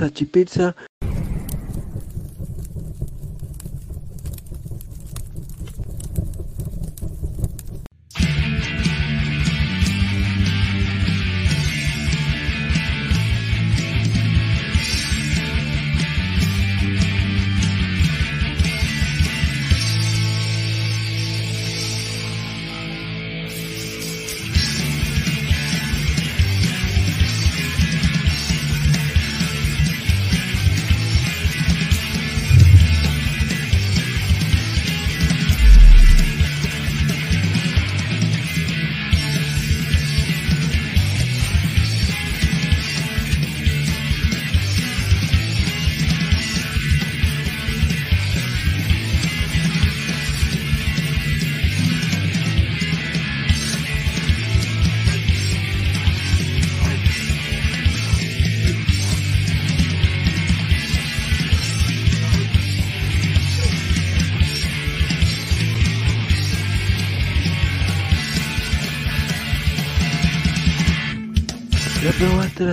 pizza, pizza.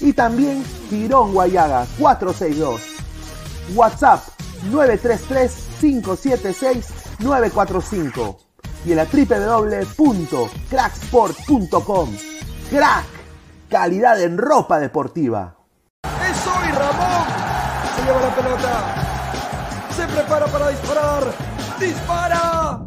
y también Girón Guayaga 462. WhatsApp 933-576-945 y en la www.cracksport.com. Crack, calidad en ropa deportiva. ¡Es hoy Ramón! Se lleva la pelota. Se prepara para disparar. ¡Dispara!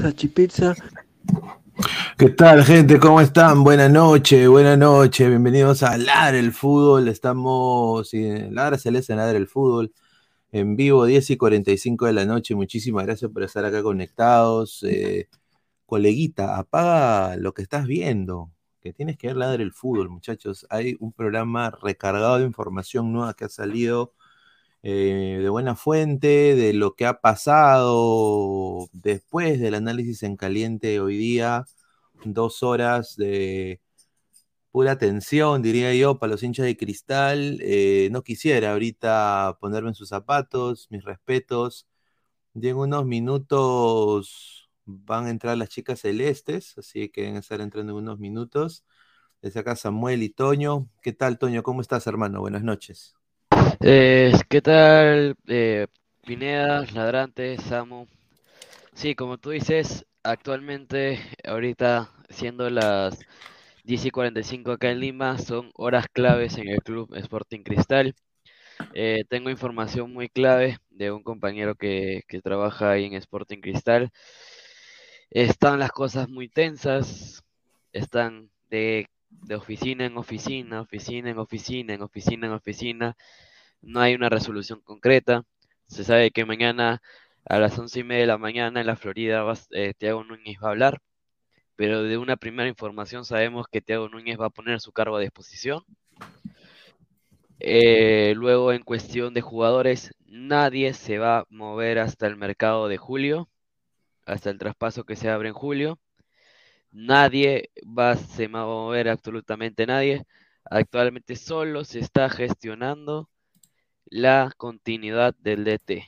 Salchipizza? ¿Qué tal, gente? ¿Cómo están? Buenas noches, buenas noches. Bienvenidos a Ladre el Fútbol. Estamos en Ladra Celeste en Ladre el Fútbol. En vivo, 10 y 45 de la noche. Muchísimas gracias por estar acá conectados. Eh, coleguita, apaga lo que estás viendo. Que tienes que ver Ladre el Fútbol, muchachos. Hay un programa recargado de información nueva que ha salido eh, de buena fuente, de lo que ha pasado después del análisis en caliente hoy día, dos horas de pura tensión, diría yo, para los hinchas de cristal. Eh, no quisiera ahorita ponerme en sus zapatos, mis respetos. Y en unos minutos van a entrar las chicas celestes, así que deben estar entrando en unos minutos. Desde acá Samuel y Toño. ¿Qué tal, Toño? ¿Cómo estás, hermano? Buenas noches. Eh, ¿qué tal, eh, Pineda, Ladrante, Samu? Sí, como tú dices, actualmente, ahorita siendo las 10 y 45 acá en Lima, son horas claves en el Club Sporting Cristal. Eh, tengo información muy clave de un compañero que, trabaja ahí en Sporting Cristal. Están las cosas muy tensas, están de, de oficina en oficina, oficina en oficina, en oficina en oficina no hay una resolución concreta. Se sabe que mañana a las once y media de la mañana en la Florida va, eh, Tiago Núñez va a hablar, pero de una primera información sabemos que Tiago Núñez va a poner su cargo a disposición. Eh, luego en cuestión de jugadores, nadie se va a mover hasta el mercado de julio, hasta el traspaso que se abre en julio. Nadie va, se va a mover absolutamente nadie. Actualmente solo se está gestionando la continuidad del DT.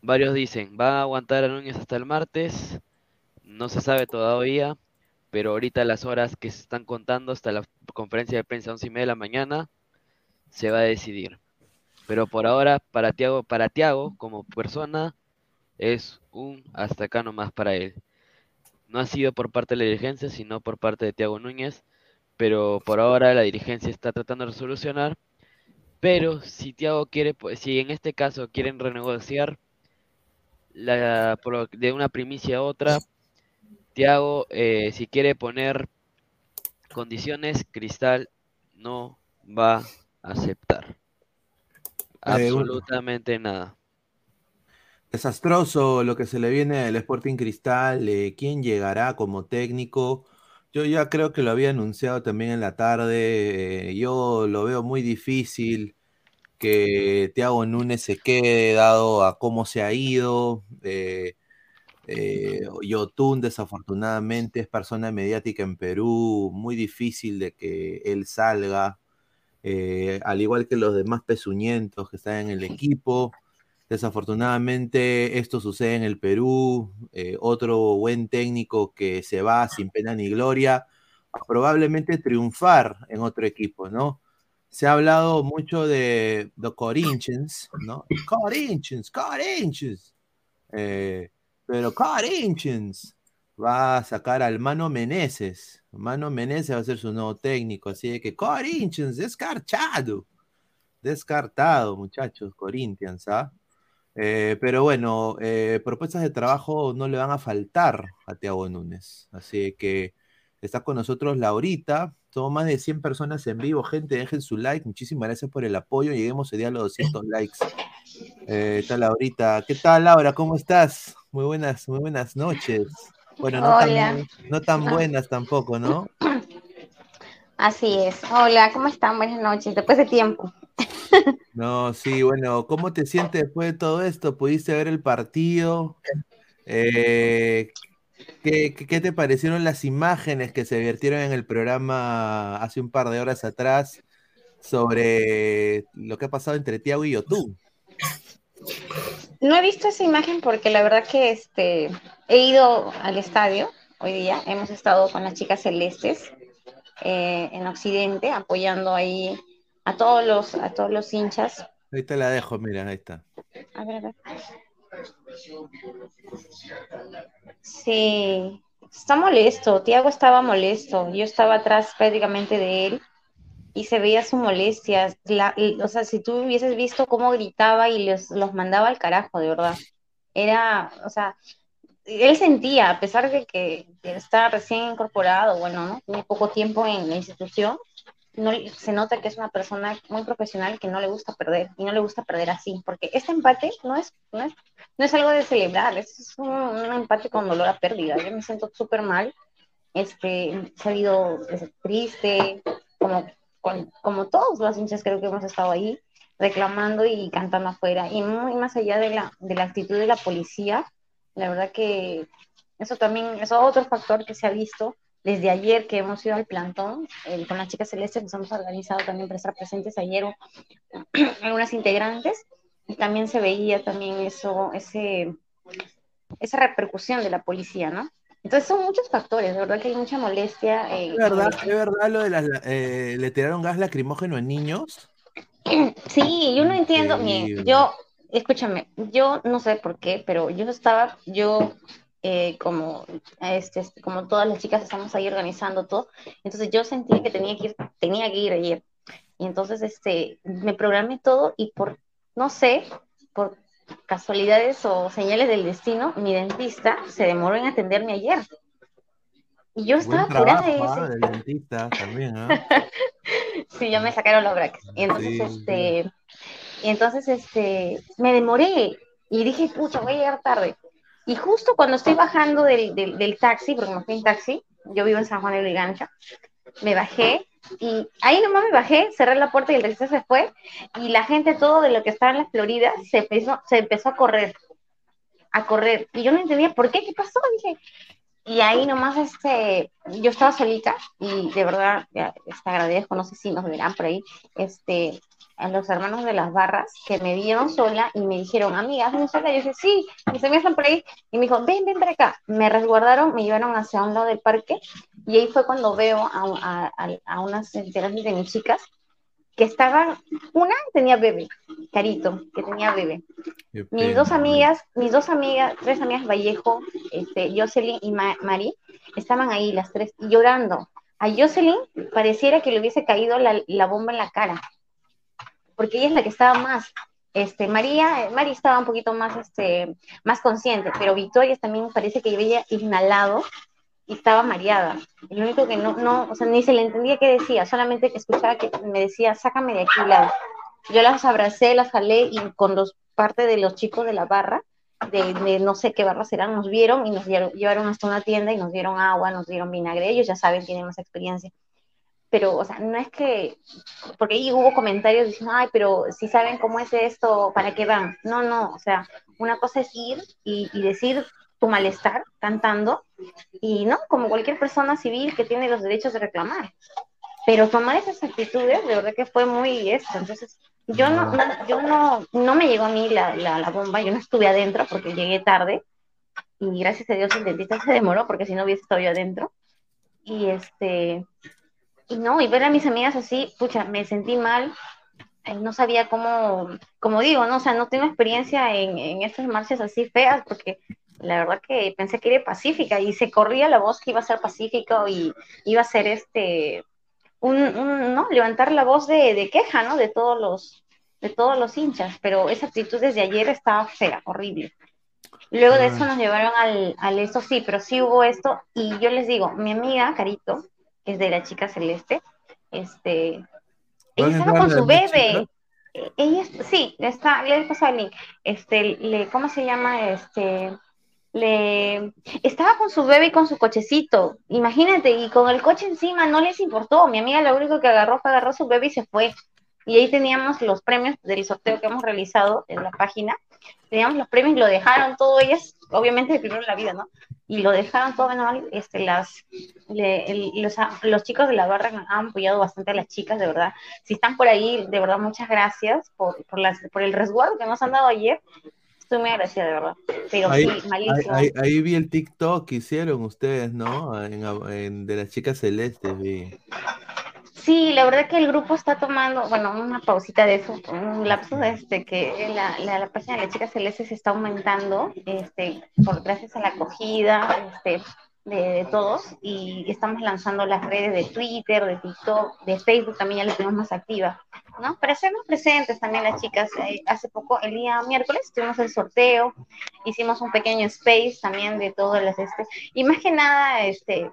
Varios dicen, va a aguantar a Núñez hasta el martes, no se sabe todavía, pero ahorita las horas que se están contando hasta la conferencia de prensa 11 y media de la mañana, se va a decidir. Pero por ahora, para Tiago, para Tiago, como persona, es un hasta acá nomás para él. No ha sido por parte de la dirigencia, sino por parte de Tiago Núñez, pero por ahora la dirigencia está tratando de resolucionar pero si Tiago quiere, pues, si en este caso quieren renegociar la, de una primicia a otra, Tiago, eh, si quiere poner condiciones, Cristal no va a aceptar. Absolutamente nada. Desastroso lo que se le viene al Sporting Cristal. Eh, ¿Quién llegará como técnico? Yo ya creo que lo había anunciado también en la tarde. eh, yo lo veo muy difícil que Thiago Núñez se quede dado a cómo se ha ido. Eh, eh, Yotun desafortunadamente es persona mediática en Perú, muy difícil de que él salga, eh, al igual que los demás pezuñentos que están en el equipo. Desafortunadamente esto sucede en el Perú, eh, otro buen técnico que se va sin pena ni gloria, a probablemente triunfar en otro equipo, ¿no? Se ha hablado mucho de The Corinthians, ¿no? Corinthians, Corinthians. Eh, pero Corinthians va a sacar al Mano Meneses. Mano Meneses va a ser su nuevo técnico, así de que Corinthians, descartado. Descartado, muchachos, Corinthians, ¿ah? Eh, pero bueno, eh, propuestas de trabajo no le van a faltar a Tiago Núñez. Así que está con nosotros Laurita. Somos más de 100 personas en vivo. Gente, dejen su like. Muchísimas gracias por el apoyo. Lleguemos el día a los 200 likes. Eh, está Laurita. ¿Qué tal, Laura? ¿Cómo estás? Muy buenas, muy buenas noches. Bueno, no, Hola. tan, no tan buenas tampoco, ¿no? Así es. Hola, ¿cómo están? Buenas noches. Después de tiempo. No, sí, bueno, ¿cómo te sientes después de todo esto? ¿Pudiste ver el partido? Eh, ¿qué, te parecieron las imágenes que se vertieron en el programa hace un par de horas atrás sobre lo que ha pasado entre Tiago y Yotun? No he visto esa imagen porque la verdad que este he ido al estadio hoy día. Hemos estado con las chicas celestes eh, en Occidente apoyando ahí a todos los a todos los hinchas. Ahí te la dejo, mira, ahí está. A ver, a ver. Sí, está molesto. Tiago estaba molesto. Yo estaba atrás prácticamente de él y se veía su molestia. La- o sea, si tú hubieses visto cómo gritaba y los, los mandaba al carajo, de verdad. Era, o sea, él sentía, a pesar de que, está recién incorporado, bueno, ¿no? Tiene poco tiempo en la institución, no, se nota que es una persona muy profesional que no le gusta perder y no le gusta perder así, porque este empate no es, no es, no es algo de celebrar, es un, empate con dolor a pérdida. Yo me siento súper mal, este, se ha ido triste, como, con- como todos los hinchas creo que hemos estado ahí reclamando y cantando afuera. Y muy más allá de la, de la actitud de la policía, la verdad que eso también es otro factor que se ha visto desde ayer que hemos ido al plantón eh, con las chicas celestes, nos hemos organizado también para estar presentes ayer algunas integrantes y también se veía también eso, ese, esa repercusión de la policía, ¿no? Entonces son muchos factores, de verdad que hay mucha molestia. eh, ¿Es verdad, es verdad lo de las, eh, le tiraron gas lacrimógeno a niños? Sí, yo no entiendo, miren, yo, escúchame, yo no sé por qué, pero yo estaba, yo eh, como, este, este, como todas las chicas estamos ahí organizando todo, entonces yo sentí que tenía que ir, tenía que ir ayer. Y entonces este, me programé todo y por, no sé, por casualidades o señales del destino, mi dentista se demoró en atenderme ayer. Y yo estaba apurada de ah, del dentista también, ¿ah? Sí, ya me sacaron los brackets. Y entonces, Sí, este, y entonces, este, me demoré y dije, pucha, voy a llegar tarde. Y justo cuando estoy bajando del, del, taxi, porque me fui en taxi, yo vivo en San Juan de Brigancha, me bajé y ahí nomás me bajé, cerré la puerta y el taxi se fue y la gente, todo de lo que estaba en la Florida, se empezó, se empezó a correr, a correr. Y yo no entendía por qué, qué pasó, dije. Y ahí nomás, este, yo estaba solita y de verdad, ya, este, agradezco, no sé si nos verán por ahí, este, a los hermanos de las barras que me vieron sola y me dijeron, amiga, hazme sola. Y yo dije, sí, y se me están por ahí. Y me dijo, ven, ven para acá. Me resguardaron, me llevaron hacia un lado del parque y ahí fue cuando veo a, a, a, unas integrantes de mis chicas que estaban, una tenía bebé, Carito, que tenía bebé. Qué Mis pena. dos amigas, mis dos amigas, tres amigas Vallejo, este, Jocelyn y Ma- Mari, estaban ahí las tres llorando. A Jocelyn pareciera que le hubiese caído la, la bomba en la cara, porque ella es la que estaba más, este, María, Mari estaba un poquito más, este, más consciente, pero Victoria también parece que había inhalado y estaba mareada. Lo único que no, no, o sea, ni se le entendía qué decía, solamente escuchaba que me decía, sácame de aquí, Lau. Yo las abracé, las jalé y con los parte de los chicos de la barra, de, de no sé qué barras eran, nos vieron y nos llevaron hasta una tienda y nos dieron agua, nos dieron vinagre. Ellos ya saben, tienen más experiencia. Pero, o sea, no es que, porque ahí hubo comentarios diciendo, ay, pero si saben cómo es esto, ¿para qué van? No, no, o sea, una cosa es ir y, y decir tu malestar cantando, y no, como cualquier persona civil que tiene los derechos de reclamar. Pero tomar esas actitudes, de verdad que fue muy esto. Entonces, yo no, no- yo no, no me llegó a mí la, la, la bomba, yo no estuve adentro porque llegué tarde, y gracias a Dios el dentista se demoró porque si no hubiese estado yo adentro. Y este, y no, y ver a mis amigas así, pucha, me sentí mal, eh, no sabía cómo, como digo, no, o sea, no tengo experiencia en, en estas marchas así feas, porque la verdad que pensé que era pacífica y se corría la voz que iba a ser pacífico y iba a ser este, un, un, ¿no? Levantar la voz de, de queja, ¿no? De todos los, de todos los hinchas, pero esa actitud desde ayer estaba fea, horrible. Luego de eso nos llevaron al, al esto, sí, pero sí hubo esto, y yo les digo, mi amiga Carito, que es de la chica celeste, este, ella ¿Van a estaba con su bebé. Ella, sí, está, le he pasado el link. Este, le, ¿cómo se llama? Este, le, estaba con su bebé y con su cochecito. Imagínate, y con el coche encima no les importó. Mi amiga lo único que agarró fue agarró su bebé y se fue. Y ahí teníamos los premios del sorteo que hemos realizado en la página. Teníamos los premios y lo dejaron todo ellas, obviamente primero la vida, ¿no? Y lo dejaron todo normal. Este, las, le- el- los, los chicos de la barra han apoyado bastante a las chicas, de verdad. Si están por ahí, de verdad, muchas gracias por, por, las, por el resguardo que nos han dado ayer. Estoy muy agradecida, de verdad. Pero Ahí, sí, ahí, malísimo. ahí- ahí vi el TikTok que hicieron ustedes, ¿no? En, en- de las chicas celestes, vi. Sí, la verdad que el grupo está tomando, bueno, una pausita de eso, un lapso este que la, la, la página de las chicas celestes está aumentando, este, por gracias a la acogida, este, de, de todos y estamos lanzando las redes de Twitter, de TikTok, de Facebook también ya la tenemos más activa, ¿no? Pero estamos presentes también las chicas. Eh, hace poco, el día miércoles, tuvimos el sorteo, hicimos un pequeño space también de todas las, este, y más que nada, este,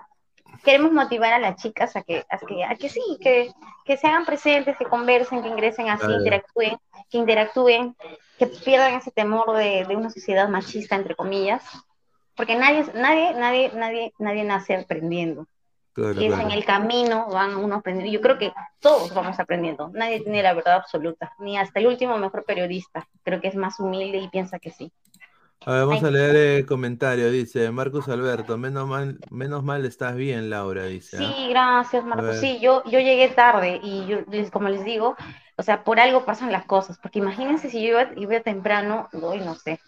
queremos motivar a las chicas a que, a que, a que sí, que, que se hagan presentes, que conversen, que ingresen así, interactúen, que interactúen, que pierdan ese temor de, de una sociedad machista, entre comillas, porque nadie, nadie, nadie, nadie, nadie nace aprendiendo. Claro, Y es claro. en el camino van uno aprendiendo. Yo creo que todos vamos aprendiendo. Nadie tiene la verdad absoluta, ni hasta el último mejor periodista. Creo que es más humilde y piensa que sí. A ver, vamos Ay. a leer el comentario. Dice Marcos Alberto, menos mal, menos mal estás bien, Laura, dice. ¿ah? Sí, gracias, Marcos. Sí, yo, yo llegué tarde y yo, como les digo, o sea, por algo pasan las cosas. Porque imagínense si yo iba, iba temprano, hoy no sé.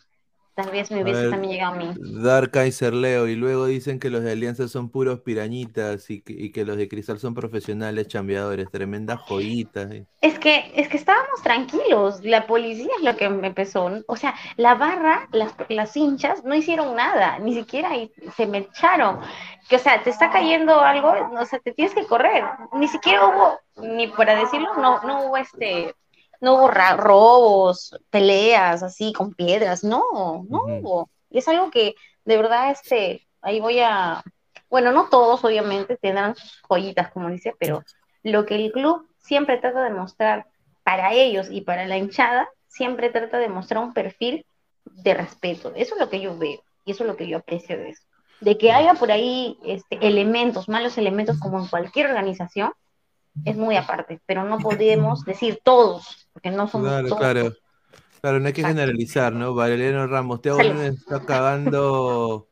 Tal vez me hubiese también llegado a mí. Dark Kaiser Leo, y luego dicen que los de Alianza son puros pirañitas y que, y que los de Cristal son profesionales chambeadores, tremendas joyitas. eh. Es que, es que estábamos tranquilos, la policía es lo que me empezó, o sea, la barra, las, las hinchas no hicieron nada, ni siquiera se me echaron, que o sea, te está cayendo algo, o sea, te tienes que correr, ni siquiera hubo, ni para decirlo, no, no hubo este, no hubo robos, peleas así con piedras, no, no hubo, y es algo que de verdad, este, ahí voy a, bueno, no todos obviamente tendrán sus joyitas, como dice, pero lo que el club siempre trata de mostrar para ellos y para la hinchada, siempre trata de mostrar un perfil de respeto. Eso es lo que yo veo y eso es lo que yo aprecio de eso. De que haya por ahí este, elementos, malos elementos como en cualquier organización, es muy aparte, pero no podemos decir todos, porque no somos Claro, todos. claro. Claro, no hay que Exacto. generalizar, ¿no? Valeriano Ramos, Salud. Brunner está cagando,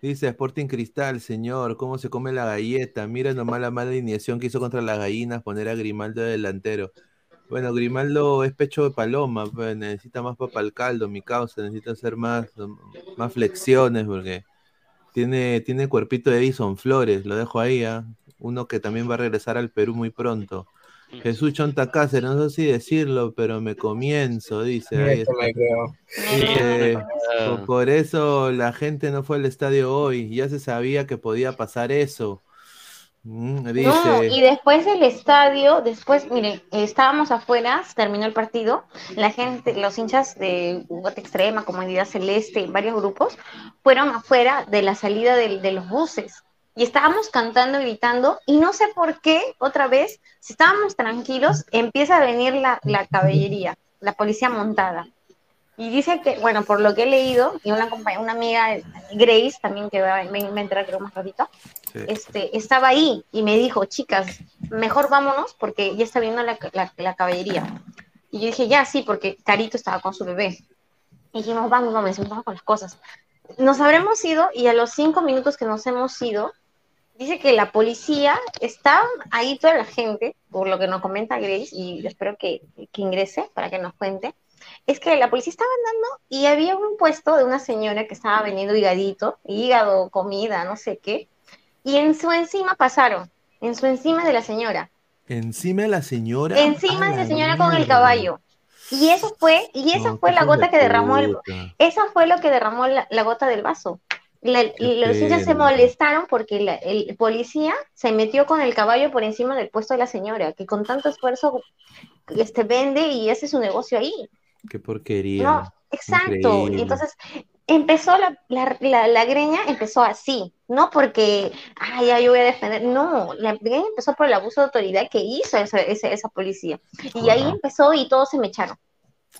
dice Sporting Cristal, señor, cómo se come la galleta. Mira nomás la mala alineación que hizo contra las gallinas, poner a Grimaldo de delantero. Bueno, Grimaldo es pecho de paloma, pues, necesita más papa al caldo, mi causa, necesita hacer más, más flexiones, porque tiene, tiene cuerpito de Edison Flores, lo dejo ahí, ¿ah? Uno que también va a regresar al Perú muy pronto. Jesús Chonta Cáceres, no sé si decirlo, pero me comienzo, dice. ahí Esto está. me creo. Dice, por, eso la gente no fue al estadio hoy, ya se sabía que podía pasar eso. Mm, No, dice, y después del estadio, después, miren, estábamos afuera, terminó el partido, la gente, los hinchas de Guate Extrema, Comunidad Celeste, varios grupos, fueron afuera de la salida del- de, los buses. Y estábamos cantando, gritando, y no sé por qué, otra vez, si estábamos tranquilos, empieza a venir la, la caballería, la policía montada. Y dice que, bueno, por lo que he leído, y una una amiga, Grace, también que va, me, me creo más ratito, sí. este, estaba ahí y me dijo, chicas, mejor vámonos porque ya está viendo la, la- la caballería. Y yo dije, ya, sí, porque Carito estaba con su bebé. Y dijimos, vamos, vamos, vamos con las cosas. Nos habremos ido y a los cinco minutos que nos hemos ido, dice que la policía está ahí toda la gente, por lo que nos comenta Grace, y espero que, que ingrese para que nos cuente, es que la policía estaba andando y había un puesto de una señora que estaba vendiendo higadito, hígado, comida, no sé qué, y en su encima pasaron, en su encima de la señora, encima de la señora. encima de la señora con el caballo. Y eso fue, y esa No, fue la gota que derramó el, esa fue lo que derramó la, la gota del vaso. La- los hinchas se molestaron porque la- el policía se metió con el caballo por encima del puesto de la señora, que con tanto esfuerzo este, vende y hace su negocio ahí. Qué porquería. No, exacto. Increíble. Y entonces empezó la, la, la, greña, empezó así, no porque, ay, ya yo voy a defender, no, la greña empezó por el abuso de autoridad que hizo esa, esa, esa policía. Y ahí Ajá. empezó y todos se me echaron.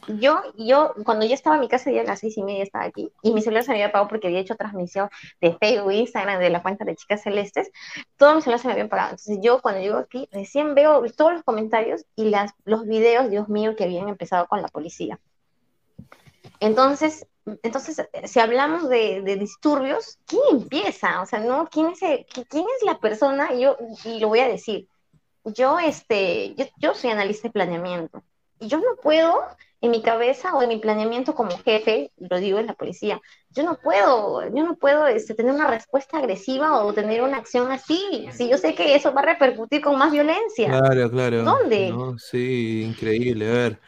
Yo, yo, cuando yo estaba en mi casa, ya a las seis y media estaba aquí, y mi celular se me había apagado porque había hecho transmisión de Facebook, Instagram, de la cuenta de Chicas Celestes, todo mi celular se me había apagado. Entonces yo, cuando llego aquí, recién veo todos los comentarios y las, los videos, Dios mío, que habían empezado con la policía. Entonces, entonces, si hablamos de, de disturbios, ¿quién empieza? O sea, ¿no? ¿Quién es, quién es la persona? Yo, y lo voy a decir, yo, este, yo, yo soy analista de planeamiento, y yo no puedo, en mi cabeza o en mi planeamiento como jefe, lo digo en la policía, yo no puedo, yo no puedo este, tener una respuesta agresiva o tener una acción así, si yo sé que eso va a repercutir con más violencia. Claro, claro. ¿Dónde? No, sí, increíble. A ver,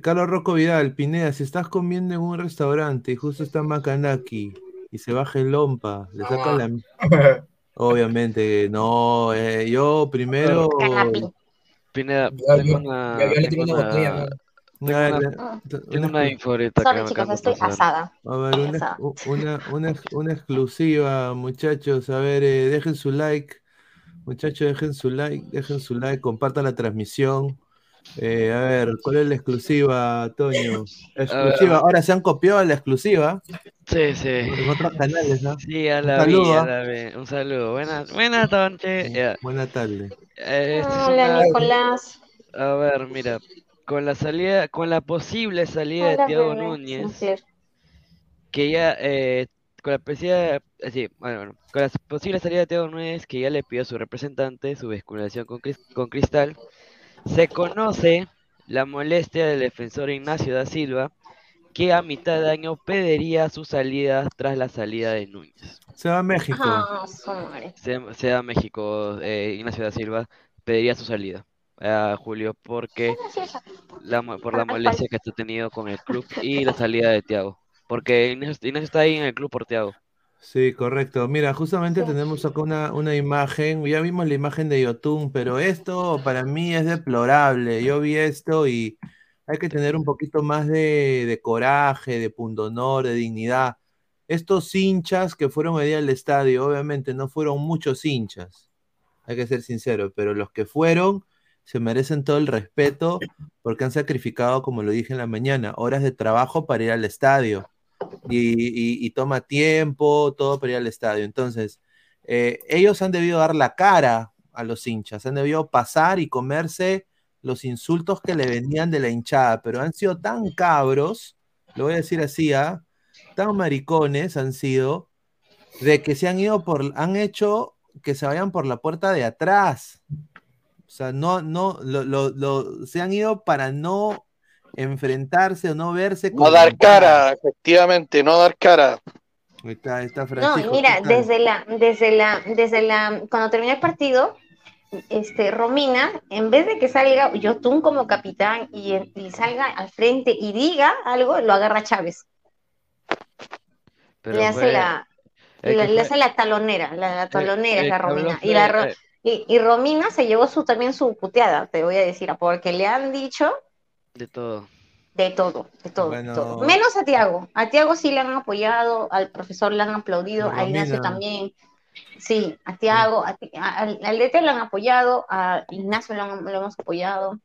Carlos Rocco Vidal, Pineda, si estás comiendo en un restaurante y justo está Macanaki y se baja el lompa, le saca la... Obviamente, no, eh, yo primero... Pineda, Yo- tengo yo- una, yo- yo le tengo tengo una botella, una, ¿no? tengo Una- una- una- tengo una info ahorita que Sorry, me chicos, acaba de estoy pasar. asada. A ver, una, Esa. u- una, una, una exclusiva, muchachos. A ver, eh, dejen su like. Muchachos, dejen su like, dejen su like, compartan la transmisión. Eh, a ver, ¿cuál es la exclusiva, Toño? Exclusiva. Ahora se han copiado la exclusiva Sí, sí. en otros canales, ¿no? Sí, a Un la vi, saludo, a la vi. Un saludo. Buenas, buenas noches. Ya. Buena tarde. Eh, esta es Hola, una- Nicolás. A ver, mira, con la salida, con la posible salida Hola, de Thiago bebé. Núñez, que ya, eh, con la posible, sí, bueno, bueno, con la posible salida de Thiago Núñez, que ya le pidió a su representante su vinculación con, con Cristal, se conoce la molestia del defensor Ignacio da Silva, que a mitad de año pediría su salida tras la salida de Núñez. Se va a México. Ah, su madre. sea, sea México, eh, Ignacio da Silva pediría su salida a Julio porque la, por la molestia que ha tenido con el club y la salida de Thiago. Porque Ignacio, Ignacio está ahí en el club por Thiago. Sí, correcto. Mira, justamente tenemos acá una, una imagen, ya vimos la imagen de Yotun, pero esto para mí es deplorable. Yo vi esto y hay que tener un poquito más de, de coraje, de pundonor, de dignidad. Estos hinchas que fueron hoy día al estadio, obviamente no fueron muchos hinchas, hay que ser sincero, pero los que fueron se merecen todo el respeto porque han sacrificado, como lo dije en la mañana, horas de trabajo para ir al estadio y, toma tiempo, todo para ir al estadio. Entonces, eh, ellos han debido dar la cara a los hinchas, han debido pasar y comerse los insultos que le venían de la hinchada, pero han sido tan cabros, lo voy a decir así, ¿ah? tan maricones han sido, de que se han ido por, han hecho que se vayan por la puerta de atrás. O sea, no, no, lo- se han ido para no enfrentarse o no verse No con dar cara, efectivamente, no dar cara. Ahí está, ahí está No, mira, desde la, desde la, desde la, cuando terminó el partido, este, Romina, en vez de que salga Yotun como capitán y, y salga al frente y diga algo, lo agarra Chávez. Pero le hace fue- la, le, hace la talonera, la, la talonera el es la Romina. Y, la, eh, y, y Romina se llevó su, también su puteada, te voy a decir, porque le han dicho de todo. de todo, de todo, de Bueno. todo. Menos a Tiago. A Tiago sí le han apoyado, al profesor le han aplaudido, A Ignacio también. Sí, a Tiago, a Ti- a- al, DT lo han apoyado, a Ignacio lo, han- lo hemos apoyado.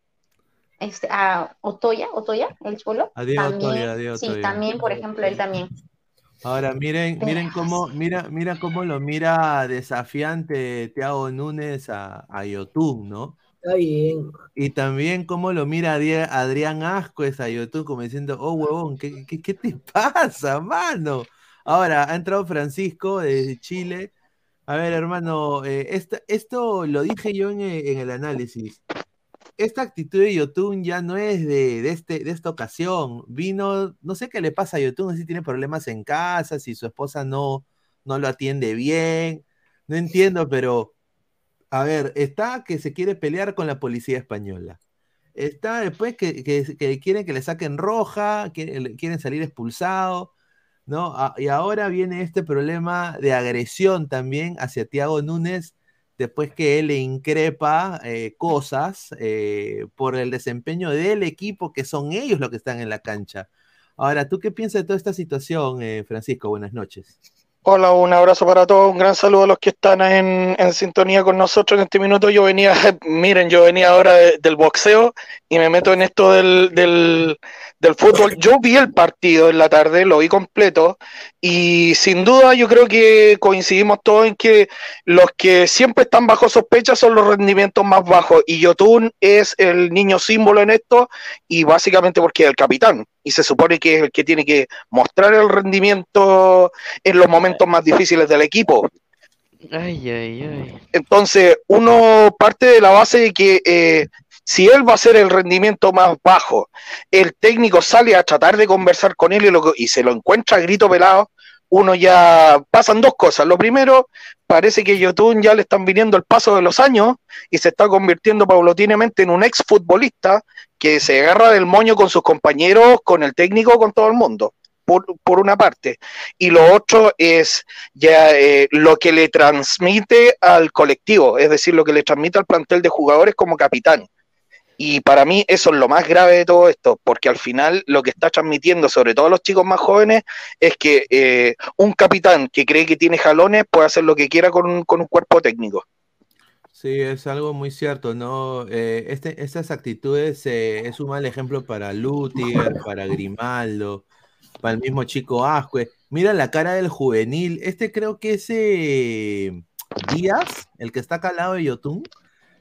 Este, a Otoya, Otoya, el cholo. A Diego también, Otoya, a Diego sí, Otoya. también, por ejemplo, él también. Ahora miren, miren cómo, mira, mira cómo lo mira desafiante Thiago Núñez a, a Yotun, ¿no? Está bien. Y también cómo lo mira Adri- Adrián Ascuez a Yotun como diciendo, oh huevón, ¿qué, qué, qué te pasa, mano? Ahora, ha entrado Francisco desde Chile. A ver, hermano, eh, esta- esto lo dije yo en, eh, en el análisis. Esta actitud de Yotun ya no es de, de este, de esta ocasión. Vino, no sé qué le pasa a Yotun, si tiene problemas en casa, si su esposa no, no lo atiende bien. No entiendo, pero a ver, está que se quiere pelear con la policía española. Está después que, que- que quieren que le saquen roja, quieren, quieren salir expulsado, ¿no? Y ahora viene este problema de agresión también hacia Tiago Núñez, después que él le increpa eh, cosas eh, por el desempeño del equipo, que son ellos los que están en la cancha. Ahora, ¿tú qué piensas de toda esta situación, eh, Francisco? Buenas noches. Hola, un abrazo para todos, un gran saludo a los que están en, en sintonía con nosotros en este minuto. Yo venía, miren, yo venía ahora de- del boxeo y me meto en esto del, del, del fútbol. Yo vi el partido en la tarde, lo vi completo y sin duda yo creo que coincidimos todos en que los que siempre están bajo sospecha son los rendimientos más bajos y Yotun es el niño símbolo en esto y básicamente porque es el capitán y se supone que es el que tiene que mostrar el rendimiento en los momentos más difíciles del equipo. Ay, ay, ay. Entonces, uno parte de la base de que eh, si él va a ser el rendimiento más bajo, el técnico sale a tratar de conversar con él y, lo- y se lo encuentra a grito pelado, uno ya pasan dos cosas. Lo primero, parece que Yotun ya le están viniendo el paso de los años y se está convirtiendo paulatinamente en un exfutbolista que se agarra del moño con sus compañeros, con el técnico, con todo el mundo. por, por una parte. Y lo otro es ya eh, lo que le transmite al colectivo, es decir, lo que le transmite al plantel de jugadores como capitán. Y para mí eso es lo más grave de todo esto, porque al final lo que está transmitiendo, sobre todo a los chicos más jóvenes, es que eh, un capitán que cree que tiene jalones puede hacer lo que quiera con un, con un cuerpo técnico. Sí, es algo muy cierto, ¿no? Eh, este, estas actitudes eh, es un mal ejemplo para Lutiger, para Grimaldo, para el mismo chico Ascue. Mira la cara del juvenil. Este creo que es eh, Díaz, el que está acá al lado de Yotun.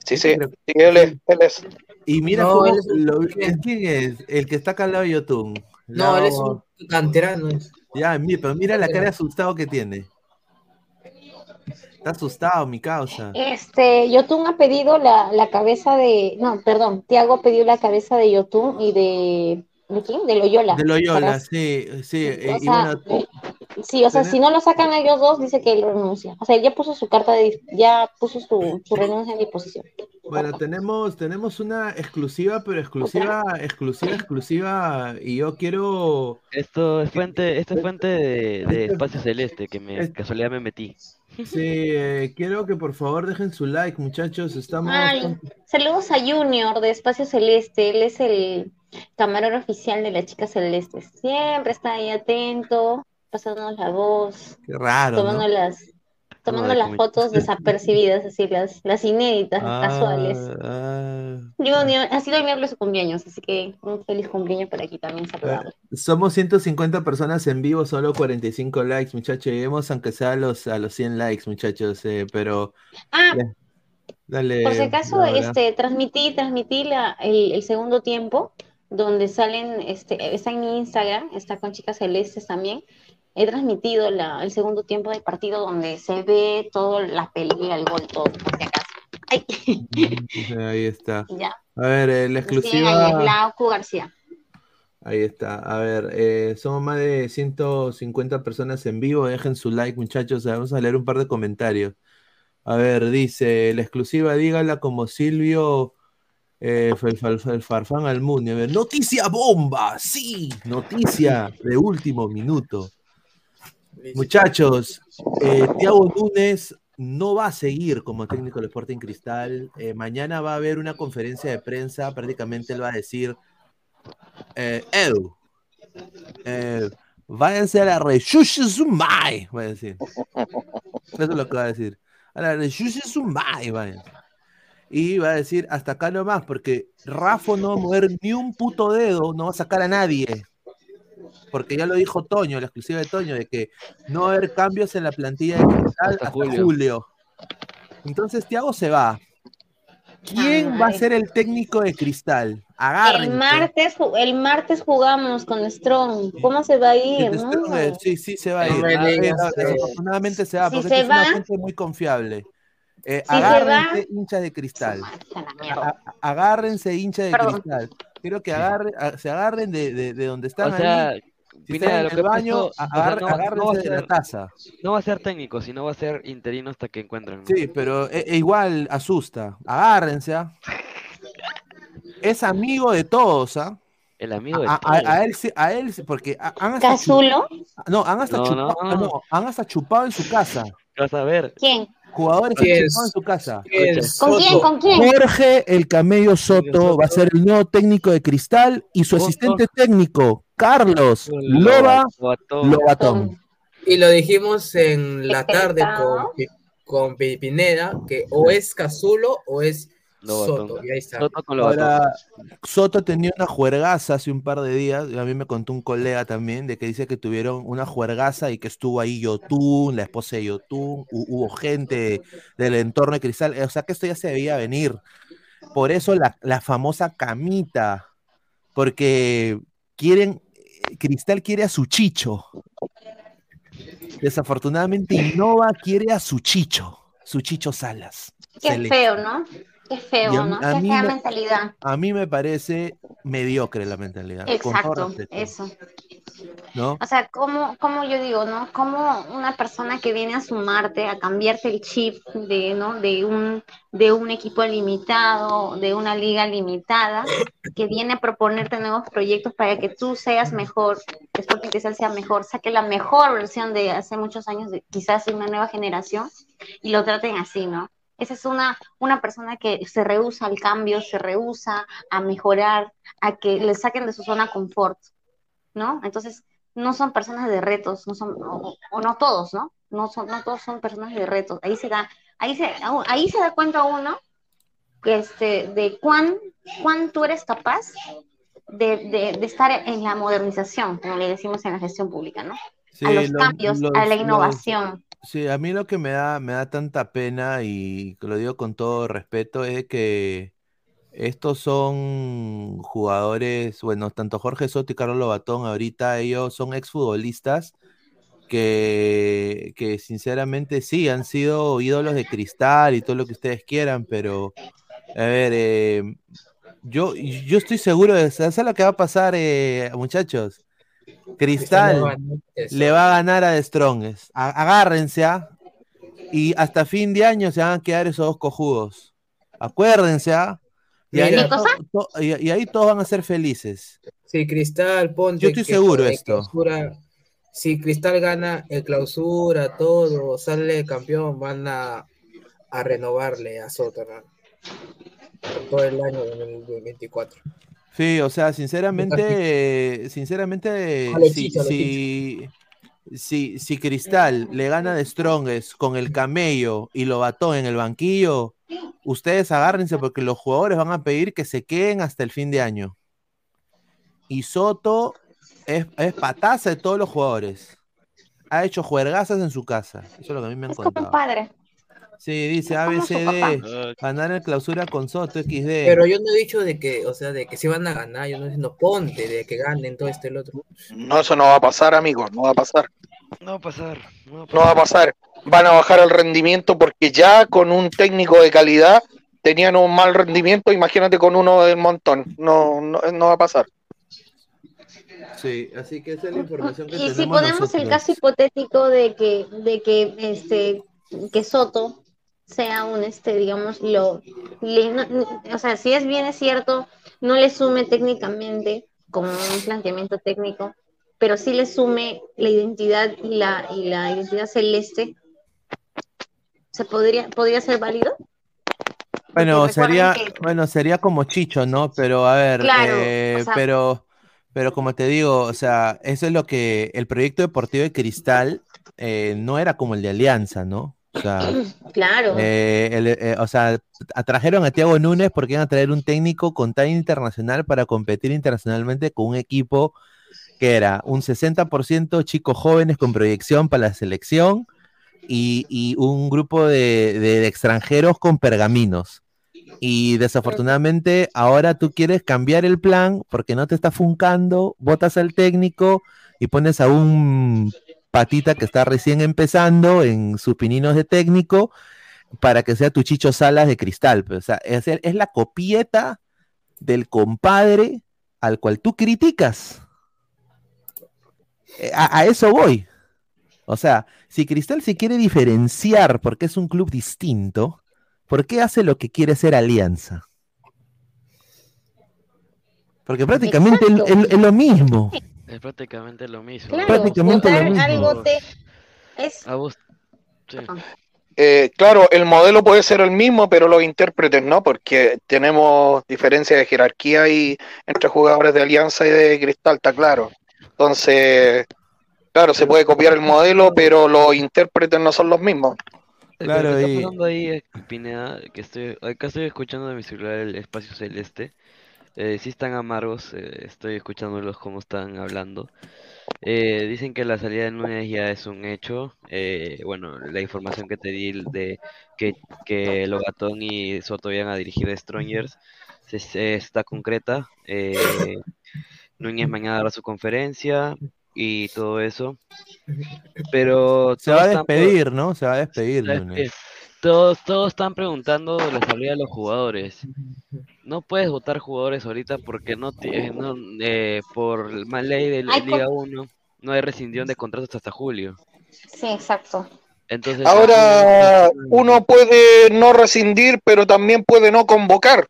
Sí, sí, sí, él es. Él es. Y mira No, cómo es lo- ¿quién es? El que está acá al lado de Yotun. No, él es un canterano. Ya, mi- pero mira la cara de asustado que tiene. Está asustado, mi causa. Este, Yotun ha pedido la, la cabeza de, no, perdón, Tiago pidió la cabeza de Yotun y de, ¿de quién? De Loyola. De Loyola, Para- sí, sí. eh, O y sea, bueno, eh, sí, o sea, tener- si no lo sacan a ellos dos, dice que él renuncia. O sea, él ya puso su carta de, ya puso su, su renuncia en disposición. Bueno, tenemos, tenemos una exclusiva, pero exclusiva, exclusiva, exclusiva. Y yo quiero. Esto es fuente, esto es fuente de, de Espacio Celeste, que me casualidad me metí. Sí, eh, quiero que por favor dejen su like, muchachos. Estamos. Ay, saludos a Junior de Espacio Celeste, él es el camarero oficial de las chicas celestes. Siempre está ahí atento, pasándonos la voz, Qué raro, tomando ¿no? las, tomando las fotos desapercibidas, así las, las inéditas, casuales. Ah, Junior, ha sido el miércoles su cumpleaños, así que un feliz cumpleaños por aquí también saludarlo. Somos 150 personas en vivo, solo 45 likes, muchachos. Lleguemos aunque sea a los, a los 100 likes, muchachos. eh, pero. Ah. Dale. Por si acaso, este, transmití, transmití la, el, el segundo tiempo, donde salen, este, está en mi Instagram, está con chicas celestes también. He transmitido la, el segundo tiempo del partido donde se ve toda la pelea, el gol, todo, por si acaso. Ay, Sí, Ahí está. ya. A ver, eh, la exclusiva. ahí, es Glauco García. Ahí está. A ver, eh, somos más de 150 personas en vivo. Dejen su like, muchachos. Vamos a leer un par de comentarios. A ver, dice, la exclusiva, dígala como Silvio eh, el, Farfán. A ver, noticia bomba, sí, noticia de último minuto. Muchachos, eh, Thiago Núñez no va a seguir como técnico del Sporting Cristal. Eh, mañana va a haber una conferencia de prensa. Prácticamente él va a decir: eh, Edu, eh, váyanse a la Rechushisumai. Va a decir. Eso es lo que va a decir. A la Rechushisumai, váyanse. Y va a decir: hasta acá nomás, porque Rafa no va a mover ni un puto dedo, no va a sacar a nadie porque ya lo dijo Toño, la exclusiva de Toño, de que no va a haber cambios en la plantilla de Cristal hasta, julio. julio. Entonces Thiago se va. ¿Quién va a ser el técnico de Cristal? Agárrense. El martes, el martes jugamos con Strong. ¿Cómo se va a ir? Sí, no? Sí, sí, se va a ir. No. Desafortunadamente se va, Si porque se es una fuente muy confiable. Eh, Si se agárrense, va- hinchas de Cristal. A agárrense, hinchas de Perdón. Cristal. Quiero que agarre, a- se agarren de, de, de donde están O sea, ahí. Si Pineda, lo el que baño, pasó, o sea, agar- no- no va a de la ser- taza. No va a ser técnico, sino va a ser interino hasta que encuentren. ¿no? Sí, pero e- e igual asusta. Agárrense. ¿ah? Es amigo de todos, ¿ah? El amigo de A, a- todos. a él, sí- a él, sí, porque ha- han hasta, ¿Cazulo? no, han hasta No, chupado, no, han hasta chupado en su casa. Vas a ver. ¿Quién? Jugadores que han chupado en su casa. ¿Quién? ¿Con quién? Soto. ¿Con quién? Jorge el Camello Soto va a ser el nuevo técnico de Cristal y su Soto. asistente técnico, Carlos Loba Lobatón. Y lo dijimos en la tarde con, con Pi- Pineda, que o es Cazulo o es Lobatón. Soto. Y ahí está. Soto con. Ahora, Soto tenía una juergaza hace un par de días, y a mí me contó un colega también, de que dice que tuvieron una juergaza y que estuvo ahí Yotun, la esposa de Yotun, hu- hubo gente del entorno de Cristal, o sea que esto ya se veía venir. Por eso la, la famosa camita, porque quieren, Cristal quiere a su chicho. Desafortunadamente Innova quiere a su chicho, su chicho Salas. Qué feo, ¿no? Qué feo, a- ¿no? a Qué fea me- mentalidad. A mí me parece mediocre la mentalidad. Exacto, eso. O sea, como, como yo digo, ¿no? Como una persona que viene a sumarte, a cambiarte el chip de, ¿no? De un, de un equipo limitado, de una liga limitada, que viene a proponerte nuevos proyectos para que tú seas mejor, que Sporting Cristal sea mejor, saque la mejor versión de hace muchos años, quizás de una nueva generación, y lo traten así, ¿no? Esa es una, una persona que se rehúsa al cambio, se rehúsa a mejorar, a que le saquen de su zona confort, ¿no? Entonces, no son personas de retos, no son, o, o no todos, ¿no? No, son, no todos son personas de retos. Ahí se da, ahí se, ahí se da cuenta uno este, de cuán, cuán tú eres capaz de, de, de estar en la modernización, como le decimos en la gestión pública, ¿no? Sí, a los, los- cambios, a la los- innovación. Sí, a mí lo que me da, me da tanta pena y lo digo con todo respeto es que estos son jugadores, bueno, tanto Jorge Soto y Carlos Lobatón ahorita ellos son exfutbolistas que, que sinceramente sí han sido ídolos de cristal y todo lo que ustedes quieran, pero a ver, eh, yo, yo estoy seguro de ¿sabes lo que va a pasar, eh, muchachos? Cristal no eso. le va a ganar a The Strongest. A- Agárrense, ¿ah? Y hasta fin de año se van a quedar esos dos cojudos. Acuérdense, ¿ah? Y ahí, Mira. to- to- y, y ahí todos van a ser felices. Si Cristal, ponte. Yo estoy que seguro de esto. clausura, si Cristal gana el clausura, todo, sale campeón, van a, a renovarle a Soto, ¿no? Por todo el año 2024. Sí, o sea, sinceramente, sinceramente, si, si, si, si Cristal le gana de Strongest con el camello y lo bató en el banquillo, ustedes agárrense porque los jugadores van a pedir que se queden hasta el fin de año. Y Soto es, es pataza de todos los jugadores. Ha hecho juergazas en su casa. Eso es lo que a mí me han Es como contado. padre. Sí, dice ABCD, ganar el clausura con Soto, XD. Pero yo no he dicho de que, o sea, de que si van a ganar, yo no diciendo ponte, de que ganen todo este y el otro. No, eso no va a pasar, amigos, no va a pasar. No va a pasar. No va a No va a pasar. Van a bajar el rendimiento porque ya con un técnico de calidad tenían un mal rendimiento, imagínate con uno del montón. No, no, no va a pasar. Sí, así que esa es la información que Y si tenemos ponemos el caso hipotético de que, de que este que Soto sea un este, digamos, lo le- no- o sea, si es bien es cierto, no le sume técnicamente como un planteamiento técnico, pero sí le sume la identidad y la, y la identidad celeste, ¿se podría, podría ser válido? Bueno, sería, que- bueno, sería como Chicho, ¿no? Pero a ver, Claro, eh, o sea- pero, pero como te digo, o sea, eso es lo que el proyecto deportivo de Cristal eh, no era como el de Alianza, ¿no? O sea, Claro. eh, el- eh, o sea, atrajeron a Thiago Núñez porque iban a traer un técnico con talla internacional para competir internacionalmente con un equipo que era un 60% chicos jóvenes con proyección para la selección y, y un grupo de, extranjeros con pergaminos. Y desafortunadamente ahora tú quieres cambiar el plan porque no te está funcando, votas al técnico y pones a un patita que está recién empezando en sus pininos de técnico para que sea tu Chicho Salas de cristal. pues, O sea, es la copieta del compadre al cual tú criticas. Eh, A, a eso voy. O sea, si Cristal se quiere diferenciar porque es un club distinto, ¿por qué hace lo que quiere hacer Alianza? Porque prácticamente es, es- es lo mismo. Es prácticamente lo mismo. Claro, prácticamente lo votar mismo. algo te es A vos- sí. Eh, claro, el modelo puede ser el mismo, pero los intérpretes no, porque tenemos diferencias de jerarquía ahí entre jugadores de Alianza y de Cristal, está claro. Entonces, claro, se puede copiar el modelo, pero los intérpretes no son los mismos. Claro, y- está pasando ahí, eh, Pineda, que estoy, acá estoy escuchando de mi celular el espacio celeste. Eh, sí están amargos, eh, estoy escuchándolos como están hablando. Eh, dicen que la salida de Núñez ya es un hecho. Eh, bueno, la información que te di de que, que Lobatón y Soto iban a dirigir a Strongers se, se- está concreta. Núñez mañana dará su conferencia y todo eso. Pero Se va a despedir, ¿no? Se va a despedir. ¿Sabes Núñez. todos, todos están preguntando la salida de los jugadores. No puedes votar jugadores ahorita porque no, ti- eh, no eh, por la ley de la Liga co- 1 no hay rescindión de contratos hasta julio. Sí, exacto. Entonces, Ahora uno puede no rescindir, pero también puede no convocar.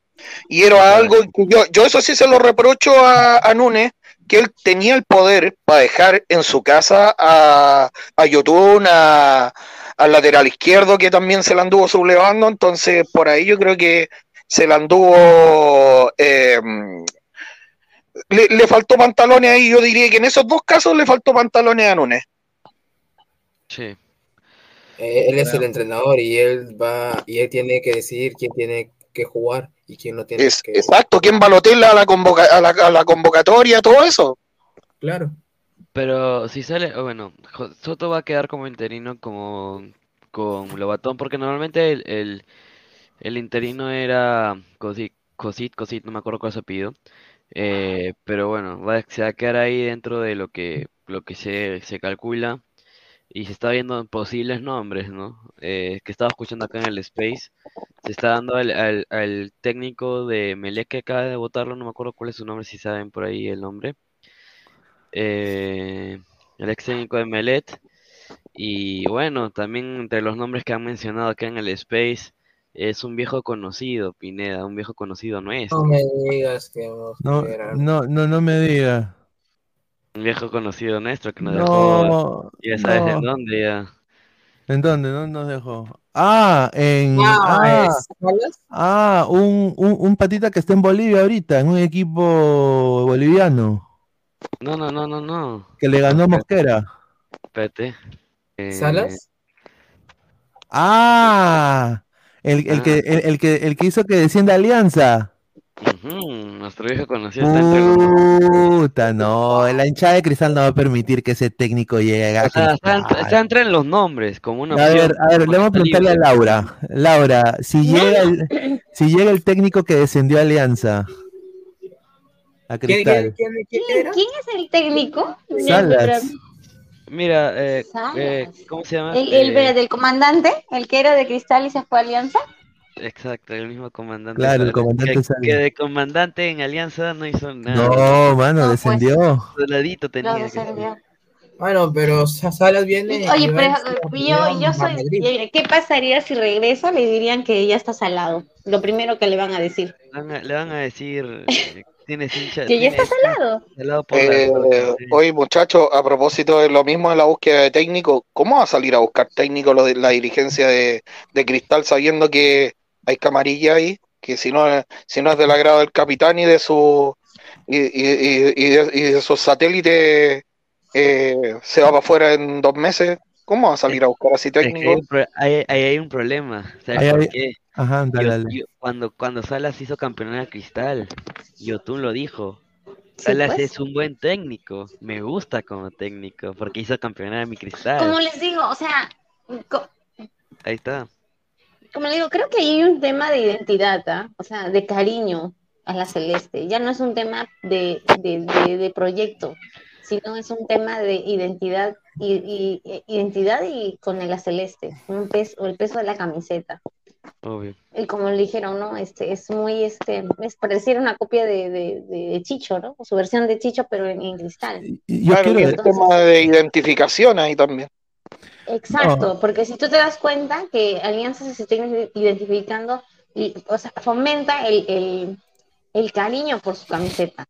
Y era algo que yo, yo eso sí se lo reprocho a, a Núñez, que él tenía el poder para dejar en su casa a, a Yotun, a- al lateral izquierdo, que también se la anduvo sublevando. Entonces, por ahí yo creo que se la anduvo. eh, le, le faltó pantalones ahí. Yo diría que en esos dos casos le faltó pantalones a Núñez. Sí. Eh, él es el entrenador y él va y él tiene que decidir quién tiene que jugar y quién no tiene Es, que exacto, ¿quién balotela a la, convoca- a la, a la convocatoria, todo eso? Claro. Pero si sale, oh, bueno, Soto va a quedar como interino como con Lobatón, porque normalmente el, el, el interino era Cosit, Cosit, Cosit, no me acuerdo cuál su apellido. Eh, pero bueno, va, a- se va a quedar ahí dentro de lo que, lo que se, se calcula y se está viendo posibles nombres, ¿no? Eh, que estaba escuchando acá en el Space, se está dando al, al, al técnico de Melec que acaba de votarlo, no me acuerdo cuál es su nombre, si saben por ahí el nombre eh, el ex técnico de Melet. Y bueno, también entre los nombres que han mencionado acá en el Space, es un viejo conocido, Pineda, un viejo conocido nuestro. No me digas que No, no, no, no me diga. Un viejo conocido nuestro que nos No, dejó, ya sabes no. en dónde ya. ¿En dónde? ¿Dónde nos dejó? Ah, en. Ah, Ah, ¿es Salas? ah, un, un, un patita que está en Bolivia ahorita, en un equipo boliviano, No, no, no, no, no. que le ganó Mosquera. Espérate. Eh, ¿Salas? Ah, el, el que, el, el que, el que hizo que descienda Alianza. Nuestro viejo conocido está entre los... Puta, no, la hinchada de Cristal no va a permitir que ese técnico llegue a O sea, está, Cristal. está entre los nombres, como una A ver, a ver, le vamos a preguntarle a Laura. Laura, si llega el, si llega el técnico que descendió a Alianza a ¿Quién, Cristal, quién, quién, quién ¿Quién, era? quién es el técnico? Salas. Mira, eh, eh, ¿cómo se llama? El, el, Eh, del comandante, el que era de cristal y se fue a Alianza. Exacto, el mismo comandante. Claro, el comandante que, que de comandante en Alianza no hizo nada. no, mano, No, pues. descendió. Soldadito Lo tenía que descendió. Bueno, pero Sa- Salas viene. y Oye, pero yo, yo soy. Madrid. ¿Qué pasaría si regresa? Le dirían que ya está salado. Lo primero que le van a decir. Le van a, le van a decir, eh, tienes hincha. Que ya está salado. salado por la Eh, sí. oye, muchachos, a propósito de lo mismo de la búsqueda de técnico, ¿cómo va a salir a buscar técnico lo de la dirigencia de, de Cristal sabiendo que hay camarilla ahí? Que si no, si no es del agrado del capitán y de su y, y- y- y de, y de sus satélites eh, se va para afuera en dos meses, ¿cómo va a salir a buscar así Es que hay técnico? un, pro- hay- ahí hay un problema. ¿Sabes Ahí por hay- qué? Ajá, dale, dale. yo- cuando, cuando Salas hizo campeón de Cristal, Yotun lo dijo. Sí, Salas pues. es un buen técnico. Me gusta como técnico porque hizo campeonato de mi Cristal. Como les digo, o sea, Ahí está. Como le digo, creo que hay un tema de identidad, ¿ah? O sea, de cariño a la celeste. Ya no es un tema de, de, de- de proyecto, sino es un tema de identidad y, y- e- identidad y con la celeste, un peso, o el peso de la camiseta. Obvio. Y como le dijeron, ¿no? Este, es muy, este, es pareciera una copia de, de, de Chicho, ¿no? Su versión de Chicho, pero en, en cristal. Y Yo Claro, quiero, y el tema de identificación ahí también. Exacto, porque si tú te das cuenta que Alianza se está identificando y, o sea, fomenta el, el, el cariño por su camiseta.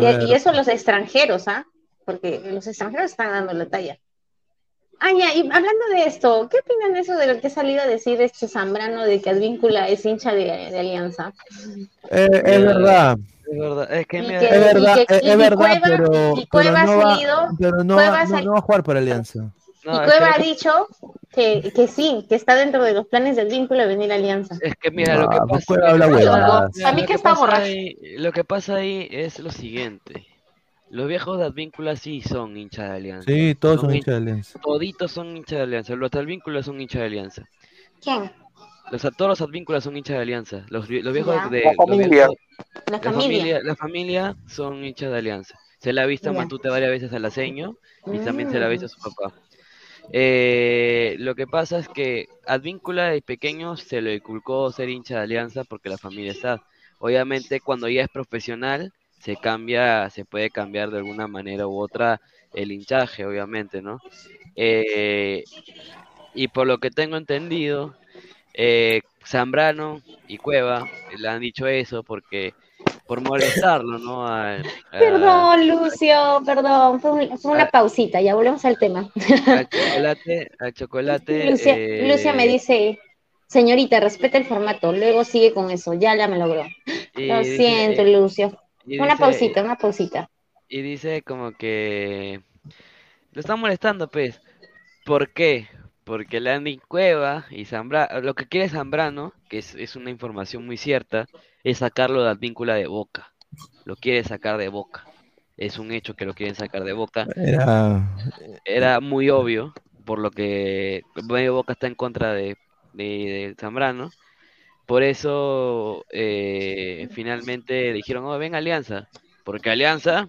Y, eso los extranjeros, ¿ah? Porque los extranjeros están dando la talla. Ah, ya, y hablando de esto, ¿qué opinan de eso de lo que ha salido a decir este Zambrano de que Advíncula es hincha de, de Alianza? eh, es verdad, Es verdad. Es que que- es verdad, y que- es, y es verdad, Cueva- pero, pero ha no va, salido- pero no, va, no va a jugar por Alianza. No, y Cueva que- ha dicho que, que sí, que está dentro de los planes de Advíncula venir a Alianza. Es que mira, lo que Ah, pues pasa, Cueva habla huevadas. A mí lo que está pasa borracho. ahí- lo que pasa ahí es lo siguiente. Los viejos de Advíncula sí son hinchas de Alianza. Sí, todos son hin- hinchas de Alianza. Toditos son hinchas de Alianza. Los de Advíncula son hinchas de Alianza. ¿Quién? Los, todos los Advínculas son hinchas de Alianza. Los, los viejos Ya. de La los familia. viejos- La la familia. familia, la familia son hinchas de Alianza. Se la ha visto a. Matute varias veces al Aceño y también se la ha visto a su papá. Eh, lo que pasa es que Advíncula de pequeño se le inculcó ser hincha de Alianza porque la familia está. Obviamente cuando ya es profesional se cambia, se puede cambiar de alguna manera u otra el hinchaje, obviamente, ¿no? Eh, y por lo que tengo entendido, eh, Zambrano y Cueva le han dicho eso porque por molestarlo, ¿no? Perdón, Lucio, perdón, fue, un- fue una Ah. pausita, ya volvemos al tema. al chocolate, al chocolate. Lucia, eh, Lucia me dice, señorita, respeta el formato, luego sigue con eso, ya la me logró. Lo dice- siento, y- Lucio. Una dice- pausita, una pausita. Y dice como que lo están molestando, pues. ¿Por qué? Porque Landy Cueva y Zambrano, lo que quiere Zambrano, que es, es una información muy cierta, es sacarlo de Advíncula de Boca. Lo quiere sacar de Boca. Es un hecho que lo quieren sacar de Boca. Era- Era muy obvio, por lo que medio Boca está en contra de, de, de Zambrano. Por eso eh, finalmente dijeron, oh, ven Alianza. Porque Alianza,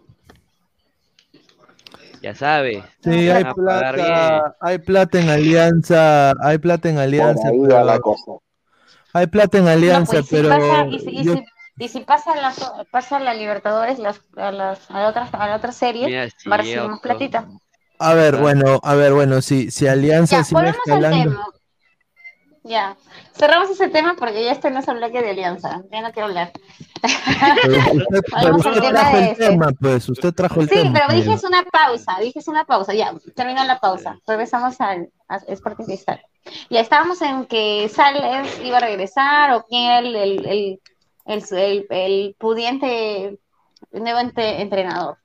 ya sabe, Sí, hay plata, hay plata en Alianza, hay plata en Alianza, ahí va pero- la cosa. Hay plata en Alianza, No, pues, si pero pasa, y, si, y yo- si- y si pasa la, pasa la Libertadores, las, a, las, a, la otra, a la otra serie, Mira, si va a recibir más platita. a ver, bueno, a ver, bueno, si, si Alianza Ya, sigue volvemos al escalando, tema. Ya, cerramos ese tema porque ya este no es el bloque de Alianza, ya no quiero hablar. pero usted, pero al trajo el tema, pues, usted trajo el Sí, tema. pero dije eh. es una pausa, dije es una pausa, ya, terminó la pausa, regresamos al a Sporting Cristal. Ya estábamos en que Sales iba a regresar o quién era el, el, el, el, el- el pudiente nuevo ente- entrenador.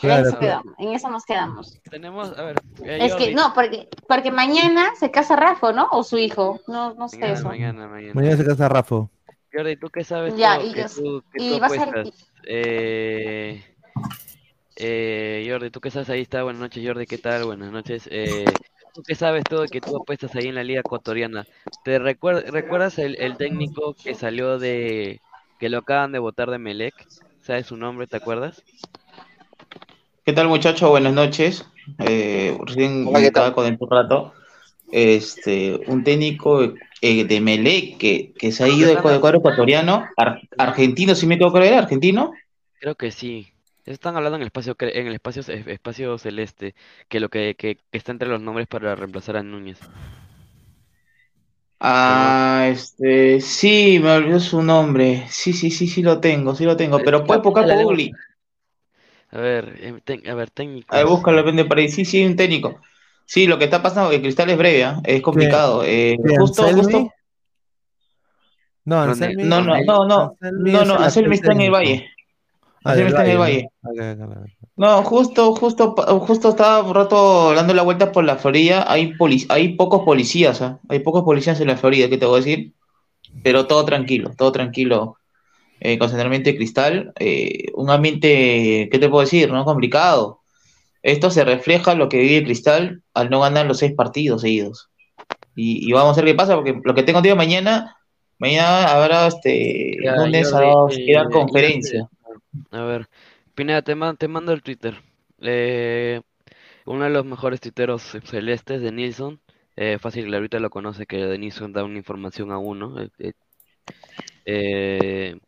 En Claro, eso quedamos, en eso nos quedamos. Tenemos, a ver, eh, Es que no, porque, porque mañana se casa Rafa, ¿no? O su hijo, no, no sé Mañana, eso. mañana, mañana. Mañana se casa Rafa. Jordi, ¿tú qué sabes? Ya, tú, y que yo- tú, que y tú va a? Eh, eh, Jordi, ¿tú qué sabes? Ahí está, buenas noches, Jordi, ¿qué tal? Buenas noches. Eh, ¿tú qué sabes todo que tú apuestas ahí en la liga ecuatoriana? ¿Te recuer- recuerdas el, el técnico que salió de, que lo acaban de votar de Melec? ¿Sabes su nombre, te acuerdas? ¿Qué tal muchachos? Buenas noches. Eh, recién Hola, me conectar un rato. Este, un técnico eh, de Melec que, que se ha ido del cuadro ecuatoriano, ar- argentino, si me equivoco, ¿era argentino? Creo que sí. Están hablando en el espacio cre- en el espacio ce- espacio celeste, que lo que, que, que está entre los nombres para reemplazar a Núñez. Ah, este, sí, me olvidó su nombre. Sí, sí, sí, sí lo tengo, sí lo tengo. Pero puedes buscar por Google. A ver, em, ten- a ver, técnicos. A ver, búscalo, vende por ahí. Sí, sí, un técnico. Sí, lo que está pasando, el cristal es breve, ¿ah? Es complicado. Eh, ¿Qué, justo, Anselmi? justo. No, Con Anselmi. No, no, no, no. Anselmi No, es no, el Anselmi actual está en el técnico. Valle. Anselmi del está en el Valle, Valle. ¿no? Justo, justo, justo estaba un rato dando la vuelta por la Florida. Hay hay pocos policías, ¿ah? Hay pocos policías en la Florida, ¿qué te voy a decir? Pero todo tranquilo, todo tranquilo. Eh, con Centralmente Cristal, eh, un ambiente, ¿qué te puedo decir? No complicado. Esto se refleja lo que vive Cristal al no ganar los seis partidos seguidos. Y, y vamos a ver qué pasa, porque lo que tengo tío mañana, mañana habrá este Ya, lunes ya conferencia. A ver, Pineda, te, man- te mando el Twitter. Eh, uno de los mejores tuiteros celestes de Nilsson. Eh, fácil, ahorita lo conoce que de Nilsson da una información a uno. eh, eh, eh,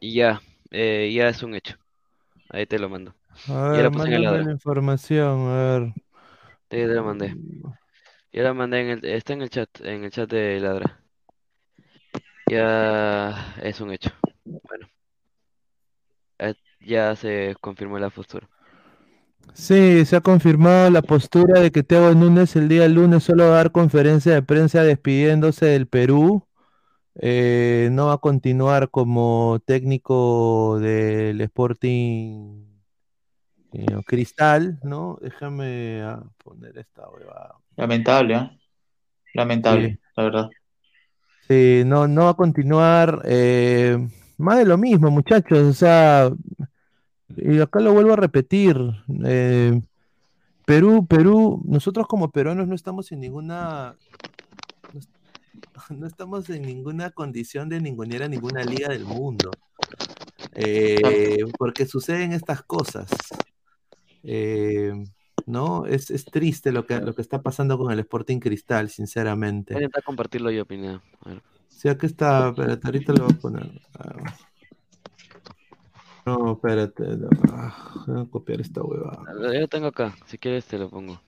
y ya, eh, ya es un hecho. Ahí te lo mando. A Ya ver, lo puse en el mándame ladro. la información, a ver. Te lo mandé. Ya lo mandé en el, está en el chat, en el chat de Ladra. Ya es un hecho. Bueno, ya se confirmó la postura. Sí, se ha confirmado la postura de que Thiago Núñez el día lunes solo va a dar conferencia de prensa despidiéndose del Perú. Eh, no va a continuar como técnico del Sporting eh, Cristal, ¿no? Déjame ah, poner esta huevada. Lamentable, ¿ah? Lamentable, Sí. la verdad. Sí, no, no va a continuar. eh, más de lo mismo, muchachos. O sea, y acá lo vuelvo a repetir. eh, Perú, Perú, nosotros como peruanos no estamos en ninguna, no, est- no estamos en ninguna condición de ningunear a ninguna liga del mundo. eh, porque suceden estas cosas. Eh, ¿no? Es, es triste lo que, lo que está pasando con el Sporting Cristal, Voy a sinceramente. intentar compartirlo yo, ver. Sí, aquí está, espérate, ahorita lo voy a poner. Ah. No, espérate, no, ah, voy a copiar esta huevada. Yo lo tengo acá, si quieres te lo pongo.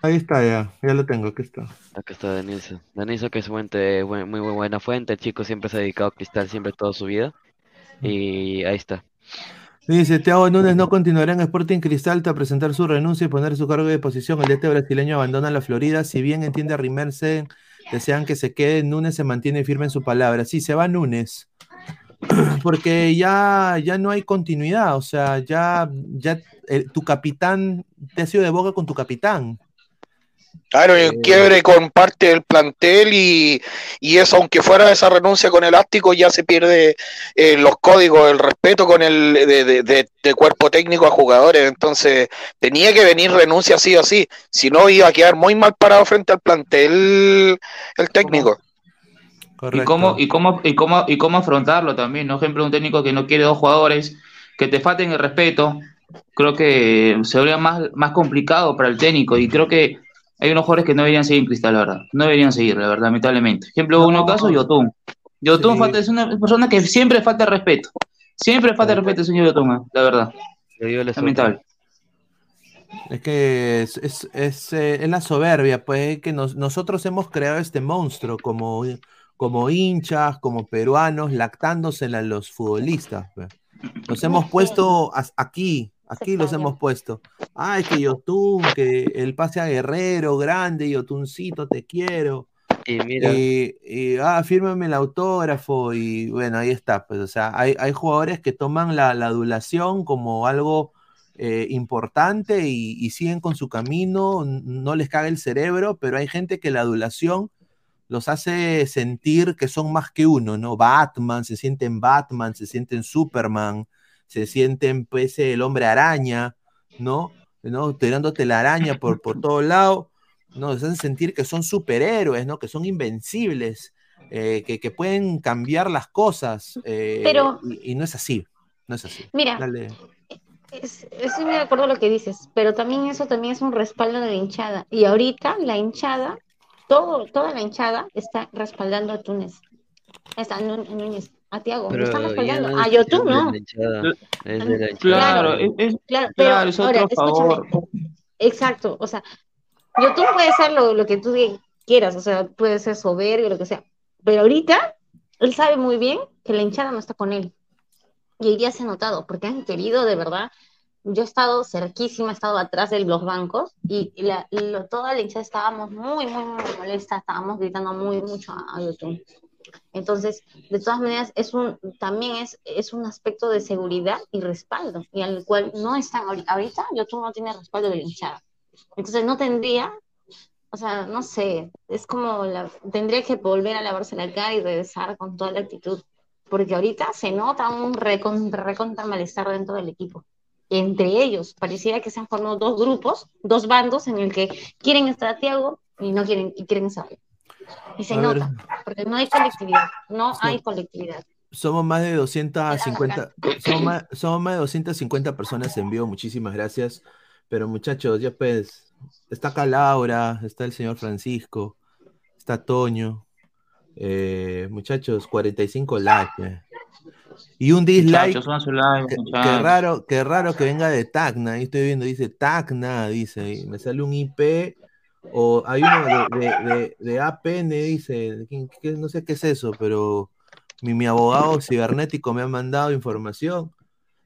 Ahí está ya, ya lo tengo, aquí está. Acá está Daniso. Daniso que es fuente, muy, muy buena fuente. El chico siempre se ha dedicado a cristal, siempre toda su vida. Y ahí está. Dice, Thiago Núñez no continuará en Sporting Cristal tras presentar su renuncia y poner su cargo de posición. El DT brasileño abandona la Florida. Si bien entiende a Rimerse, desean que se quede, Núñez se mantiene firme en su palabra. Sí, se va Núñez. Porque ya, ya no hay continuidad. O sea, ya, ya eh, tu capitán, te has ido de boca con tu capitán. Claro, y un quiebre con parte del plantel y, y eso, aunque fuera esa renuncia con elástico, ya se pierde eh, los códigos, el respeto con el de, de- de- de cuerpo técnico a jugadores. Entonces, tenía que venir renuncia sí o sí. Si no, iba a quedar muy mal parado frente al plantel el técnico. Y cómo, y, cómo, y, cómo, y cómo afrontarlo también, ¿no? Ejemplo, un técnico que no quiere dos jugadores, que te falten el respeto, creo que se vería más, más complicado para el técnico y creo que hay unos jugadores que no deberían seguir en Cristal, la verdad. No deberían seguir, la verdad, lamentablemente. Ejemplo, uno caso, Yotun. Yotun Sí. falta, es una persona que siempre falta respeto. Siempre falta respeto, señor Yotun, la verdad. Lamentable. Es que es, es, es, eh, es la soberbia, pues que nos- nosotros hemos creado este monstruo como, como hinchas, como peruanos, lactándose a los futbolistas. pues. Los hemos puesto as- aquí, aquí los hemos puesto. Ay, que Yotun, que el pase a Guerrero, grande, Yotuncito, te quiero. Y mira, Y, y, ah, fírmame el autógrafo y bueno, ahí está, pues, o sea, hay, hay jugadores que toman la, la adulación como algo eh, importante y, y siguen con su camino, no les caga el cerebro, pero hay gente que la adulación los hace sentir que son más que uno, ¿no? Batman, se sienten Batman, se sienten Superman, se sienten, pues, el hombre araña, ¿no? ¿No? Tirándote la araña por, por todo lado. ¿no? Les hacen sentir que son superhéroes, ¿no? Que son invencibles, eh, que, que pueden cambiar las cosas. eh, Pero- y, y no es así. No es así. Mira, Dale. Es- de acuerdo lo que dices, pero también eso también es un respaldo de la hinchada. Y ahorita la hinchada, todo, toda la hinchada está respaldando a Túnez. Está Nú- Núñez, a Tiago, lo pero están no A de no. es de la. Claro, es, es- Claro, pero claro, es ahora, otro favor. escúchame. Exacto, o sea, Yotun puede ser lo, lo que tú quieras, o sea, puede ser soberbio, lo que sea. Pero ahorita, él sabe muy bien que la hinchada no está con él. Y hoy día se ha notado, porque han querido de verdad. Yo he estado cerquísima, he estado atrás de los bancos y la, lo- toda la hinchada estábamos muy, muy, muy molesta, estábamos gritando muy mucho a, a Yotun. Entonces, de todas maneras, es un, también es, es un aspecto de seguridad y respaldo, y al cual no están ahorita. Ahorita Yotun no tiene respaldo de la hinchada. Entonces, no tendría, o sea, no sé, es como la, tendría que volver a lavarse la cara y regresar con toda la actitud, porque ahorita se nota un recontra, recontra malestar dentro del equipo. Entre ellos, pareciera que se han formado dos grupos, dos bandos en el que quieren estar a Tiago y no quieren, y quieren saber. Y se A ver. nota, porque no hay colectividad, no hay colectividad. Somos más de 250, somos más, somos más de 250 personas en vivo, muchísimas gracias. Pero muchachos, ya pues, está acá Laura, está el señor Francisco, está Toño. Eh, muchachos, 45 likes. eh. Y un dislike. Muchachos, suban su like, Qué, raro, qué raro que venga de Tacna. Ahí estoy viendo, dice Tacna, dice. y me sale un IP. O hay uno de, de, de- de APN, dice. ¿quién- qué- no sé qué es eso, pero mi, mi abogado cibernético me ha mandado información.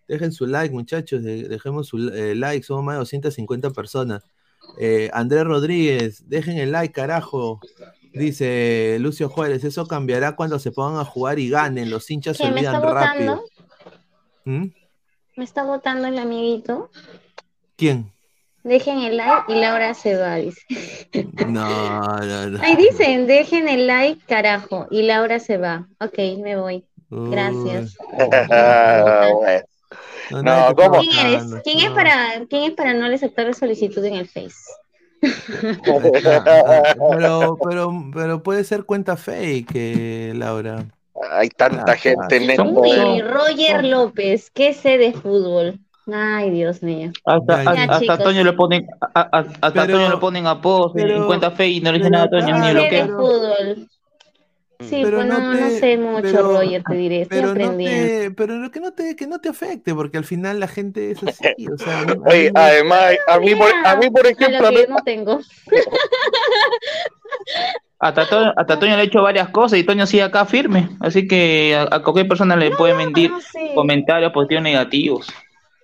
Dejen su like, muchachos. de- dejemos su eh, like. Somos más de 250 personas. Eh, Andrés Rodríguez, dejen el like, carajo. Dice Lucio Juárez, eso cambiará cuando se pongan a jugar y ganen. Los hinchas se ¿Quién me está olvidan rápido. ¿Mm? Me está votando el amiguito. ¿Quién? Dejen el like y Laura se va, dice. No, no, no. Ahí dicen, dejen el like, carajo, y Laura se va. Ok, me voy. Gracias. No, ¿cómo? ¿Quién es para, quién es para no aceptar la solicitud en el Face? Pero, pero, pero puede ser cuenta fake, eh, Laura. Hay tanta Ah, gente en son- esto. Uy, Roger López, ¿qué sé de fútbol? Ay, Dios mío. Hasta, Ya, hasta chicos. Toño le ponen, a- a- hasta Pero- Toño le ponen a post en pero- cuenta fe y no le dice pero- nada a Toño ni No lo que. fútbol. Sí, Pero pues no no, no sé mucho, pero- Roger, te diré. Estoy Pero no aprendiendo. te, pero no- que no te, que no te afecte, porque al final la gente es así, o sea, a a Oye, además, a mí, por, a mí, por A ejemplo, lo a que yo no tengo. Hasta Toño, hasta Toño le ha hecho varias cosas y Toño sigue acá firme. Así que a, a cualquier persona le puede mentir no comentarios positivos o negativos.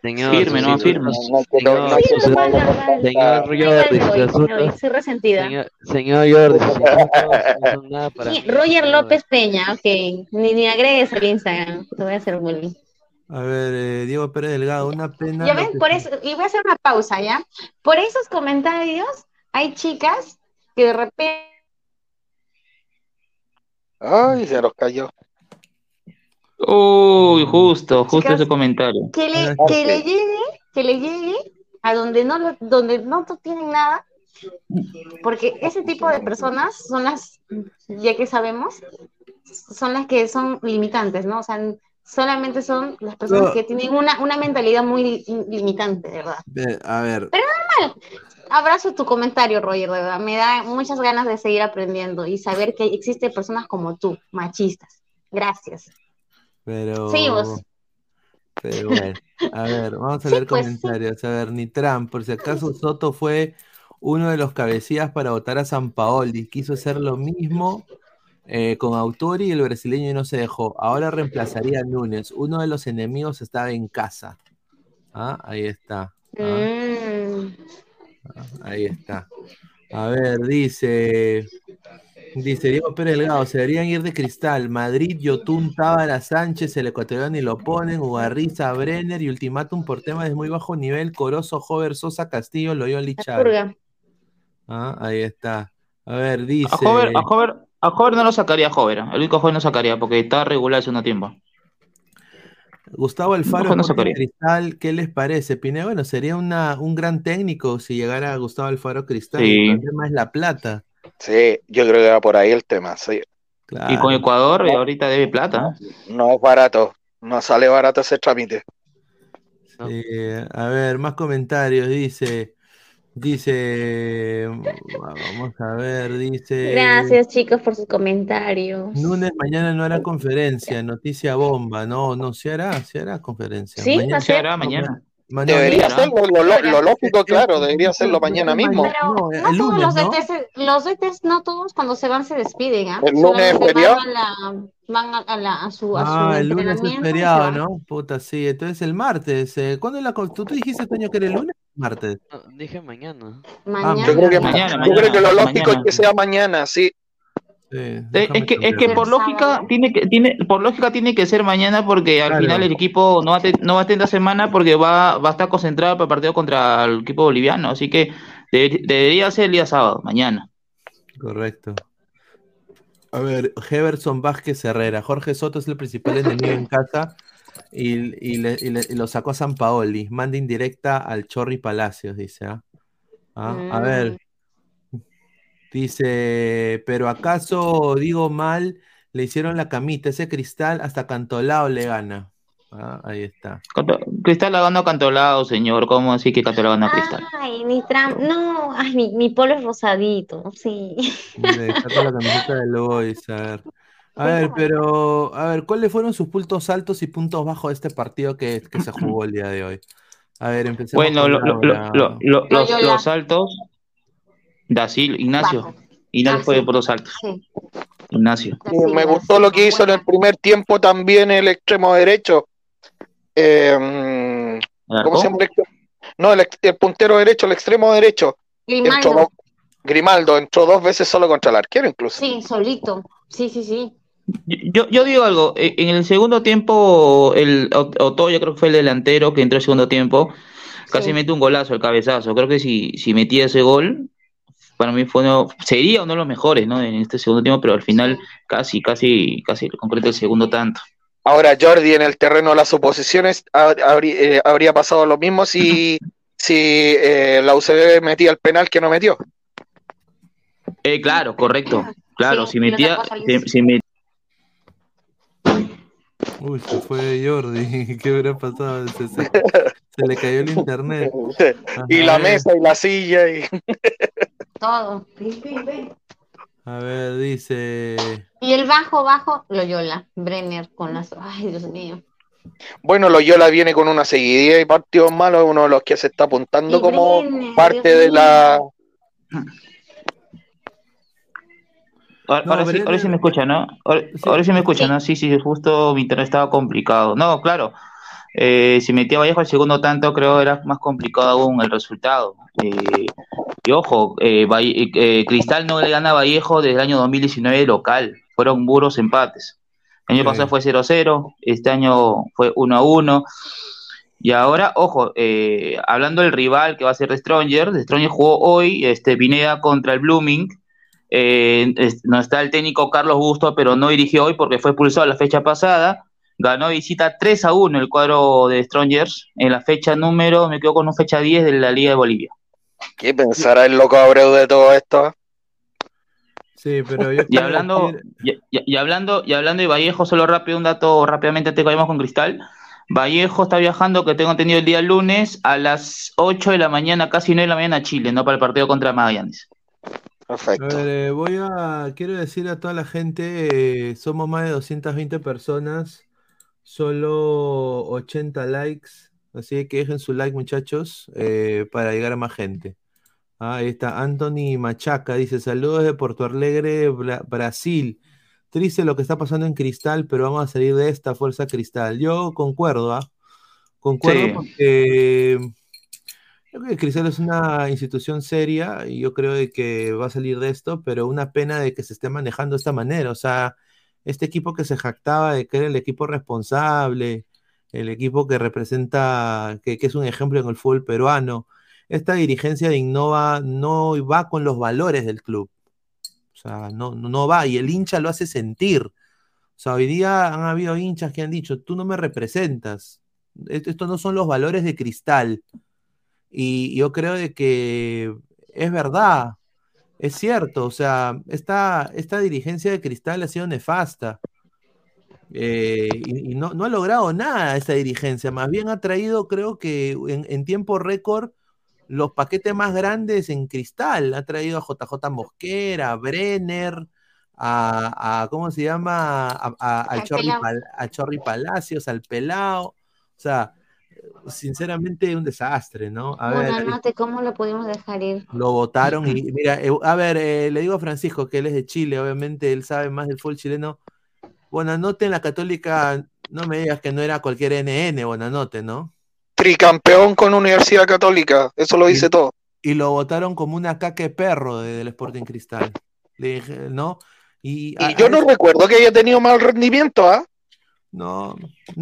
Señor, Firme, no señor, firme. Señor, Jordi, voy, soy resentida. señor, señor Jordi, no son nada para mí. Roger López Peña, ok. Ni, ni agregues al Instagram. Te voy a hacer bullying. A ver, eh, Diego Pérez Delgado, una pena. Ya ven, que- por eso, y voy a hacer una pausa, ¿ya? Por esos comentarios hay chicas que de repente Ay, se nos cayó. Uy, justo, justo Chicas, ese comentario. que le, que le llegue, que le llegue a donde no lo- donde no tienen nada, porque ese tipo de personas son las, ya que sabemos, son las que son limitantes, ¿no? O sea, solamente son las personas No. que tienen una, una mentalidad muy li- limitante, de verdad. A ver, Pero normal. Abrazo tu comentario, Roger, de verdad. Me da muchas ganas de seguir aprendiendo y saber que existen personas como tú, machistas. Gracias. Pero. Seguimos. Pero bueno, a ver, vamos a Sí, leer pues, sí. comentarios. A ver, Nitram, por si acaso Soto fue uno de los cabecillas para votar a San Paoli. Quiso hacer lo mismo eh, con Autori y el brasileño no se dejó. Ahora reemplazaría a Núñez. Uno de los enemigos estaba en casa. Ah, ahí está. Ah, Mm. ahí está. A ver, dice. Dice Diego Pérez Delgado, se deberían ir de cristal. Madrid, Yotun, Tábara, Sánchez, el ecuatoriano y lo ponen, Ugarriza, Brenner y ultimátum por temas de muy bajo nivel, Corozo, Hover, Sosa, Castillo, Loyola y La Chávez. Ah, ahí está. A ver, dice. A Hover, a Hover, a Hover no lo sacaría a Hover. El único Hover no sacaría porque está regular hace un tiempo. Gustavo Alfaro, No. Cristal, ¿qué les parece? Pineda, bueno, sería una, un gran técnico si llegara Gustavo Alfaro Cristal. Sí. El problema es la plata. Sí, yo creo que va por ahí el tema. Sí. Y con Ecuador eh, ahorita debe plata. ¿eh? No es barato, no sale barato ese trámite. Sí, a ver, más comentarios. Dice, dice, vamos a ver, dice. Gracias, chicos, por sus comentarios. Núñez mañana no hará conferencia, noticia bomba. No, no, se hará, se hará conferencia. ¿Sí? ¿Va a ser? Se hará mañana. Ma- no, Debería lo, lo- lo- lo lógico, claro, debería hacerlo mañana mismo. Pero No, el todos lunes, los ¿no? Los DTs no todos cuando se van se despiden, ¿ah? ¿El lunes es feriado? Van, a, la- van a, a la- a su, a su Ah, el lunes es feriado. ¿no? Puta, sí. Entonces el martes. eh, ¿Cuándo es la ¿Tú, tú dijiste, Toño, que era el lunes? Martes. No, dije mañana. Mañana. Yo creo que, Mañana, yo mañana, creo que lo lógico mañana. es que sea mañana, sí. Sí, Eh, Es que, es que por lógica tiene que tiene por lógica tiene que ser mañana porque al Claro. final el equipo no va a te- no va a tener la semana porque va, va a estar concentrado para el partido contra el equipo boliviano, así que debe- debería ser el día sábado, mañana. Correcto. A ver, Heverson Vázquez Herrera. Jorge Soto es el principal enemigo en casa y, y le- y le- y lo sacó a San Paoli. Manda indirecta al Chorri Palacios, dice. ¿ah? Ah, A Mm. ver, dice, pero acaso digo mal, le hicieron la camita, ese cristal hasta Cantolao le gana. Ah, ahí está. Canto- Cristal la ganó Cantolao, señor, ¿cómo así que Cantolao ganó a Cristal? Ay, mi tram, no, ay, mi, mi polo es rosadito, sí. Le la camiseta a ver. A ver, pero, a ver, ¿cuáles fueron sus puntos altos y puntos bajos de este partido que, que se jugó el día de hoy? A ver, empecemos Bueno, con lo- lo- lo- Laura. lo- lo- los, los saltos, Dasil, Ignacio, Bajo. Ignacio fue sí. por los saltos, Sí. Ignacio. Me gustó lo que hizo en el primer tiempo también el extremo derecho. Eh, mm, ¿Cómo se llama? el extremo? No, el, puntero derecho, el extremo derecho. Entró Grimaldo. dos- Grimaldo entró dos veces solo contra el arquero incluso. Sí, solito. Sí, sí, sí. Yo, yo digo algo, eh, en el segundo tiempo, el Ot- Otoya creo que fue el delantero que entró el segundo tiempo, casi Sí. mete un golazo, el cabezazo. Creo que si, si metía ese gol, para mí fue uno, sería uno de los mejores, ¿no? En este segundo tiempo, pero al final casi, casi, casi concreta el segundo tanto. Ahora Jordi en el terreno de las suposiciones ha- habrí- eh, habría pasado lo mismo si, si eh, la UCB metía el penal que no metió. Eh, claro, correcto. Claro, Sí, si metía, si, si met- Uy, se fue Jordi. ¿Qué hubiera pasado? Se, se- Se le cayó el internet. y la mesa y la silla y Todo. A ver, dice. Y el bajo, bajo, Loyola, Brenner con las. Ay, Dios mío. bueno, Loyola viene con una seguidilla y partidos malos, uno de los que se está apuntando Y como Brenner, parte Dios de la Ahora, No, ahora sí, ahora sí me escucha, ¿no? Ahora, ahora sí me escucha, ¿no? Sí, sí, justo mi internet estaba complicado. No, claro. Eh, si metía Vallejo al segundo tanto, creo era más complicado aún el resultado. Eh, y ojo, eh, Valle- eh, Cristal no le gana a Vallejo desde el año 2019 local. Fueron buros empates. El año Sí. pasado fue 0-0, este año fue 1-1. Y ahora, ojo, hablando del rival que va a ser de Stronger, de Stronger jugó hoy este, Pineda contra el Blooming. Es- no está el técnico Carlos Busto, pero no dirigió hoy porque fue expulsado la fecha pasada. Ganó visita 3 a 1 el cuadro de Strongers en la fecha número, me quedo con una fecha 10 de la Liga de Bolivia. ¿Qué pensará el loco Abreu de todo esto? Sí, pero yo Y hablando, decir- y, y- y hablando, y hablando de Vallejo, solo rápido, un dato rápidamente antes que vayamos con Cristal. Vallejo está viajando, que tengo entendido el día lunes, a las 8 de la mañana, casi 9 de la mañana a Chile, ¿no? Para el partido contra Magallanes. A Perfecto. ver, eh, voy a, quiero decir a toda la gente, eh, somos más de 220 personas, solo 80 likes, así que dejen su like muchachos, eh, para llegar a más gente. Ah, ahí está Anthony Machaca, dice saludos de Porto Alegre, Bra- Brasil. Triste lo que está pasando en Cristal, pero vamos a salir de esta fuerza Cristal. Yo concuerdo, ¿ah? Concuerdo Sí. porque yo creo que Cristal es una institución seria y yo creo de que va a salir de esto, pero una pena de que se esté manejando de esta manera. O sea, este equipo que se jactaba de que era el equipo responsable, el equipo que representa, que, es un ejemplo en el fútbol peruano, esta dirigencia de Innova no va con los valores del club. O sea, no, no, va y el hincha lo hace sentir. O sea, hoy día han habido hinchas que han dicho, tú no me representas. Est- Estos no son los valores de Cristal. Y yo creo de que es verdad, es cierto, o sea, esta, esta dirigencia de Cristal ha sido nefasta. eh, y, y no, no ha logrado nada esta dirigencia, más bien ha traído, creo que en, en tiempo récord, los paquetes más grandes en Cristal. Ha traído a JJ Mosquera, a Brenner, a, a- ¿cómo se llama? A, a- al Chorri. Pal- a Chorri Palacios, al Pelao. O sea, sinceramente un desastre, ¿no? A ver, Buenanote, ¿cómo lo pudimos dejar ir? lo votaron y mira, eh, a ver, eh, le digo a Francisco que él es de Chile, obviamente él sabe más del fútbol chileno. Buenanote en la Católica, no me digas que no era cualquier NN, Buenanote, ¿no? Tricampeón con Universidad Católica, eso lo dice todo. Y lo votaron como una caca de perro de- del Sporting Cristal. Le dije, ¿no? Y, a- yo a no eso- recuerdo que haya tenido mal rendimiento, ¿ah? No,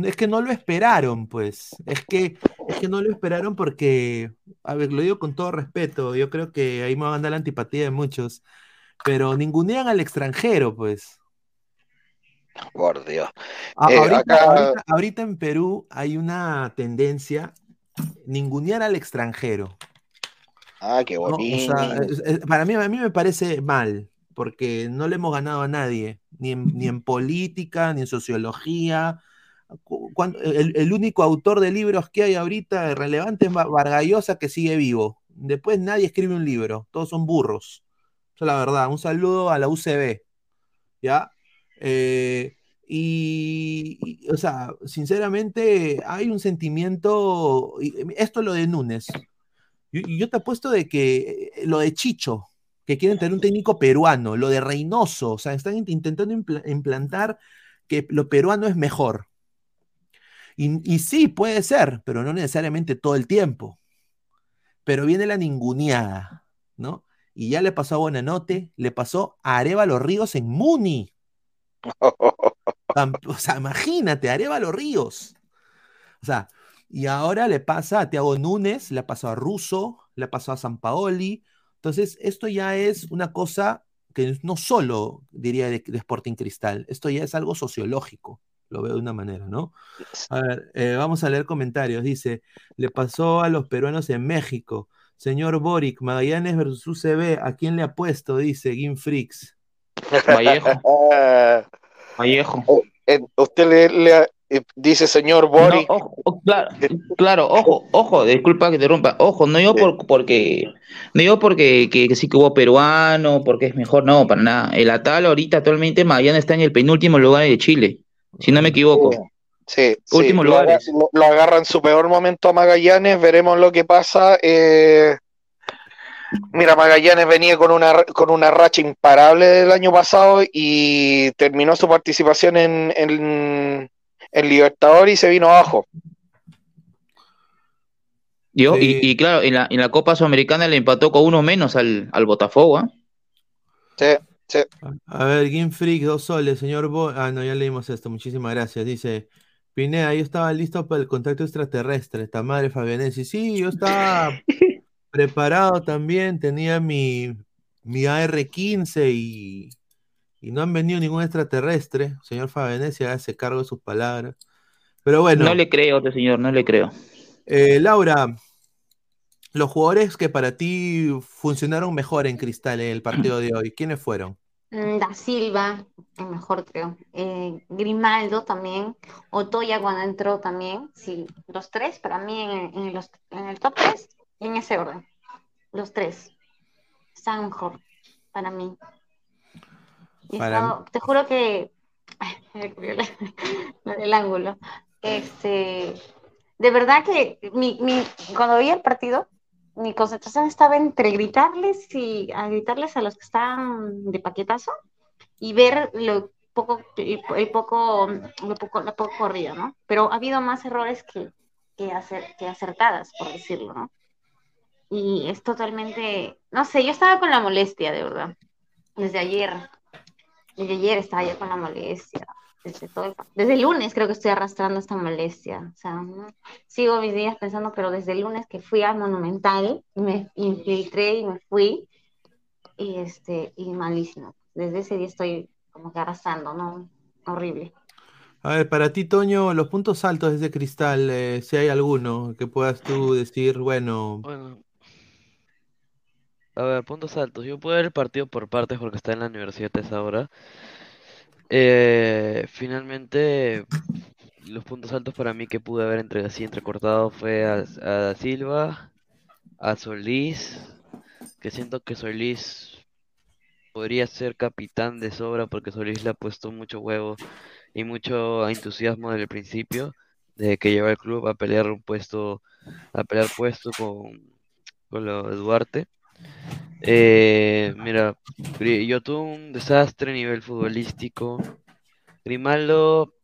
es que no lo esperaron, pues. Es que, es que no lo esperaron porque, a ver, lo digo con todo respeto, yo creo que ahí me va a andar la antipatía de muchos, pero ningunean al extranjero, pues. Por Dios. Eh, ahorita, acá- ahorita- ahorita en Perú hay una tendencia ningunear al extranjero. Ah, qué ¿no? O bonito. sea, para mí, a mí me parece mal, porque no le hemos ganado a nadie, ni en, política, ni en sociología. El, único autor de libros que hay ahorita relevante es Va- Vargallosa, que sigue vivo. Después nadie escribe un libro, todos son burros. Eso es la verdad. Un saludo a la UCB. ¿Ya? Eh, y, y, o sea, sinceramente, hay un sentimiento. y esto es lo de Núñez. Yo, yo te apuesto de que eh, lo de Chicho, que quieren tener un técnico peruano, lo de Reynoso, o sea, están int- intentando impla- implantar que lo peruano es mejor. Y, sí, puede ser, pero no necesariamente todo el tiempo. Pero viene la ninguneada, ¿no? Y ya le pasó a Bonanote, le pasó a Arevalo Ríos en Muni. O sea, imagínate, Arevalo Ríos. O sea, y ahora le pasa a Thiago Núñez, le pasado a Russo, le pasado a Sampaoli. Entonces, esto ya es una cosa que no solo diría de, de Sporting Cristal, esto ya es algo sociológico, lo veo de una manera, ¿no? A ver, eh, vamos a leer comentarios. Dice, le pasó a los peruanos en México. Señor Boric, Magallanes versus UCB, ¿a quién le ha puesto? Dice Gim Freaks. Vallejo. Vallejo. Eh, ¿Usted le, le- dice señor Bori. No, ojo, o- claro, claro, ojo, ojo, disculpa que te rompa, ojo, no yo por, porque, no yo porque que, que sí que hubo peruano, porque es mejor, no, para nada. El Atal ahorita actualmente Magallanes está en el penúltimo lugar de Chile, si no me equivoco. Sí, sí, Últimos lo, lugares. aga- lo- lo agarra en su peor momento a Magallanes, veremos lo que pasa. eh, mira, Magallanes venía con una, con una racha imparable del año pasado y terminó su participación en, en, en Libertadores y se vino abajo. Yo, Sí. y, y claro, en la, en la Copa Sudamericana le empató con uno menos al, al Botafogo, ¿ah? Sí, sí. A ver, Game Freak, dos soles, señor Bo. Ah, no, ya leímos esto, muchísimas gracias. Dice, Pineda, yo estaba listo para el contacto extraterrestre, esta madre Fabianesi. Sí, yo estaba preparado también, tenía mi, mi AR-15 y, y no han venido ningún extraterrestre. Señor Fabianesi, hágase cargo de sus palabras. Pero bueno. No le creo a este señor, no le creo. Eh, Laura, los jugadores que para ti funcionaron mejor en Cristal en el partido de hoy, ¿quiénes fueron? Mm, Da Silva, el mejor creo. Eh, Grimaldo también. Otoya cuando entró también. Sí, los tres para mí en, los, en el top 3, en ese orden. Los tres. Están mejor para mí. Y Para te juro que. Ay, lo del ángulo. Este, de verdad que mi, mi, cuando veía el partido, mi concentración estaba entre gritarles y a gritarles a los que estaban de paquetazo y ver lo poco, el, el poco, lo poco, la poco corrida, ¿no? Pero ha habido más errores que, que, acer- que acertadas, por decirlo, ¿no? Y es totalmente, no sé, yo estaba con la molestia, de verdad, desde ayer. Desde ayer estaba yo con la molestia. Desde, todo el, desde el lunes creo que estoy arrastrando esta molestia. O sea, ¿no? sigo mis días pensando, pero desde el lunes que fui al Monumental, me infiltré y me fui, y, este, y malísimo. Desde ese día estoy como que arrastrando, ¿no? Horrible. A ver, para ti, Toño, los puntos altos de ese Cristal, eh, si hay alguno que puedas tú decir, bueno, Bueno, a ver, puntos altos. Yo puedo ver el partido por partes porque está en la universidad a esa hora. Eh, finalmente, los puntos altos para mí que pude haber entre, así entrecortado fue a, a Silva, a Solís, que siento que Solís podría ser capitán de sobra porque Solís le ha puesto mucho huevo y mucho entusiasmo desde el principio, desde que lleva el club a pelear un puesto, a pelear puesto con, con lo de Duarte. Eh, mira, yo tuve un desastre a nivel futbolístico. Grimaldo,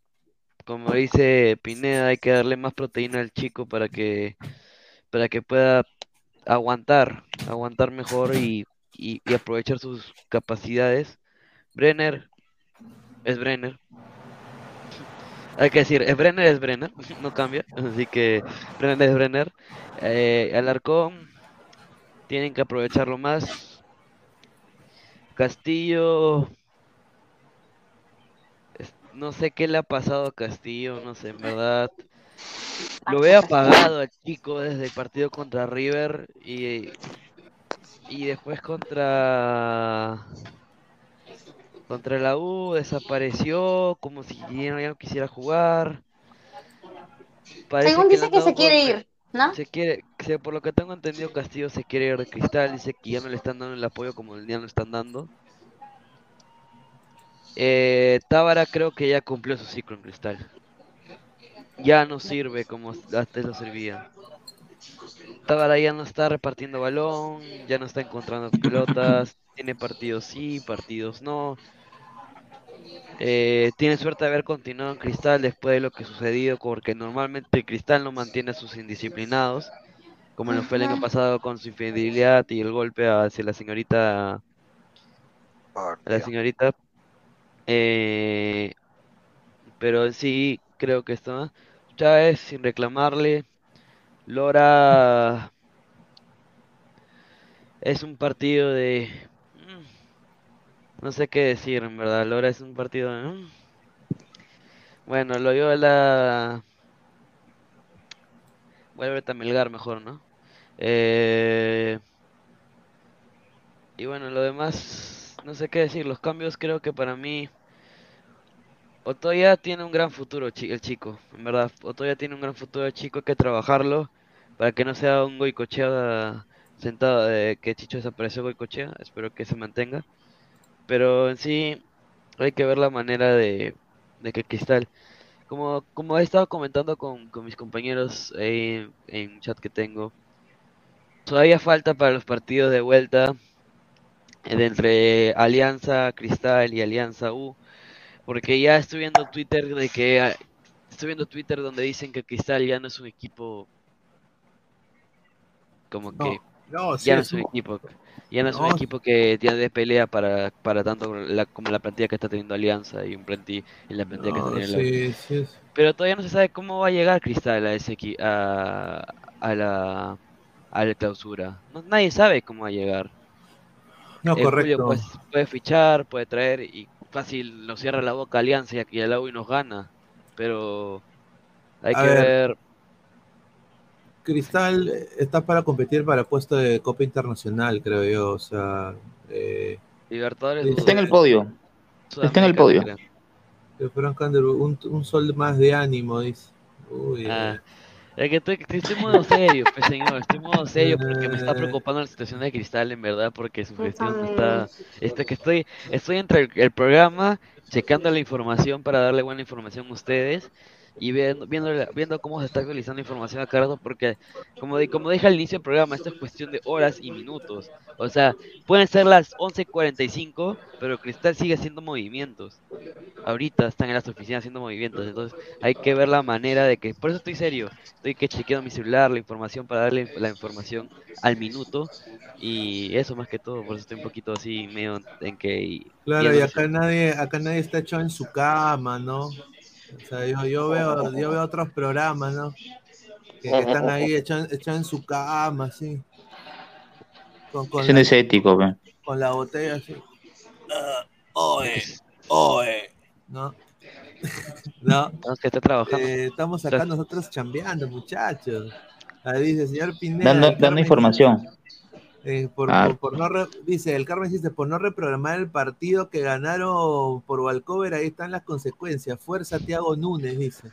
como dice Pineda, hay que darle más proteína al chico para que, para que pueda aguantar, aguantar mejor y, y- y aprovechar sus capacidades. Brenner es Brenner. Hay que decir, es Brenner, es Brenner, no cambia. Así que Brenner es Brenner. Eh, Alarcón, tienen que aprovecharlo más. Castillo, no sé qué le ha pasado a Castillo, no sé, en verdad. Lo veo apagado al chico desde el partido contra River y, y después contra contra la U desapareció como si ya no, ya no quisiera jugar. Parece Según que dice que se quiere golpe. ir, Se quiere, se- por lo que tengo entendido, Castillo se quiere ir de cristal, dice que ya no le están dando el apoyo como ya no están dando. Eh, Tábara creo que ya cumplió su ciclo en cristal. Ya no sirve como antes lo servía. Tábara ya no está repartiendo balón, ya no está encontrando pelotas, tiene partidos sí, partidos no. Eh, tiene suerte de haber continuado en Cristal después de lo que sucedió, porque normalmente Cristal no mantiene a sus indisciplinados, como lo fue el año pasado con su infidelidad y el golpe hacia la señorita, a la señorita. Eh, pero sí, creo que esto. Chávez, sin reclamarle. Lora es un partido de. No sé qué decir, en verdad. Lora es un partido mm. Bueno, lo dio la. Vuelve a Melgar mejor, ¿no? Eh, Y bueno, lo demás, no sé qué decir. Los cambios creo que para mí Otoya tiene un gran futuro, el chico, en verdad. Otoya tiene un gran futuro, el chico, hay que trabajarlo para que no sea un goicochea sentado, de que Chicho desapareció goicochea. Espero que se mantenga. Pero en sí, hay que ver la manera de, de que Cristal, como, como he estado comentando con, con mis compañeros ahí en un chat que tengo, todavía falta para los partidos de vuelta de entre Alianza Cristal y Alianza U, porque ya estoy viendo Twitter de que ah, estoy viendo Twitter donde dicen que Cristal ya no es un equipo como No, que no, sí ya no es un equipo ya no es un equipo que ya de pelea para, para tanto la, como la plantilla que está teniendo Alianza y un planti y la plantilla que está teniendo sí, sí pero todavía no se sabe cómo va a llegar Cristal a ese equi- a, a la a la clausura no, nadie sabe cómo va a llegar No, Eh, correcto. puede fichar, puede traer y fácil nos cierra la boca Alianza y aquí el y nos gana. Pero hay A que ver. ver. Cristal eh, está para competir para el puesto de Copa Internacional, creo yo. O sea, eh, Libertadores. Está en el podio. Está en el podio. un, un sol más de ánimo, dice. Uy, Ah, es que estoy, estoy en modo serio, pues, señor. Estoy en modo serio porque me está preocupando la situación de Cristal, en verdad, porque su gestión está. Este, que estoy, estoy entre el, el programa, checando la información para darle buena información a ustedes y viendo, viendo, viendo cómo se está actualizando información a cada rato, porque, como, di- como dije al inicio del programa, esto es cuestión de horas y minutos. O sea, pueden ser las 11.45, pero Cristal sigue haciendo movimientos. Ahorita están en las oficinas haciendo movimientos, entonces hay que ver la manera de que, por eso estoy serio, estoy que chequeando mi celular, la información para darle la información al minuto y eso más que todo, por eso estoy un poquito así medio en que... Claro, y acá nadie, acá nadie está echado en su cama, ¿no? O sea, yo, yo veo, yo veo otros programas, ¿no? Que, que están ahí echados en su cama, así. Con, con, la, es ético, pe. con la botella así. Ah, oe, oe, ¿no? ¿No? Tenemos que estar trabajando. Eh, estamos acá nosotros chambeando, muchachos. Ahí dice, señor Pineda. Dando, dando información. Eh, por, Ah. por- por no re- dice, el Carmen dice, por no reprogramar el partido que ganaron por Valcover, ahí están las consecuencias. Fuerza Tiago Núñez, dice.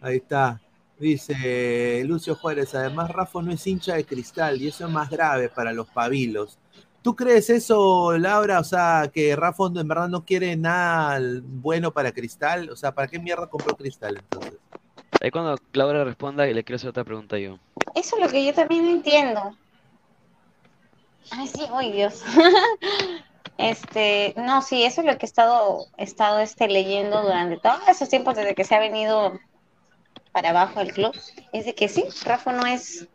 Ahí está. Dice Lucio Juárez, además Rafa no es hincha de cristal y eso es más grave para los pabilos. ¿Tú crees eso, Laura? O sea, que Rafa en verdad no quiere nada bueno para Cristal. O sea, ¿para qué mierda compró Cristal entonces? Ahí cuando Laura responda y le quiero hacer otra pregunta yo. Eso es lo que yo también no entiendo. Ay, sí, ay Dios. Este, no, sí, eso es lo que he estado, he estado este, leyendo durante todos esos tiempos desde que se ha venido para abajo el club. Es de que sí, Rafa no es,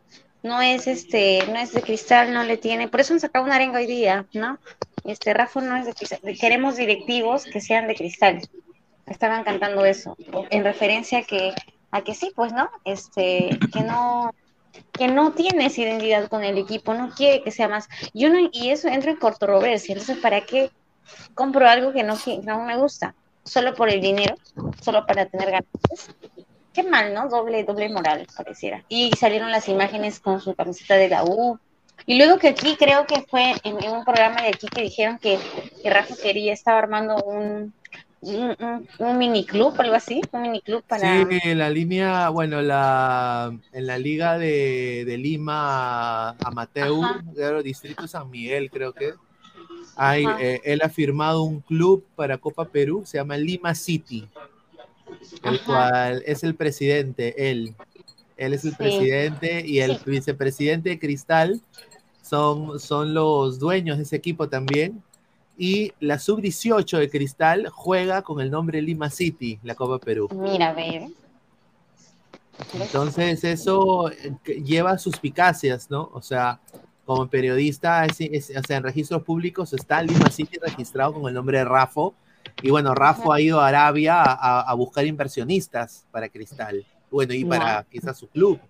no es este, no es de cristal, no le tiene, por eso han sacado una arenga hoy día, ¿no? Este, Rafa no es de cristal, queremos directivos que sean de cristal. Estaban cantando eso, en referencia a que, a que sí, pues, ¿no? Este, que no, que no tiene esa identidad con el equipo, no quiere que sea más. Yo no, y eso entra en controversia. Entonces, ¿para qué compro algo que no, que no me gusta? Solo por el dinero, solo para tener ganancias. Qué mal, ¿no? Doble, doble moral, pareciera. Y salieron las imágenes con su camiseta de la U. Y luego que aquí creo que fue en, en un programa de aquí que dijeron que, que Rafa quería, estaba armando un, un, un, un mini club, algo así, un mini club para... Sí, la línea, bueno, la, en la liga de, de Lima Amateur, claro, Distrito San Miguel, creo que. Hay, eh, él ha firmado un club para Copa Perú, se llama Lima City, el Ajá. cual es el presidente, él. Él es el Sí. presidente y el Sí. vicepresidente de Cristal son, son los dueños de ese equipo también. Y la sub-18 de Cristal juega con el nombre Lima City, la Copa Perú. Mira, ve. Entonces eso eh, lleva suspicacias, ¿no? O sea, como periodista, es- es- o sea, en registros públicos está Lima City registrado con el nombre de Rafo. Y bueno, Rafo ha ido a Arabia a, a buscar inversionistas para Cristal. Bueno, y para quizás su club.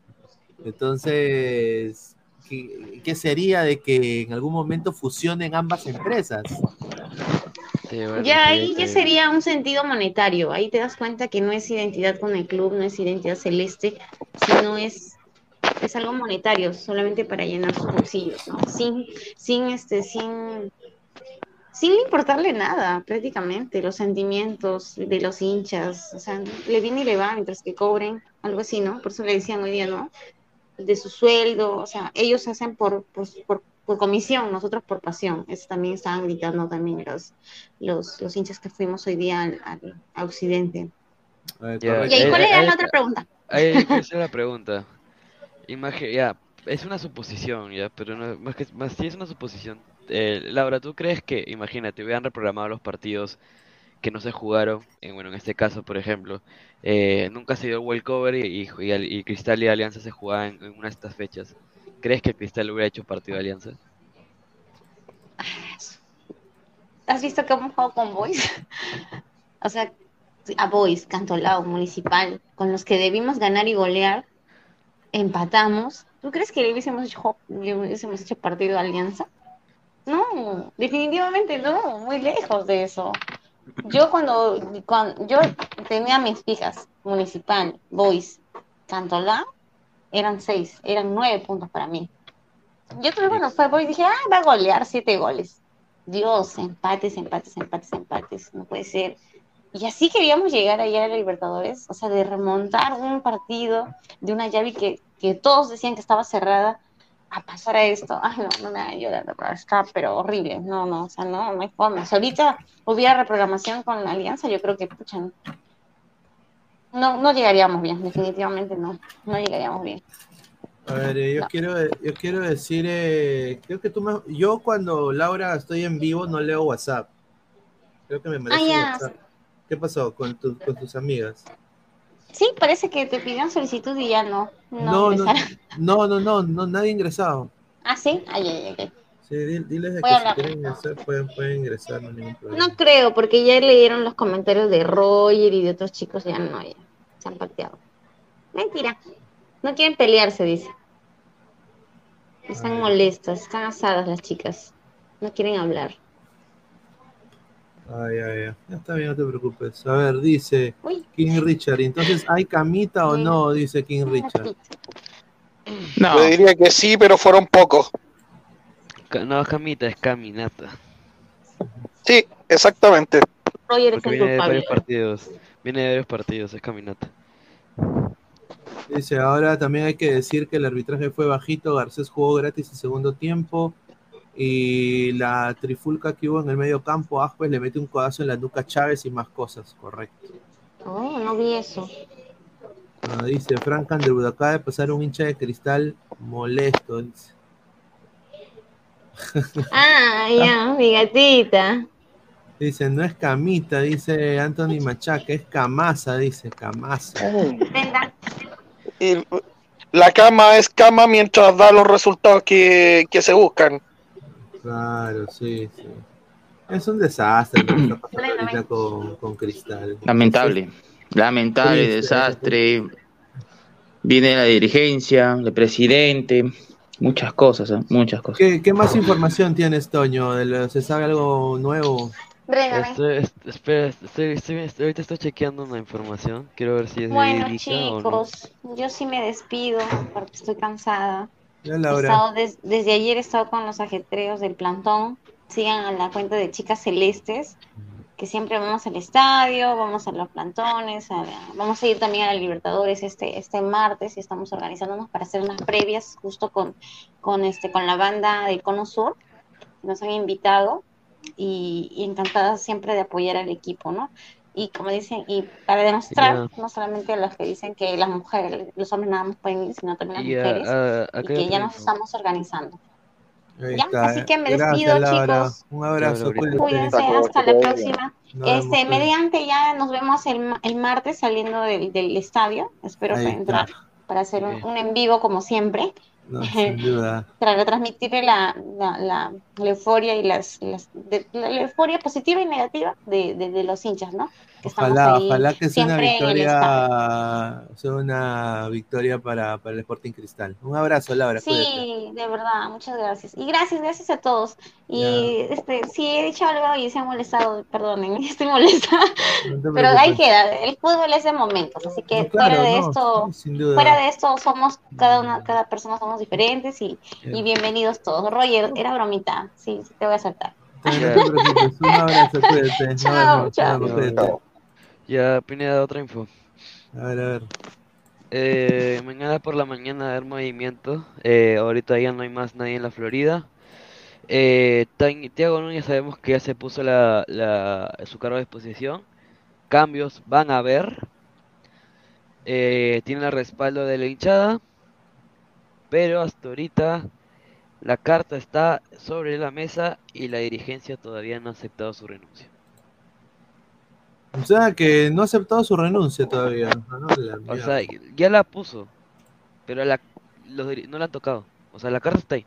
Entonces, ¿qué, qué sería de que en algún momento fusionen ambas empresas? Ya ahí ya sería un sentido monetario. Ahí te das cuenta que no es identidad con el club, no es identidad celeste, sino es, es algo monetario, solamente para llenar sus bolsillos, ¿no? Sin, sin este, sin, sin importarle nada, prácticamente, los sentimientos de los hinchas, o sea, le viene y le va mientras que cobren, algo así, ¿no? Por eso le decían hoy día, ¿no? De su sueldo, o sea, ellos hacen por, por, por, por comisión, nosotros por pasión. Eso también estaban gritando también los, los, los hinchas que fuimos hoy día al, al- a Occidente. Y ahí, eh, ¿cuál eh, era ahí la está. otra pregunta? Ahí que hacer la pregunta. Imagi- ya, es una suposición, ya, pero no, más que más sí es una suposición. Eh, Laura, ¿tú crees que, imagínate, hubieran reprogramado los partidos que no se jugaron? En, bueno, en este caso, por ejemplo, eh, nunca se dio World Cover y, y, y Al- y Cristal y Alianza se jugaban en, una de estas fechas. ¿Crees que Cristal hubiera hecho partido de Alianza? ¿Has visto que hemos jugado con Boys? o sea, a Boys, Cantolao, Municipal, con los que debimos ganar y golear, empatamos. ¿Tú crees que hubiésemos hecho, le hubiésemos hecho partido de Alianza? No, definitivamente no, muy lejos de eso. Yo cuando, cuando yo tenía mis fijas, Municipal, Boys, Cantolao, eran seis, eran nueve puntos para mí. Yo creo cuando fue Boys dije, ah, va a golear siete goles. Dios, empates, empates, empates, empates, no puede ser. Y así queríamos llegar ayer a la Libertadores, o sea, de remontar un partido de una llave que, que todos decían que estaba cerrada, a pasar a esto. Ay, no, no me hagan llorar, está pero horrible. No, no, o sea, no, no hay forma. Si ahorita hubiera reprogramación con la Alianza, yo creo que, pucha, no, no llegaríamos bien, definitivamente no, no llegaríamos bien. A ver, eh, yo, quiero, yo quiero decir, eh, creo que tú me... Yo cuando Laura estoy en vivo no leo WhatsApp. Creo que me merece Ah. WhatsApp. ¿Qué pasó con, tu- con tus amigas? Sí, parece que te pidieron solicitud y ya no, no, No, no, no, no, no, no, nadie ha ingresado. Ah, sí, ay, ay, ay. Sí, di- diles de que si quieren ingresar pueden, pueden ingresar, no hay ningún problema. No creo, porque ya leyeron los comentarios de Roger y de otros chicos, ya no, ya se han pateado. Mentira, no quieren pelearse, dice. Están molestas, están asadas las chicas, no quieren hablar. Ay, ay, ay. Ya está bien, no te preocupes. A ver, dice King Richard. Entonces, ¿hay camita o no? Dice King Richard. Yo diría que sí, pero fueron pocos. No, Camita, es caminata. Sí, exactamente. Roger es Porque el viene de varios partidos. Viene de varios partidos, es caminata. Dice, ahora también hay que decir que el arbitraje fue bajito. Garcés jugó gratis el segundo tiempo. Y la trifulca que hubo en el medio campo, Aspe le mete un codazo en la nuca a Chávez y más cosas, correcto. Oh, no vi eso. Ah, dice Frank Underwood, acaba de pasar un hincha de cristal molesto. Dice. Ah, ya, mi gatita. Dice, no es camita, dice Anthony Machaca, es camasa, dice, camasa. Y la cama es cama mientras da los resultados que, que se buscan. Claro, sí, sí. Es un desastre lo que está pasando ahorita con, con Cristal. Lamentable. Lamentable, Triste, desastre. Viene la dirigencia, el presidente, muchas cosas, ¿eh? muchas cosas. ¿Qué, qué más información tienes, Toño? ¿Se sabe algo nuevo? Estoy, est- espera, estoy, estoy- estoy- ahorita estoy chequeando una información. Quiero ver si es Bueno, verídica o no. chicos, yo sí me despido porque estoy cansada. Estado des- desde ayer he estado con los ajetreos del plantón. Sigan a la cuenta de Chicas Celestes, que siempre vamos al estadio, vamos a los plantones, a vamos a ir también a la Libertadores este, este martes y estamos organizándonos para hacer unas previas justo con, con, este, con la banda del Cono Sur, nos han invitado y, y encantadas siempre de apoyar al equipo, ¿no? Y como dicen, y para demostrar, no solamente a los que dicen que las mujeres, los hombres nada más pueden ir, sino también las Y, ah, mujeres, ah, y que ya nos estamos organizando. Ya, así eh. que me Gracias, despido, Laura. chicos. Un abrazo. Cuídense, hasta la próxima. Nos Este, mediante ya nos vemos el, el martes saliendo del, del estadio. Espero entrar para hacer un, un en vivo como siempre. No, sin duda. Para retransmitirle la, la, la- la euforia y las, las- de- la, la euforia positiva y negativa de, de, de los hinchas, ¿no? Ojalá, ahí ojalá que sea una victoria, sea una victoria para, para el Sporting Cristal. Un abrazo, Laura. cuídate. Sí, de verdad, muchas gracias. Y gracias, gracias a todos. Y este, si he dicho algo y se han molestado, perdonen, estoy molesta. No Pero ahí queda, el fútbol es de momentos, así que No, claro, fuera de no, esto, fuera de esto somos, cada una, cada persona somos diferentes y, y bienvenidos todos. Roger, era bromita, sí, sí te voy a aceptar. No te preocupes, un abrazo, cuídate. Chao. Ya, Pineda, otra info. A ver, a ver. Eh, mañana por la mañana haber movimiento. Eh, ahorita ya no hay más nadie en la Florida. Eh, Thiago Núñez sabemos que ya se puso la, la- su cargo a disposición. Cambios van a haber. Eh, tiene el respaldo de la hinchada. Pero hasta ahorita la carta está sobre la mesa y la dirigencia todavía no ha aceptado su renuncia. O sea que no ha aceptado su renuncia todavía. No, la O sea, ya la puso, pero la, los no la han tocado. O sea, la carta está ahí.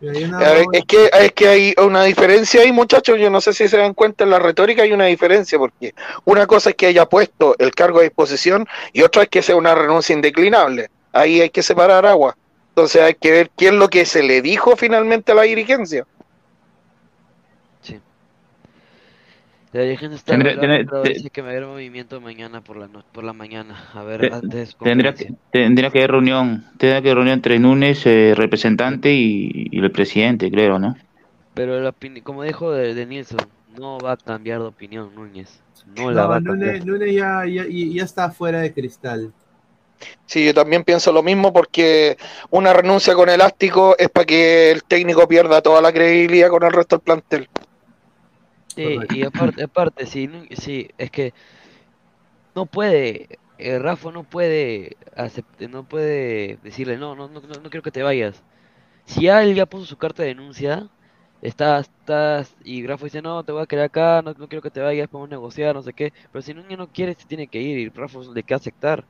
Ver, Es que, es que hay una diferencia ahí, muchachos. Yo no sé si se dan cuenta en la retórica, hay una diferencia, porque una cosa es que haya puesto el cargo a disposición y otra es que sea una renuncia indeclinable. Ahí hay que separar agua. Entonces hay que ver qué es lo que se le dijo finalmente a la dirigencia. La dirigencia está Tendré- hablando, tendré- pero te- dice que va a haber movimiento mañana por la no- por la mañana. A ver, Te- antes Tendría que, tendría que haber reunión, tendría que haber reunión entre Núñez, eh, representante y, y el presidente, creo, ¿no? Pero la como dijo de, de Nilsson, no va a cambiar de opinión Núñez. No la No, va a cambiar. Núñez, Núñez ya, ya, ya está fuera de cristal. Sí, yo también pienso lo mismo porque una renuncia con elástico es para que el técnico pierda toda la credibilidad con el resto del plantel. Sí, y aparte, aparte sí, sí, es que no puede, eh, Rafa no puede acept- no puede decirle no, no, no, no, quiero que te vayas. Si ya él ya puso su carta de denuncia, estás, estás, y Rafa dice no, te voy a quedar acá, no, no quiero que te vayas, podemos negociar, no sé qué, pero si Núñez no quiere, se tiene que ir, y Rafa le queda aceptar.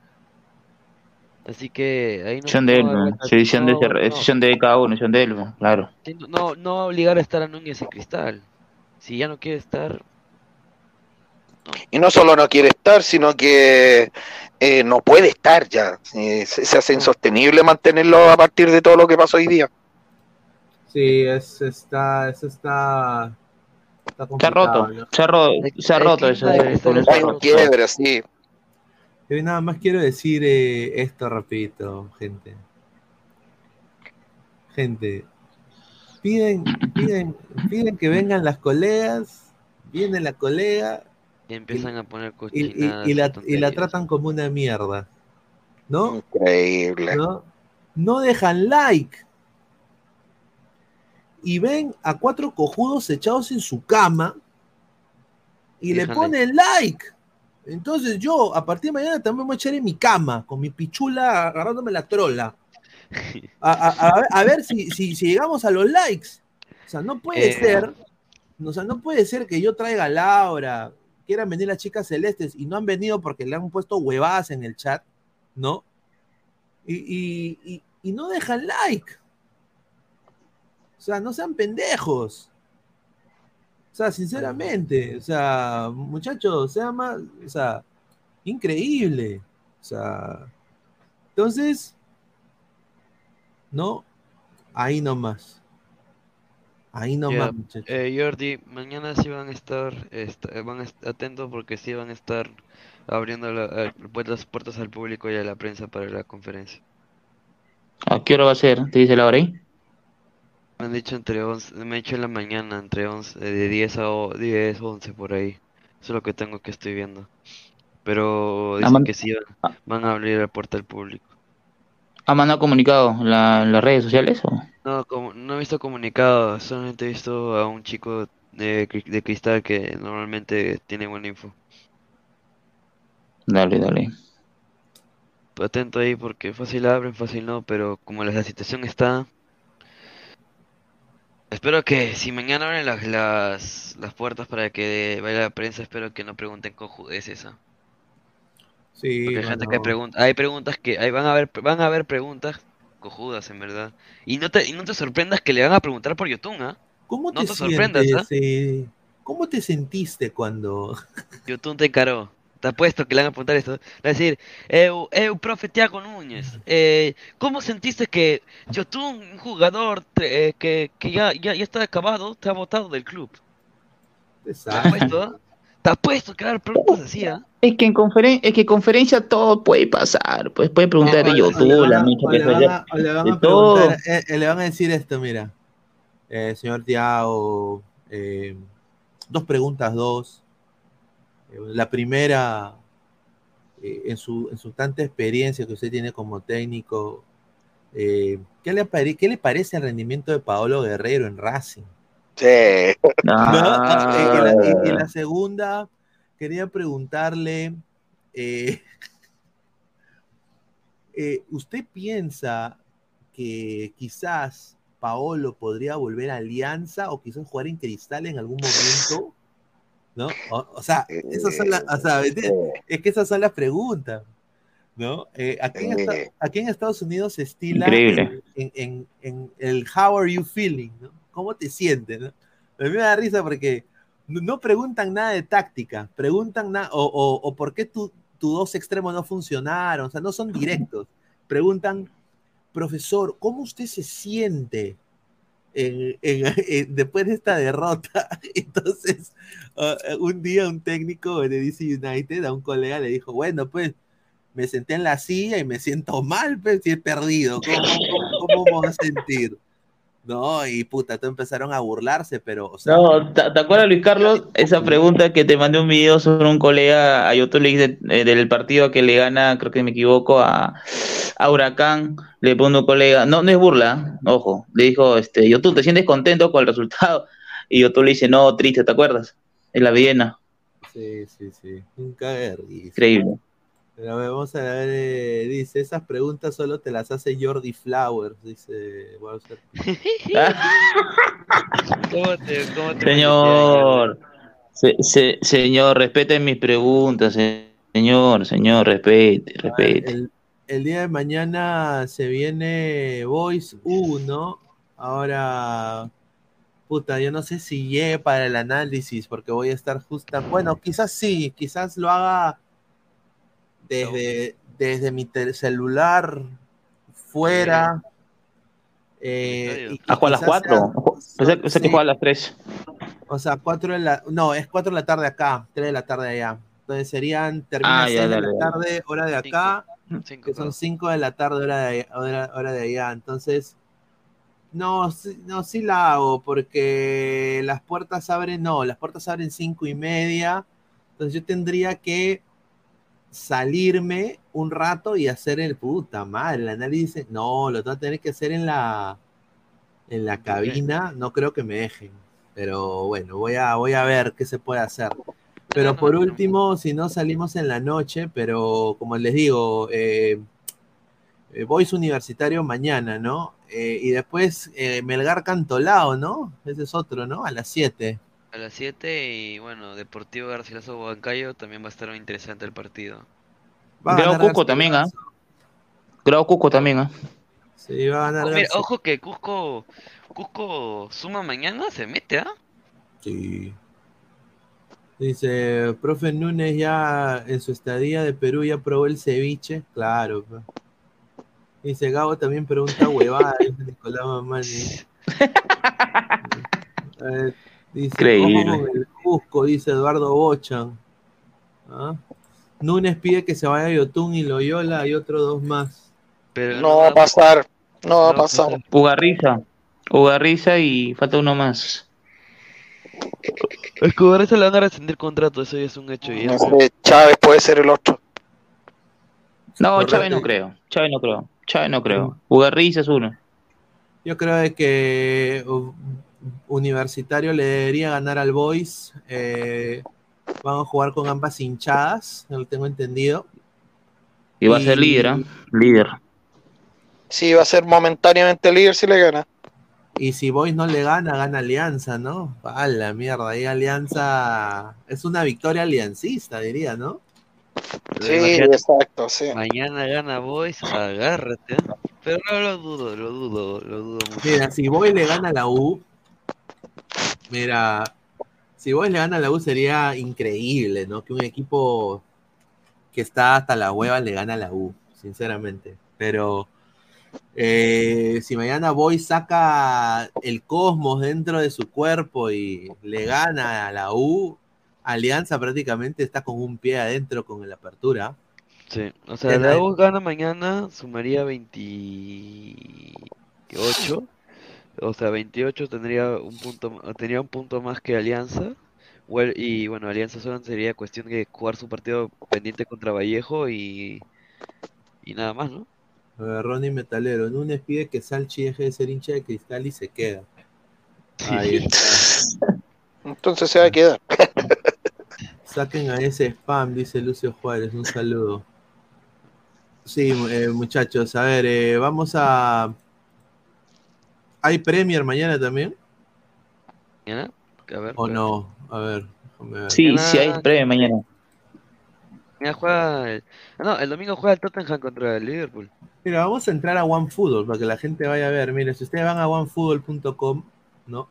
Así que ahí no, Decisión de él, decisión de, no, no. decisión de cada uno, decisión de él, claro. No, no, obligar a estar a Núñez en cristal. Si ya no quiere estar, Y no solo no quiere estar, sino que eh, no puede estar ya. Eh, se, se hace insostenible mantenerlo a partir de todo lo que pasó hoy día. Sí, es, está, eso está, está Se ha roto, ¿no? se ha, ro- se ha roto eso. quiebre, sí. Yo nada más quiero decir eh, esto rapidito, gente. Gente, piden, piden, piden que vengan las colegas, viene la colega y empiezan a poner y, y- cochinadas y la, y la tratan como una mierda. ¿No? Increíble. ¿No? No dejan like. Y ven a cuatro cojudos echados en su cama y le Déjale. ponen like. Entonces yo a partir de mañana también me voy a echar en mi cama con mi pichula agarrándome la trola. A, a- a ver- a ver si, si, si llegamos a los likes. O sea, no puede Eh. ser, o sea, no puede ser que yo traiga a Laura, quieran venir las chicas celestes y no han venido porque le han puesto huevadas en el chat, ¿no? Y, y- y- y no dejan like. O sea, no sean pendejos. O sea, sinceramente, o sea, muchachos, sea más, o sea, increíble. O sea, entonces, no, ahí nomás. Ahí nomás, muchachos. eh, Jordi, mañana sí van a estar, est- eh, van a est- atentos porque sí van a estar abriendo la- eh, puertas, puertas al público y a la prensa para la conferencia. ¿A qué hora va a ser? ¿Te dice la hora ahí? Me han dicho entre 11, me han dicho en la mañana, entre 11, eh, de 10 a o- 10, 11 por ahí. Eso es lo que tengo que estoy viendo. Pero dicen man- que sí van, van a abrir la puerta al público. ¿Ha mandado comunicado en la- en las redes sociales? O? No, como, no he visto comunicado, solamente he visto a un chico de, de cristal que normalmente tiene buena info. Dale, dale. Atento ahí porque fácil abren, fácil no, pero como la, la situación está... Espero que si mañana abren las, las, las puertas para que vaya la prensa, espero que no pregunten cojudeces esa. Sí, Porque hay gente mano. que pregunta, hay preguntas que, van a haber, van a haber preguntas cojudas en verdad. Y no te, y no te sorprendas que le van a preguntar por Yotun, ¿ah? ¿Cómo No te, te sorprendas, sientes, ¿ah? eh? ¿Cómo te sentiste cuando... Yotun te encaró. Te apuesto que le van a preguntar esto. Le a decir, eu, eu, profe Tiago Núñez, eh, ¿cómo sentiste que Yotun, un jugador eh, que, que ya, ya, ya está acabado, te ha votado del club? Te ¿ah? Que va a haber preguntas así, ¿ah? Es que en conferen es que en conferencia todo puede pasar. Pues puede preguntar de O le- YouTube, o le la micha, o le van a- todo. eh, eh, le van a decir esto, mira. Eh, señor Tiago, Eh, dos preguntas, dos. Eh, La primera, eh, en, su, en su tanta experiencia que usted tiene como técnico, eh, ¿qué, le qué le parece el rendimiento de Paolo Guerrero en Racing? Sí. ¿No? Ah. Y, y la, y- y la segunda, quería preguntarle, eh, eh, ¿usted piensa que quizás Paolo podría volver a Alianza o quizás jugar en Cristal en algún momento? ¿No? O, o sea, esas son las, o sea, ¿me entiendes? es que esas son las preguntas. ¿No? Eh, aquí, en esta- aquí en Estados Unidos se estila Increíble. en, en- en el how are you feeling, ¿no? ¿Cómo te sientes? me da risa porque no, preguntan nada de táctica, preguntan nada, o, por qué tu- tus dos extremos no funcionaron, o sea, no son directos. Preguntan, profesor, ¿cómo usted se siente en- en- en- después de esta derrota? Entonces, uh, un día un técnico de DC United a un colega le dijo, bueno, pues me senté en la silla y me siento mal, pues, si he perdido, ¿cómo, cómo, cómo vamos a sentir? No, y puta, todos empezaron a burlarse, pero, o sea, No, ¿te, te acuerdas, Luis Carlos? Esa pregunta que te mandé un video sobre un colega a YouTube de- eh, del partido que le gana, creo que me equivoco, a, a Huracán. Le pone un colega, no, no es burla, ojo. Le dijo, este, YouTube, ¿te sientes contento con el resultado? Y YouTube le dice, no, triste, ¿te acuerdas? En la Viena. sí, sí, sí, un risa. Increíble. Vamos a ver, eh, dice, esas preguntas solo te las hace Jordi Flowers, dice Bowser. ¿Cómo te, cómo te Señor, se- se- señor, respete mis preguntas, se- señor, señor, respete, respete. El, el día de mañana se viene Voice 1. Ahora, puta, yo no sé si llegue para el análisis porque voy a estar justa. Bueno, quizás sí, quizás lo haga desde, desde mi celular fuera. eh, ¿A las quizás 4? sea- Pensé, que sí. a las 3. O sea, 4 de la. No, es 4 de la tarde acá, 3 de la tarde allá. Entonces serían. Termina Ah, 6 ya, de la tarde, hora de acá. Cinco, que son 5 de la tarde, hora de, allá- hora, hora de allá. Entonces. No, sí, no, sí la hago, porque las puertas abren, no, las puertas abren cinco y media. Entonces yo tendría que salirme un rato y hacer el puta madre, el análisis. No, lo tengo que tener que hacer en la en la cabina, no creo que me dejen. Pero bueno, voy a, voy a ver qué se puede hacer. Pero por último, si no salimos en la noche, pero como les digo, eh, eh, Boys Universitario mañana, ¿no? Eh, y después eh, Melgar Cantolao, ¿no? Ese es otro, ¿no? A las 7. A las 7 y bueno, Deportivo Garcilaso Huancayo también va a estar interesante el partido. Va ganar Cusco también, ¿ah? Grau Cusco también, ¿ah? Sí, va a ganar Oh, mira, ojo que Cusco, Cusco suma mañana, se mete, ¿ah? Sí. Dice, profe Núñez ya en su estadía de Perú ya probó el ceviche. Claro. Dice, Gabo también pregunta huevada, dice Nicolás Mamani. Dice, Increíble. el Cusco, dice Eduardo Bochan. ¿Ah? Núñez pide que se vaya a Yotun y Loyola, hay otros dos más. Pero No va a pasar, no va a pasar. Ugarriza. Ugarriza y falta uno más. Es que ahora se le van a rescindir contrato, eso ya es un hecho. Ese Chávez puede ser el otro. No. Chávez no creo. Chávez no creo. Chávez no creo. Ugarriza es uno. Yo creo de que uh, Universitario le debería ganar al Boys. Eh, van a jugar con ambas hinchadas, no lo tengo entendido. Y va a ser líder, ¿ah? Líder. Sí, va a ser momentáneamente líder si le gana. Y si Boys no le gana, gana Alianza, ¿no? A la mierda, ahí Alianza es una victoria aliancista, diría, ¿no? Sí, imagínate. exacto, sí. Mañana gana Boys, agárrate. ¿ah? Pero no lo dudo, lo dudo, lo dudo mucho. Mira, si Boys le gana a la U, mira, si Boys le gana a la U sería increíble, ¿no? Que un equipo que está hasta la hueva le gana a la U, sinceramente. Pero eh, si mañana Boys saca el cosmos dentro de su cuerpo y le gana a la U, Alianza prácticamente está con un pie adentro con la apertura. Sí, o sea, la- U gana mañana, sumaría 28. O sea, 28 tendría un punto, tenía un punto más que Alianza. Y bueno, Alianza solo sería cuestión de jugar su partido pendiente contra Vallejo y, y nada más, ¿no? A ver, Ronnie Metalero. Núñez pide que Salchi deje de ser hincha de cristal y se queda. Ahí está. Entonces se va a quedar. Saquen a ese spam, dice Lucio Juárez. Un saludo. Sí, eh, muchachos, a ver, eh, vamos a. ¿Hay Premier mañana también? ¿Mañana? A ver, ¿O espérate. no? A ver, déjame ver. Sí, sí hay premio mañana. Mañana juega el... ah, No, el domingo juega el Tottenham contra el Liverpool. Mira, vamos a entrar a OneFootball para que la gente vaya a ver. Mire, si ustedes van a onefootball.com, ¿no?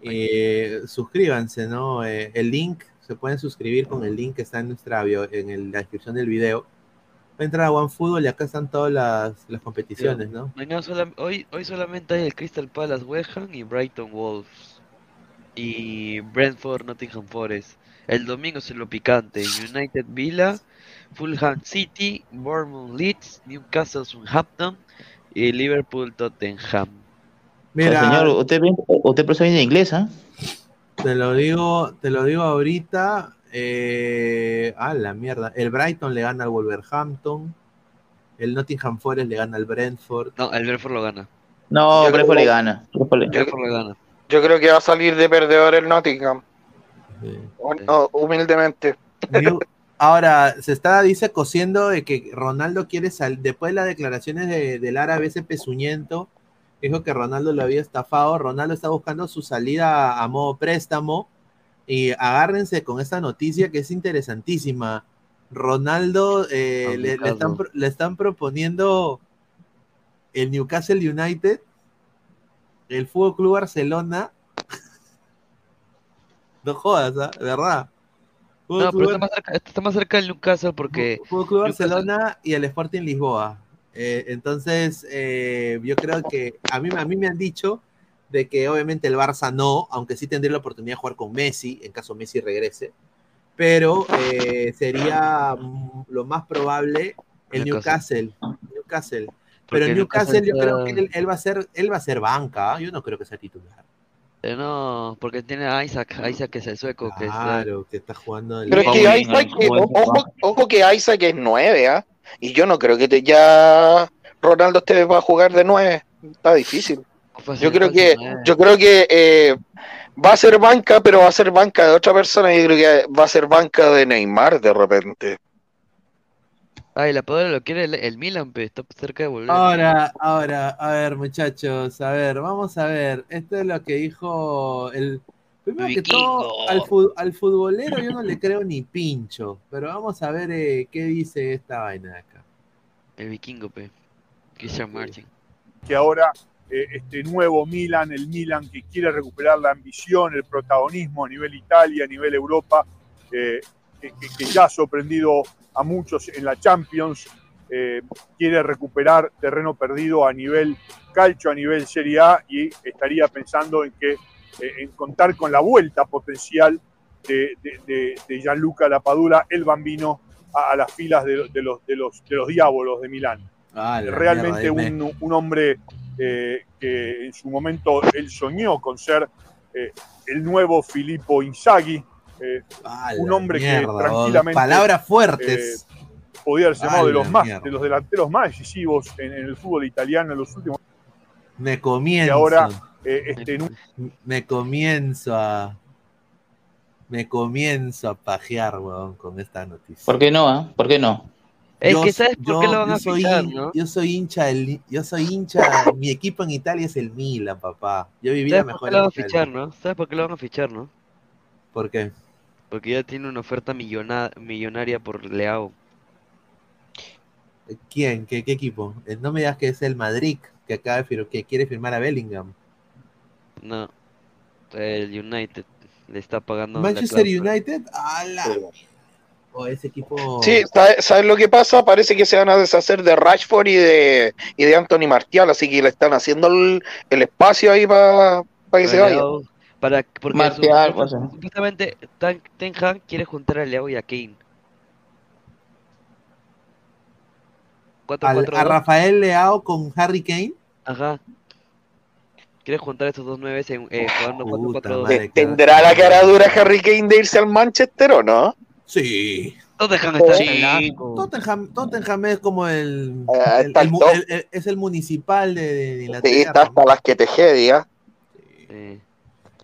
Eh, suscríbanse, ¿no? Eh, el link, se pueden suscribir con el link que está en nuestra bio, en el- la descripción del video. Va a entrar a OneFootball y acá están todas las, las competiciones, ¿no? Mañana hoy, hoy solamente hay el Crystal Palace West Ham y Brighton Wolves. Y Brentford Nottingham Forest. El domingo es lo picante. United Villa, Fulham City, Bournemouth Leeds, Newcastle Southampton y Liverpool Tottenham. Mira, señor, usted, usted profesor bien de inglés, ¿ah? te lo digo, te lo digo ahorita. Eh, ah, la mierda. El Brighton le gana al Wolverhampton. El Nottingham Forest le gana al Brentford. No, el Brentford lo gana. No, Yo Brentford creo- le gana. Brentford le- gana. Yo creo que va a salir de perdedor el Nottingham. Sí. No, humildemente. New- Ahora, se está, dice, cosiendo de que Ronaldo quiere salir, después de las declaraciones de- del árabe ese pezuñento, dijo que Ronaldo lo había estafado, Ronaldo está buscando su salida a modo préstamo, y agárrense con esta noticia que es interesantísima. Ronaldo eh, le, le están, le están proponiendo el Newcastle United, el Fútbol Club Barcelona. No jodas, ¿ah? verdad. Fútbol No, pero está más cerca, está más cerca del Newcastle porque Fútbol Club Newcastle- Barcelona y el Sporting Lisboa. Eh, entonces, eh, yo creo que a mí, a mí me han dicho de que obviamente el Barça no, aunque sí tendría la oportunidad de jugar con Messi, en caso Messi regrese, pero eh, sería mm, lo más probable el Newcastle. Newcastle. Pero el Newcastle Newcastle yo creo que él, él va a ser, él va a ser banca, ¿ah? yo no creo que sea titular. Eh, no, porque tiene a Isaac, Isaac que es el sueco, que está- Claro, que está jugando el Pero es que Isaac, ojo, ojo que Isaac es 9, ¿ah? Y yo no creo que te- ya Ronaldo este va a jugar de 9. Está difícil. Fue Yo creo que, yo creo que eh, va a ser banca, pero va a ser banca de otra persona. Yo creo que va a ser banca de Neymar de repente. Ay, la Padula lo quiere el, el Milan, pe, está cerca de volver. Ahora, ahora, a ver, muchachos, a ver, vamos a ver. Esto es lo que dijo el. Primero que todo, al, fu- al futbolero yo no le creo ni pincho, pero vamos a ver eh, qué dice esta vaina de acá. El vikingo, pe. Christian Martin. que ahora eh, este nuevo Milan, el Milan que quiere recuperar la ambición, el protagonismo a nivel Italia, a nivel Europa, eh, que, ya ha sorprendido a muchos en la Champions, eh, quiere recuperar terreno perdido a nivel calcio, a nivel Serie A y estaría pensando en que en contar con la vuelta potencial de, Gianluca Lapadula, el bambino, a, las filas de, los, de, los, de los diábolos de Milán Ah, realmente mierda, un, un hombre eh, que en su momento él soñó con ser eh, el nuevo Filippo Inzaghi, eh, Ah, un hombre mierda, que tranquilamente Palabras fuertes. eh, podía haber llamado Ah, de los más mierda. de los delanteros más decisivos en, en el fútbol italiano en los últimos Me y comienzo. ahora eh, este, Me comienzo a. Me comienzo a pajear, weón, con esta noticia. ¿Por qué no, ah? ¿Por qué no? Es Yo- que ¿sabes por qué lo van a soy fichar, no? Yo soy hincha del, yo soy hincha, mi equipo en Italia es el Milan, papá. Yo viví la ¿Sabes por mejor qué lo van a época del fichar, Milan. no? ¿Sabes por qué lo van a fichar, no? ¿Por qué? Porque ya tiene una oferta millona- millonaria por Leao. ¿Quién? ¿Qué, qué equipo? Eh, No me digas que es el Madrid que acaba de fir- que quiere firmar a Bellingham. No. El United le está pagando. la Manchester. United, ¡ala! O ese equipo. Sí, ¿sabe- ¿sabes lo que pasa? Parece que se van a deshacer de Rashford y de, y de Anthony Martial, así que le están haciendo el, el espacio ahí para que se vaya. Para, porque Martial, supuestamente Tan- Ten Hag quiere juntar a Leao y a Kane. Al- 4-4-2. a Rafael Leao con Harry Kane. Ajá. quiere juntar estos dos nueve en, eh, jugando 4-4-2. ¿Te- ¿Tendrá la cara dura Harry Kane de irse al Manchester o no? Sí. Tottenham está Sí. Tottenham, Tottenham es como el, Ah, el- es el municipal de, de Sí, Inglaterra. está hasta las que te jedia.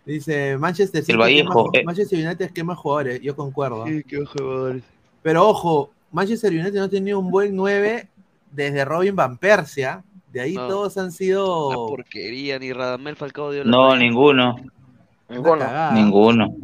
Dice Manchester City. El Vallejo, quema- eh. Manchester United quema jugadores, yo concuerdo. Sí, qué jugadores. Pero ojo, Manchester United no ha tenido un buen 9 desde Robin Van Persia. De ahí No. todos han Una sido. porquería, ni Radamel Falcao dio la No, ninguno. Ninguno. Ninguno.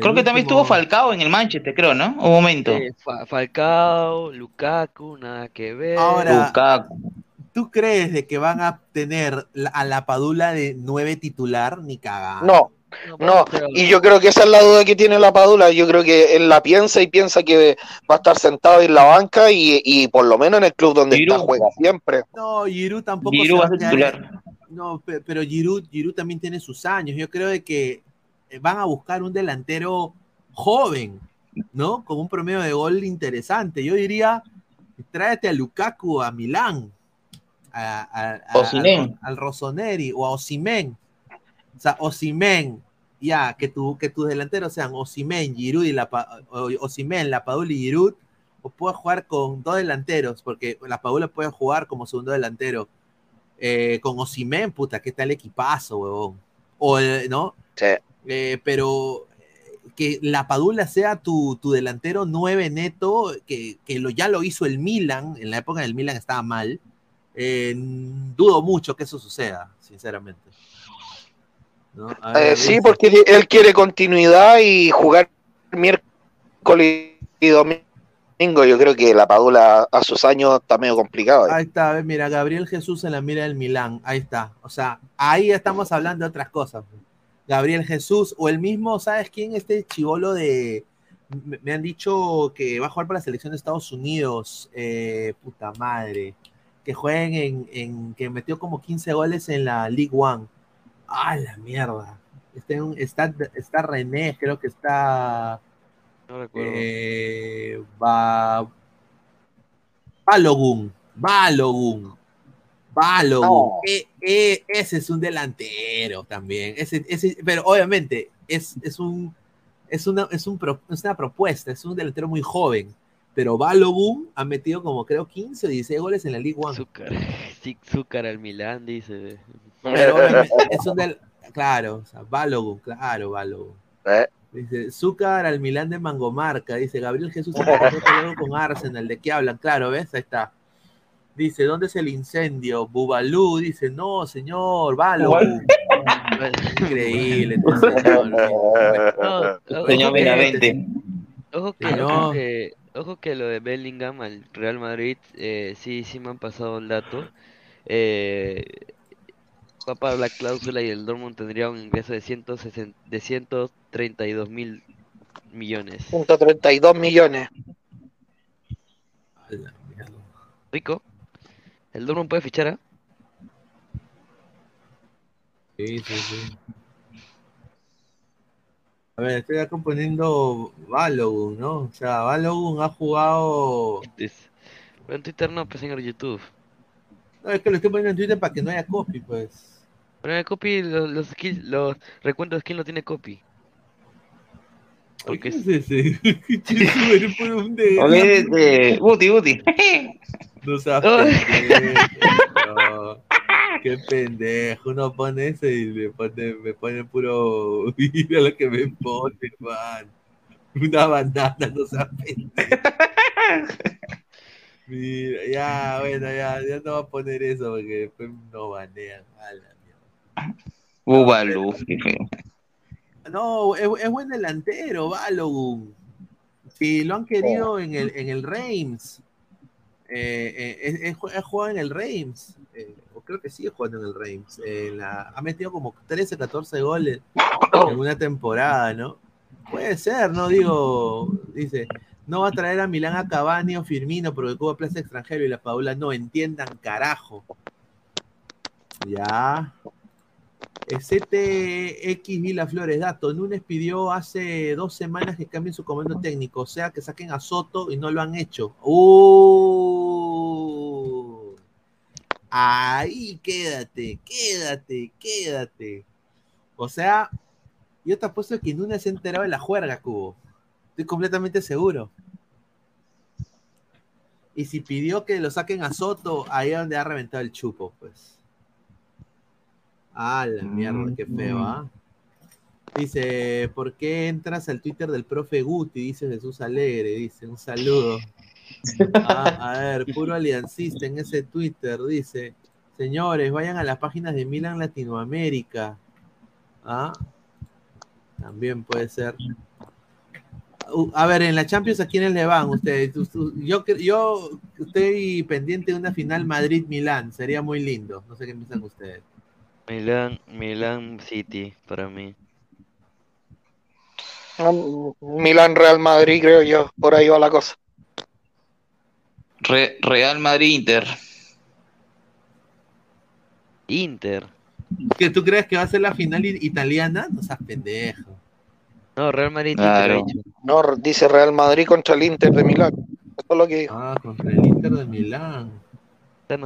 Creo que también estuvo Falcao en el Manchester, creo, ¿no? Un momento. Eh, Fa- Falcao, Lukaku, nada que ver. Ahora, Lukaku. ¿tú crees de que van a tener a la Padula de 9 titular? Ni cagada. No, no. Y yo creo que esa es la duda que tiene la Padula. Yo creo que él la piensa y piensa que va a estar sentado en la banca y, y por lo menos en el club donde está juega siempre. No, Giroud tampoco Giroud se va a titular. No, pe- pero Giroud, Giroud también tiene sus años. Yo creo de que van a buscar un delantero joven, ¿no? Con un promedio de gol interesante. Yo diría, tráete a Lukaku a Milán, a, a- al, Rossoneri o a Osimen. O sea, Osimen, ya, que, tu, que tus delanteros sean Osimen, Giroud y la Pa- o- Osimhen, la Padula y Giroud, o puedas jugar con dos delanteros, porque la Padula puede jugar como segundo delantero eh, con Osimen, puta, ¿qué tal equipazo, huevón? O, eh, ¿no? Eh, pero eh, que la Padula sea tu, tu delantero 9 neto, que, que lo, ya lo hizo el Milan, en la época del Milan estaba mal, eh, dudo mucho que eso suceda, sinceramente. ¿No? A ver, Eh, sí, porque él quiere continuidad y jugar miércoles y domingo. Yo creo que la Padula a sus años está medio complicado. Ahí está, mira, Gabriel Jesús en la mira del Milán, ahí está. O sea, ahí estamos hablando de otras cosas. Gabriel Jesús, o el mismo, ¿sabes quién? Este chivolo de. Me, han dicho que va a jugar para la selección de Estados Unidos. eh, puta madre. Que jueguen en, en- que metió como 15 goles en la League One. ¡Ah, la mierda! Está, está, está René, creo que está. No recuerdo. Eh, va. Balogun. Balogun. Balogun. No. E- e- ese es un delantero también. Ese, ese- pero obviamente es, es un. Es una, es, un pro- es una propuesta, es un delantero muy joven. Pero Balogun ha metido como creo 15 o 16 goles en la League One. Zúcar. Sí, Zúcar al Milán, dice. Pero obviamente es un del. Claro, o sea, Balogun, claro, Balogun. Dice, Zúcar al Milán de Mangomarca. Dice, Gabriel Jesús con Arsenal. ¿De qué hablan? Claro, ¿ves? Ahí está. Dice, ¿dónde es el incendio? Bubalú. Dice, no, señor, Balogun. Increíble. este señor. No, Señor ojo que- Benavente. Ojo que, Sí, ojo no. que, ojo que lo de Bellingham al Real Madrid, eh, sí, sí me han pasado el dato. Eh, va para la cláusula y el Dortmund tendría un ingreso de, 160, de 132 mil millones. 132 millones. Rico. El Dortmund puede fichar, ¿ah? Sí, sí, sí. A ver, estoy acá poniendo Balogun, ¿no? O sea, Balogun ha jugado. Pero en Twitter no, pues señor YouTube. No, es que lo estoy poniendo en Twitter para que no haya copy, pues. Pero en el copy, los, los, skills- los recuentos de skill no tiene copy. Porque ¿Qué es- es ese? Youtuber por un este, Buti, Buti. No seas pendejo. Qué pendejo. Uno pone eso y me pone, me pone puro. Mira lo que me pone, man. Una bandana, no seas pendejo. Mira, ya, bueno, ya, ya no va a poner eso porque después no banean. A la mierda. Feo. No, es, es buen delantero, Balogun. Si lo han querido en el, en el Reims. Eh, eh, jugado en el Reims. eh, o creo que sigue jugando en el Reims. eh, ha metido como 13, 14 goles en una temporada, ¿no? Puede ser, ¿no? Digo, dice, no va a traer a Milán a Cavani o Firmino porque Cuba Plaza extranjero y la Paula no entiendan, carajo. Ya. CTX Vila Flores, dato. Núñez pidió hace dos semanas que cambien su comando técnico, o sea, que saquen a Soto y no lo han hecho. Uh. ahí quédate, quédate, quédate. O sea, yo te apuesto que Nunes se enteraba de la juerga, Cubo. Estoy completamente seguro. Y si pidió que lo saquen a Soto, ahí es donde ha reventado el chupo, pues. Ah, la mierda, qué feo, ¿ah? Dice, ¿por qué entras al Twitter del profe Guti? Dice Jesús Alegre, dice, un saludo. Ah, a ver, puro aliancista en ese Twitter, dice, señores, vayan a las páginas de Milan Latinoamérica. ¿Ah? También puede ser. Uh, a ver, en la Champions, ¿a quiénes le van ustedes? Yo, yo estoy pendiente de una final Madrid-Milán, sería muy lindo. No sé qué piensan ustedes. Milán, Milán City, para mí. Milán Real Madrid, creo yo. Por ahí va la cosa. Re- Real Madrid Inter. Inter. ¿Que tú crees que va a ser la final italiana? No seas pendejo. No, Real Madrid Claro. Inter. No, dice Real Madrid contra el Inter de Milán. Eso es lo que dijo. Ah, contra el Inter de Milán.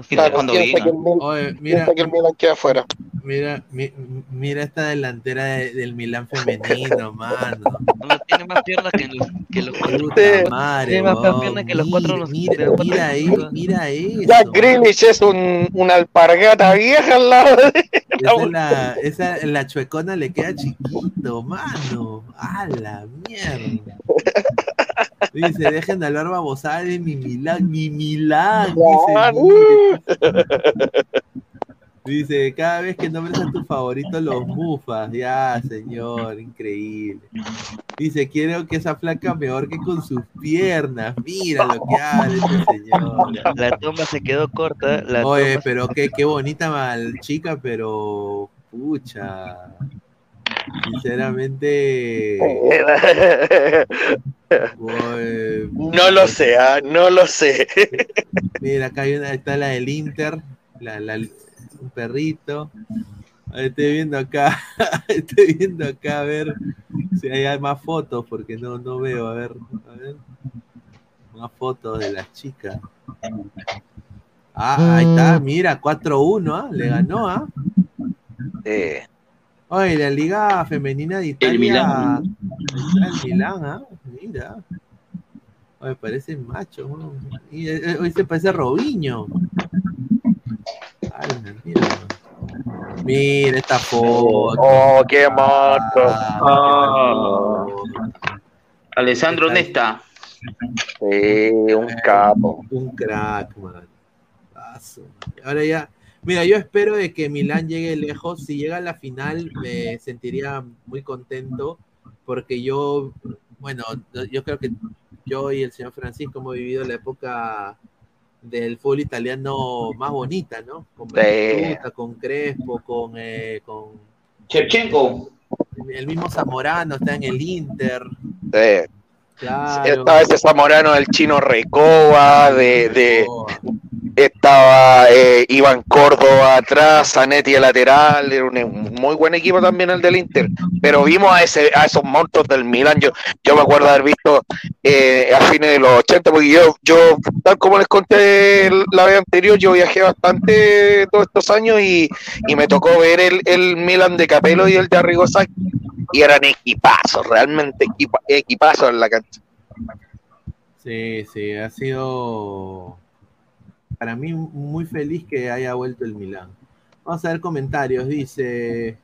Claro, piensa, que el, Mil- Oye, mira, piensa que el Milán queda afuera. mira, mi- mira esta delantera de- del Milán femenino, mano. No, tiene más piernas que los, que los cuatro. Puta madre, tiene más weón. piernas que los cuatro. los- Mira, los cuatro mira ahí, mira eso. Jack Grealish es un, una alpargata vieja al lado de Esa, la, esa, la chuecona le queda chiquito, mano. A la mierda. Dice, dejen de hablar babosada de mi Milán, mi Milán. Dice, Dice, cada vez que nombres a tu favorito los bufas. Ya, señor, increíble. Dice, quiero que esa flaca mejor que con sus piernas. Mira lo que hace este señor. La tumba se quedó corta. La Oye, pero qué, qué bonita mal chica, pero pucha. Sinceramente. No lo sé, ah, no lo sé. Mira, acá hay una, está la del Inter, la, la- un perrito. Estoy viendo acá, estoy viendo acá a ver si hay más fotos, porque no, no veo, a ver, a ver. Más fotos de las chicas. Ah, ahí está, mira, 4-1, ¿ah? le ganó, ¿ah? Eh, Oye, la Liga Femenina de Italia. Milán. Está el Milán, ¿ah? Mira. Oye, parece macho. ¿no? Y, eh, eh, Hoy se parece Robinho. Ay, mira. Mira esta foto. Oh, qué mato. Ah. Alessandro Nesta. Sí, un capo. Un crack, man. Ah. Ahora ya. Mira, yo espero de que Milán llegue lejos. Si llega a la final, me sentiría muy contento. Porque yo, bueno, yo creo que yo y el señor Francisco hemos vivido la época del fútbol italiano más bonita, ¿no? Con Sí. Con Crespo, con, eh, con Shevchenko. el mismo Zamorano, está en el Inter. Sí. Claro. Estaba ese Zamorano del chino Recoba, de, de estaba eh, Iván Córdoba atrás, Zanetti de lateral, era un, un muy buen equipo también el del Inter, pero vimos a ese a esos monstruos del Milan, yo, yo me acuerdo haber visto eh, a fines de los 80, porque yo, yo, tal como les conté la vez anterior, yo viajé bastante todos estos años y, y me tocó ver el, el Milan de Capello y el de Arrigo Sacchi, y eran equipazos, realmente equipa- equipazos en la cancha. Sí, sí, ha sido para mí muy feliz que haya vuelto el Milán. Vamos a ver comentarios. Dice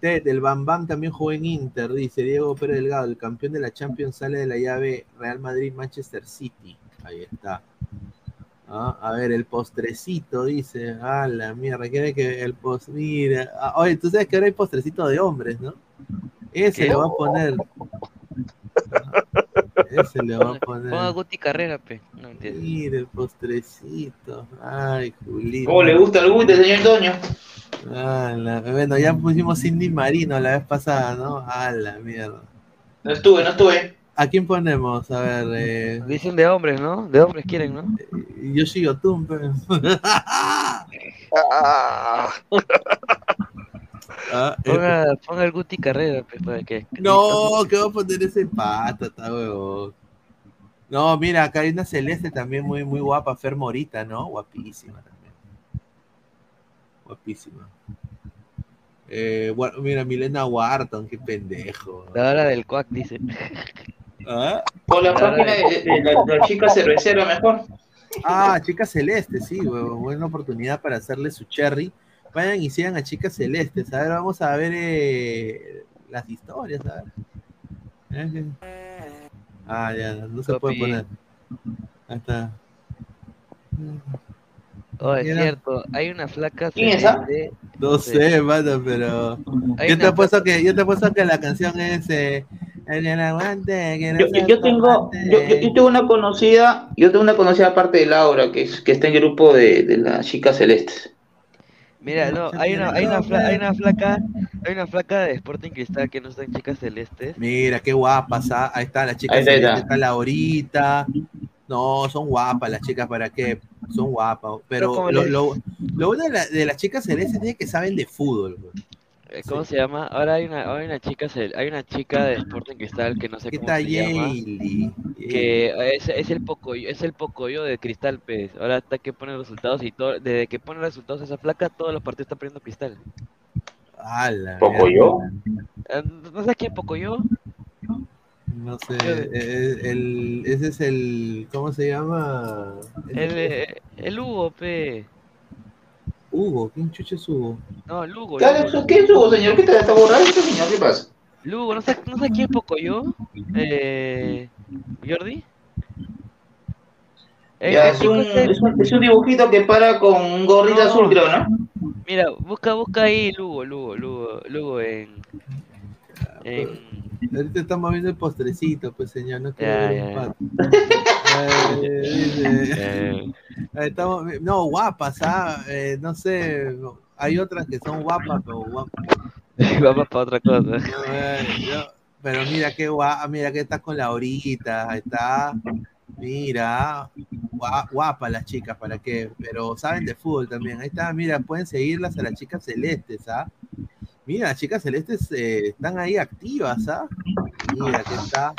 Ted, el Bam Bam también jugó en Inter. Dice Diego Pérez Delgado, el campeón de la Champions sale de la llave Real Madrid-Manchester City. Ahí está. Ah, a ver, el postrecito, dice. Ah, la mierda, quiere que el post. Mira. Ah, oye, tú sabes que ahora hay postrecito de hombres, ¿no? Ese ¿Qué? le va a poner. Ese le va a poner. Ponga Guti Carrera, pe. No entiendo. Mira el postrecito. Ay, Julito. ¿Cómo le gusta el guste, señor Toño? Ah, la- Bueno, ya pusimos Cindy Marino la vez pasada, ¿no? Ah, la mierda. No estuve, no estuve. ¿A quién ponemos? A ver, eh, Dicen de hombres, ¿no? De hombres quieren, ¿no? Yotun. pe. Ah, Ah, eh, Ponga, ponga el Guti Carrera, pe, para que. No, que va a poner ese pata, está huevón. No, mira, acá hay una celeste también muy, muy guapa, Fer Morita, ¿no? Guapísima también. Guapísima. Eh, bueno, mira, Milena Wharton, qué pendejo. La hora del cuac, dice. ¿Ah? O la página de, de- de la, de la chica cervecera mejor. Ah, Chica Celeste, sí, huevón, buena oportunidad para hacerle su cherry. Vayan y sigan a Chica Celeste. A ver, vamos a ver eh, las historias, a ver. Eh, que- Ah, ya, no se puede poner. Ahí está. Oh, es Mira. cierto, hay una flaca ¿Quién es esa? celeste. No sé, mano, pero. Hay Yo te una apuesto que, yo te apuesto que la canción es eh, El aguante, que no yo- yo tengo, yo, yo- yo tengo una conocida, yo tengo una conocida aparte de Laura, que, es, que está en el grupo de, de las chicas celestes. Mira, no, hay una, hay una, fla- hay una flaca, hay una flaca de Sporting Cristal que no está en chicas celestes. Mira, qué guapas, ¿ah? ahí está la chica, Ahí está, ahí celeste, está. está Laurita. No, son guapas las chicas, ¿para qué? Son guapas. Pero lo, lo, lo bueno de, la- de las chicas celestes es que saben de fútbol. güey. Eh, ¿Cómo se llama? Ahora hay una, ahora hay una chica, hay una chica de Sporting Cristal que no sé ¿Qué cómo tal, se llama, Yayli? que es, es el pocoyo, es el pocoyo de Cristal, pues. Ahora está que pone resultados y todo, desde que pone resultados esa flaca, todos los partidos está perdiendo Cristal. Ala, ¿Pocoyo? Eh, ¿No sabes quién es pocoyo? No sé, eh, el, ese es el, ¿cómo se llama? El, eh, el Hugo, pe. Hugo, ¿quién chucha es Hugo? No, Lugo. ¿eso ¿Qué es Hugo, señor? ¿Qué te está borrado este señor? ¿Qué pasa? Lugo, ¿no sabes, ¿no sabes quién es Pocoyo? Eh, ¿Jordi? Eh, Ya, el es un, ese- es, un, es un dibujito que para con un gorrito No. azul, creo, ¿no? Mira, busca, busca ahí Lugo, Lugo, Lugo, Lugo en... en... Ahorita estamos viendo el postrecito, pues señor, no quiero Ya, ver un ya. Eh, estamos- no, guapas, ah, eh, no sé, hay otras que son guapas, pero guapas. Vamos para otra cosa. Pero mira qué guapa, mira que está con Laurita, ahí está. Mira, gua- guapa las chicas, ¿para qué? Pero saben de fútbol también. Ahí está, mira, pueden seguirlas a las chicas celestes, ¿ah? Mira, las chicas celestes eh, están ahí activas, ¿ah? Mira que está.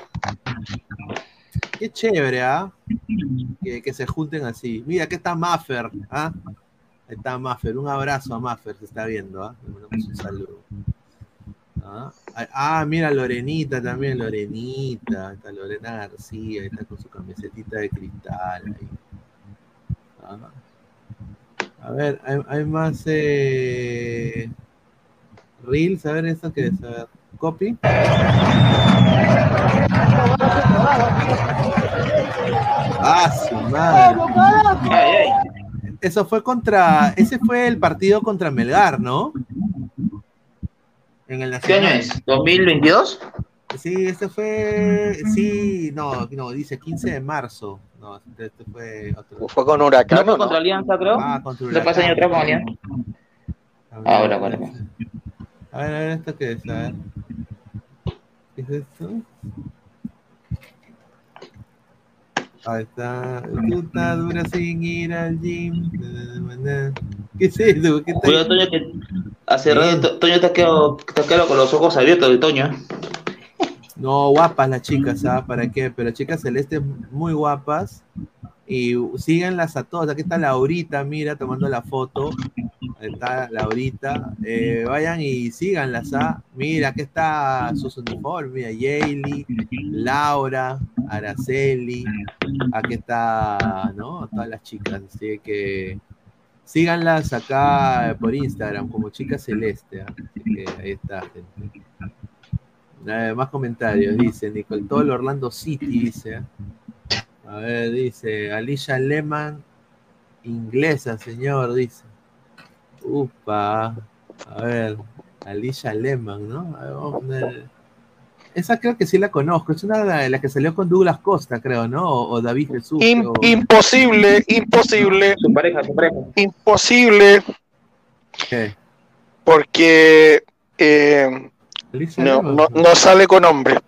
Qué chévere, ¿ah? Que, se junten así. Mira, que está Maffer, ¿ah? Ahí está Maffer, un abrazo a Maffer, se está viendo, ¿ah? Le mandamos un saludo. Ah, ah, mira, Lorenita también, Lorenita. Está Lorena García, ahí está con su camisetita de cristal. Ahí. Ah. A ver, hay, más eh, Reels, a ver esto que ver, copy. Ah, su madre. Eso fue contra, ese fue el partido contra Melgar, ¿no? En el ¿Qué año es? ¿2022? Sí, este fue, sí, no, no, dice 15 de marzo. No, este, fue otro. Fue con Huracán, ¿No fue contra Alianza, creo? Ah, contra ¿No fue ese año atrás con Alianza? Ahora, bueno. A ver, a ver, ¿esto qué es? A ver. ¿Qué es esto? Ahí está. Estás dura sin ir al gym. ¿Qué es eso? ¿Qué está Toño, que hace rato To- Toño te ha quedado, con los ojos abiertos, de Toño. No, guapas las chicas, ¿sabes para qué? Pero chicas celestes muy guapas. Y síganlas a todas. Aquí está Laurita, mira, tomando la foto. Está Laurita. Eh, vayan y síganlas, ¿ah? Mira, aquí está sus uniformes. Yayli, Laura, Araceli. Aquí está, ¿no? Todas las chicas. Así que síganlas acá por Instagram como Chica Celeste. ¿ah? Así que ahí está, gente. Eh, más comentarios, dice Nicole Tol, Orlando City, dice. A ver, dice Alicia Lehman, inglesa, señor, dice. Upa, a ver, Alicia Lehman, ¿no? A ver, vamos a poner- Esa creo que sí la conozco, es una de las que salió con Douglas Costa, creo, ¿no? O, o David Jesús. O- imposible, imposible. Su pareja, su pareja. Imposible, ¿Qué? porque eh, Alicia no, no, no sale con hombre.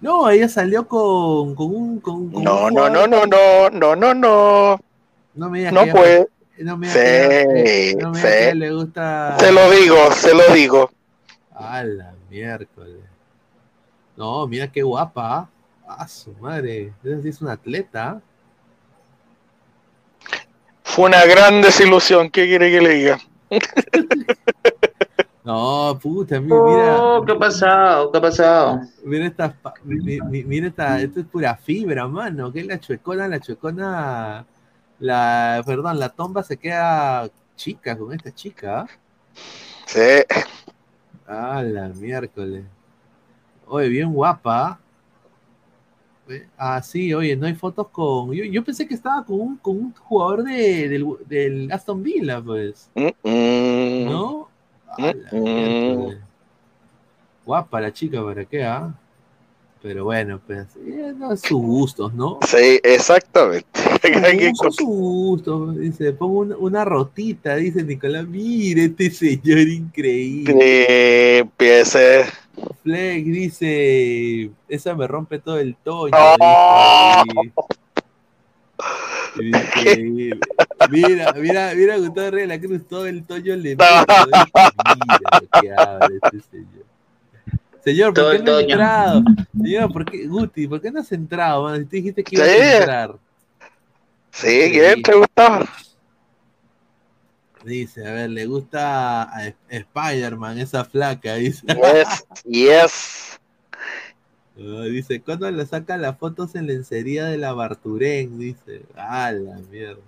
No, ella salió con, con un. Con, con No, un no, no, no, no, no, no, no. No me digas No puede. No me que Sí, no me a sí. le gusta. Se lo digo, se lo digo. A la miércoles. No, mira qué guapa. ¿ah? Ah, su madre. Es una atleta. Fue una gran desilusión, ¿qué quiere que le diga? No, puta, mi- mira. Oh, ¿qué ha pasado? ¿Qué ha pasado? Mira esta, mira esta, esto es pura fibra, mano. Que es la chuecona, la chuecona, la, perdón, la tomba se queda chica con esta chica. ¿ah? Sí. Ah, la miércoles. Oye, bien guapa. ¿ah? Ah, sí, oye, no hay fotos con. Yo, yo pensé que estaba con un, con un jugador de, del, del Aston Villa, pues. Mm, ¿No? mm. Miércoles. Guapa la chica, ¿para qué? ah? Pero bueno, pues, eh, no, sus gustos, ¿no? Sí, exactamente. Son sus gustos. Dice, pongo una, una rotita, dice Nicolás. Mire este señor increíble. Eh, empiece. Fleck dice, esa me rompe todo el toño. Oh. Increíble. Mira, mira, mira Gustavo Reyes de la Cruz, todo el toño le ¿no? Mira lo que habla este señor. Señor, ¿por qué no has entrado? Señor, ¿por qué, Guti, ¿por qué no has entrado? Si tú dijiste que ibas Sí. a entrar. Sí, ¿quién te gustaba? Dice, a ver, le gusta a Sp- Spider-Man, esa flaca, dice. Yes, yes. Ah, dice, ¿cuándo le sacan las fotos en lencería de la Barturén? Dice, ah, la mierda.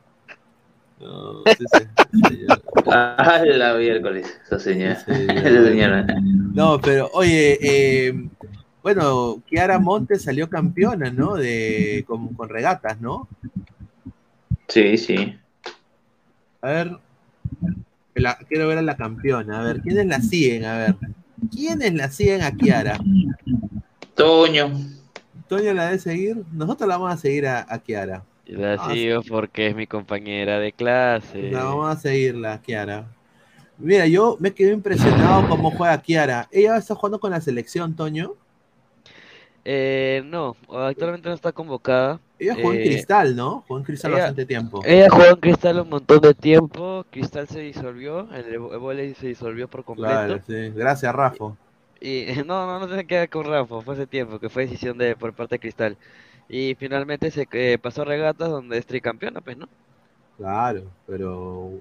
No, se- señor. Ah, la miércoles, esa señora. Sí, señor. Esa señora. No, pero oye, eh, bueno, Kiara Montes salió campeona, ¿no? De, con, con regatas, ¿no? Sí, sí. A ver, la- quiero ver a la campeona. A ver, ¿quiénes la siguen? A ver, ¿quiénes la siguen a Kiara? Toño. ¿Toño la debe seguir? Nosotros la vamos a seguir a, a Kiara. La Ah, sigo porque es mi compañera de clase. La vamos a seguirla, Kiara. Mira, yo me quedé impresionado cómo juega Kiara. Ella está jugando con la selección, Toño. Eh, no, actualmente no está convocada. Ella jugó en Eh, Cristal, ¿no? Jugó en Cristal ella- bastante tiempo. Ella jugó en Cristal un montón de tiempo. Cristal se disolvió, el, vóley se disolvió por completo. Claro, sí. Gracias, Rafa. Y no, no, no tiene que ver con Rafa, fue hace tiempo, que fue decisión de por parte de Cristal. Y finalmente se eh, pasó a regatas donde es tricampeona, pues, ¿no? Claro, pero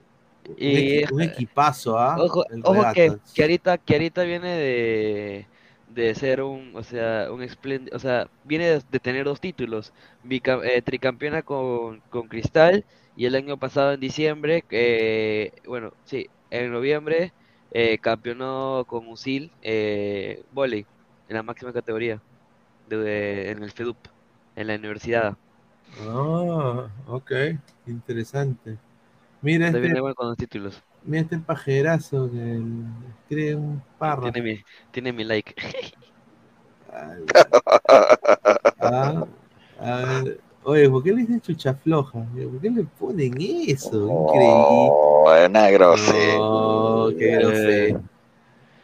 Y un equipazo, ¿ah? Ojo, ojo que, que ahorita, que ahorita viene de, de ser un, o sea, un espléndido, o sea, viene de, de tener dos títulos, bica- eh, tricampeona con, con Cristal y el año pasado en diciembre, eh, bueno, sí, en noviembre eh, campeonó con Usil eh, volei en la máxima categoría de, de- en el FEDUP, en la universidad. Ah, ok, interesante. Mira este, viene bueno con dos títulos. mira este pajerazo que escribe un párrafo. Tiene mi, tiene mi like. Ah, a ver, Oye, ¿por qué le dicen chucha floja? ¿Por qué le ponen eso? Increíble. Oh, una grosería. No, qué grosero.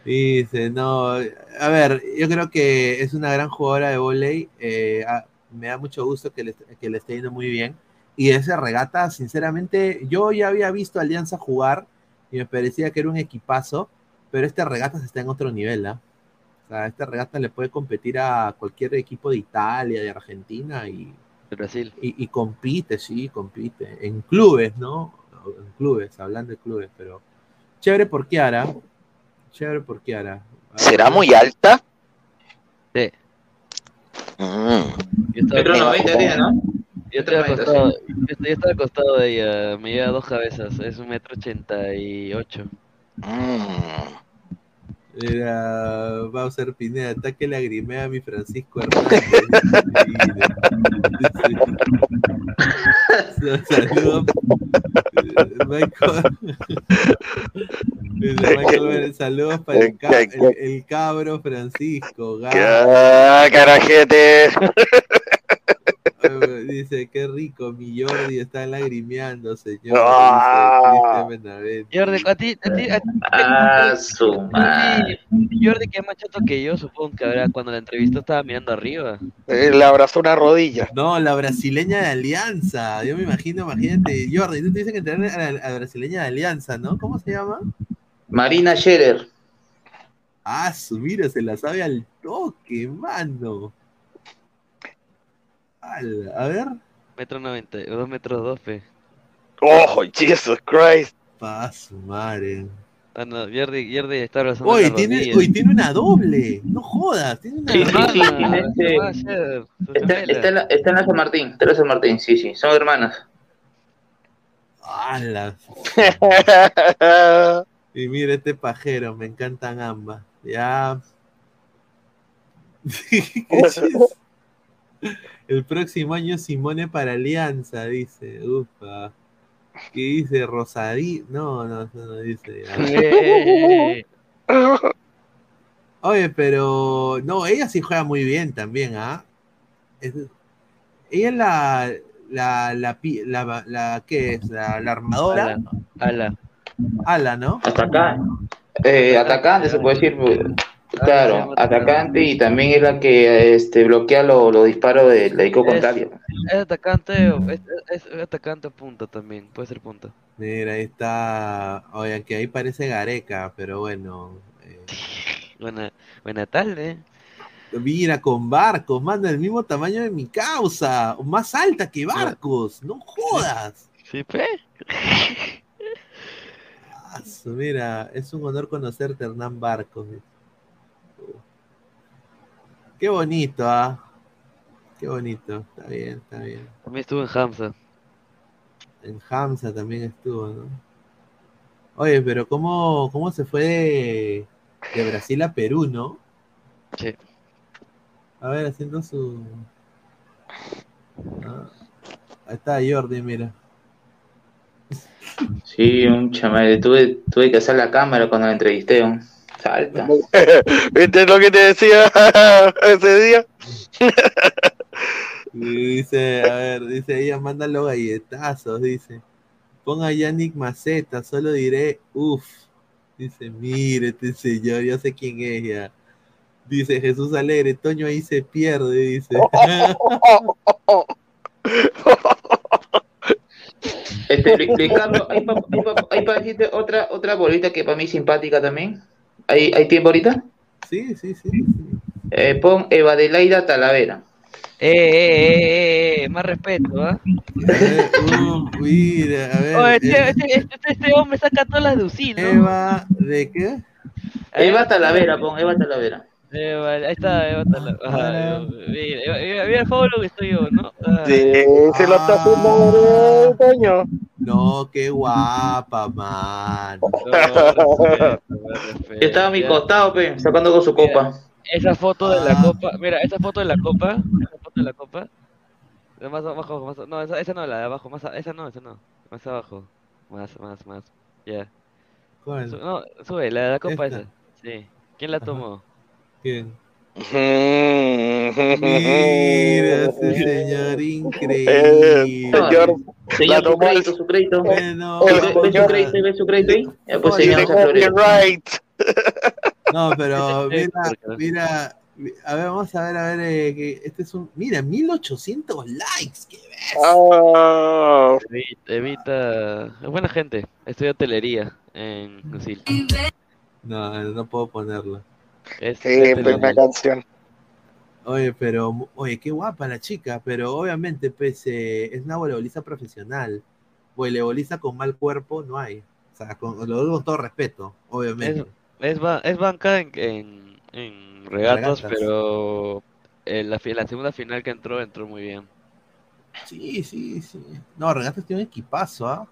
Dice, no, a ver, yo creo que es una gran jugadora de volei. eh, ah, me da mucho gusto que le, que le esté yendo muy bien. Y esa regata, sinceramente, yo ya había visto a Alianza jugar y me parecía que era un equipazo, pero esta regata está en otro nivel, ¿ah? O sea, esta regata le puede competir a cualquier equipo de Italia, de Argentina y, De Brasil. y, y compite, sí, compite. En clubes, ¿no? En clubes, hablando de clubes, pero chévere por Kiara. Chévere por Kiara. ¿Será muy alta? Sí. Mm. Metro 90 tiene, ¿no? Yo estoy al Metro costado, yo estoy, yo estoy al costado de ella, me lleva dos cabezas, es un metro ochenta y ocho. Era Bowser Pineda, ataque lagrimea a mi Francisco Hernández. Saludos. Michael. Dice Michael Saludos para el, ca- el- el cabro Francisco. Gabo. ¡Ah, carajete! Dice, qué rico, mi Jordi está lagrimeando, señor. Ah. Dice. Jordi, a ti, a ti, a ti, Ah, su madre. Jordi, que es más chato que yo, supongo que ahora cuando la entrevistó estaba mirando arriba. Eh, Le abrazó una rodilla. No, la brasileña de Alianza. Yo me imagino, imagínate. Jordi, tú te dicen que tener a la, a la brasileña de Alianza, ¿no? ¿Cómo se llama? Marina Scherer. Ah, su mira, se la sabe al toque, mano. A ver. Metro noventa, dos metros dos, fe. Oh, Jesus Christ. Pa' su madre. Ah, no, Yerdi, Yerdi está abrazando Oye, tiene, oye, tiene una doble. No jodas, tiene una Sí, sí, sí, doble. tiene este- Está, está en la, está en la San Martín, está en la San Martín, sí, sí, son hermanas. ¡Hala! Y mira este pajero, me encantan ambas. Ya. El próximo año Simone para Alianza, dice. Ufa. ¿Qué dice? Rosadí. No, no, eso no dice. Eh, Oye, pero. No, ella sí juega muy bien también, ¿ah? Es- Ella es la. La, la, pi- la, la, ¿qué es? La, la armadora. Ala. Ala, ¿no? Atacante. Eh, atacante, se puede decir. Claro, atacante y también es la que este, bloquea los los disparos del equipo contrario. Es atacante, es, es- es atacante punta también, puede ser punta. Mira, ahí está. Oye, que ahí parece Gareca, pero bueno. eh, Buena, buena tarde. Mira, con barcos, manda el mismo tamaño de mi causa. Más alta que barcos. No jodas. Sí. Ah, su- Mira, es un honor conocerte, Hernán Barcos. Qué bonito, ¿ah? Qué bonito. Está bien, está bien. También estuvo en Hamza. En Hamza también estuvo, ¿no? Oye, pero ¿cómo, cómo se fue de, de Brasil a Perú, no? Sí. A ver, haciendo su. Ah, Ahí está Jordi, mira. Sí, un chaval, tuve, tuve que hacer la cámara cuando la entrevisté. ¿no? Salta. ¿Viste lo que te decía ese día? Y dice, a ver, dice ella, manda los galletazos, dice. Ponga Yannick Maceta, solo diré, uff. Dice, mire este señor, yo sé quién es ya. Dice Jesús Alegre, Toño ahí se pierde, dice. Este, Carlos, hay para decirte otra, otra bolita que para mí es simpática también. ¿Hay, ¿Hay tiempo ahorita? Sí, sí, sí. Eh, pon Eva Adelaida Talavera. Eh, eh, eh, eh, más respeto, ¿ah? Uh, mira, a ver. Oye, este, eh, este, este, este hombre saca todas las de Usil, ¿no? Eva, ¿de qué? Eva Talavera, pon Eva Talavera. Eva, ahí está, Eva Tala- mira, mira, mira, mira el favor lo que estoy yo, ¿no? Ah. Sí, se lo está haciendo, Toño. No, qué guapa, man. Yo estaba a mi costado, pe, sacando con su copa. Esa foto de la Ah. copa, mira, esa foto de la copa, esa foto de la copa, de más abajo, más, no, esa, esa no, la de abajo, más, a- esa no, esa no, más abajo, más, más, más, ya. ¿Cuál? Su- no, sube, la de la copa Esta. esa, sí. ¿Quién la tomó? Mira, Mira, ese señor Eh, increíble. señor, Señor, la su crédito, su crédito. Bueno, Ve- su señor. crédito, ve su crédito ahí. Ya, pues, señor, copyright. No, pero mira, mira, a ver, vamos a ver, a ver, eh, que este es un, mira, 1800 likes, qué ves. Ah, Evita, Evita, es buena gente, estudia hotelería en Usil. No, no puedo ponerlo. Es, sí, es una canción. Oye, pero, oye, qué guapa la chica, pero obviamente, pues, eh, es una voleibolista profesional. Voleibolista con mal cuerpo no hay. O sea, con, lo digo con todo respeto, obviamente. Es, ba- es banca en, en, Regatas. pero en la, fi- la segunda final que entró, entró muy bien. Sí, sí, sí. No, Regatas tiene un equipazo, ¿ah?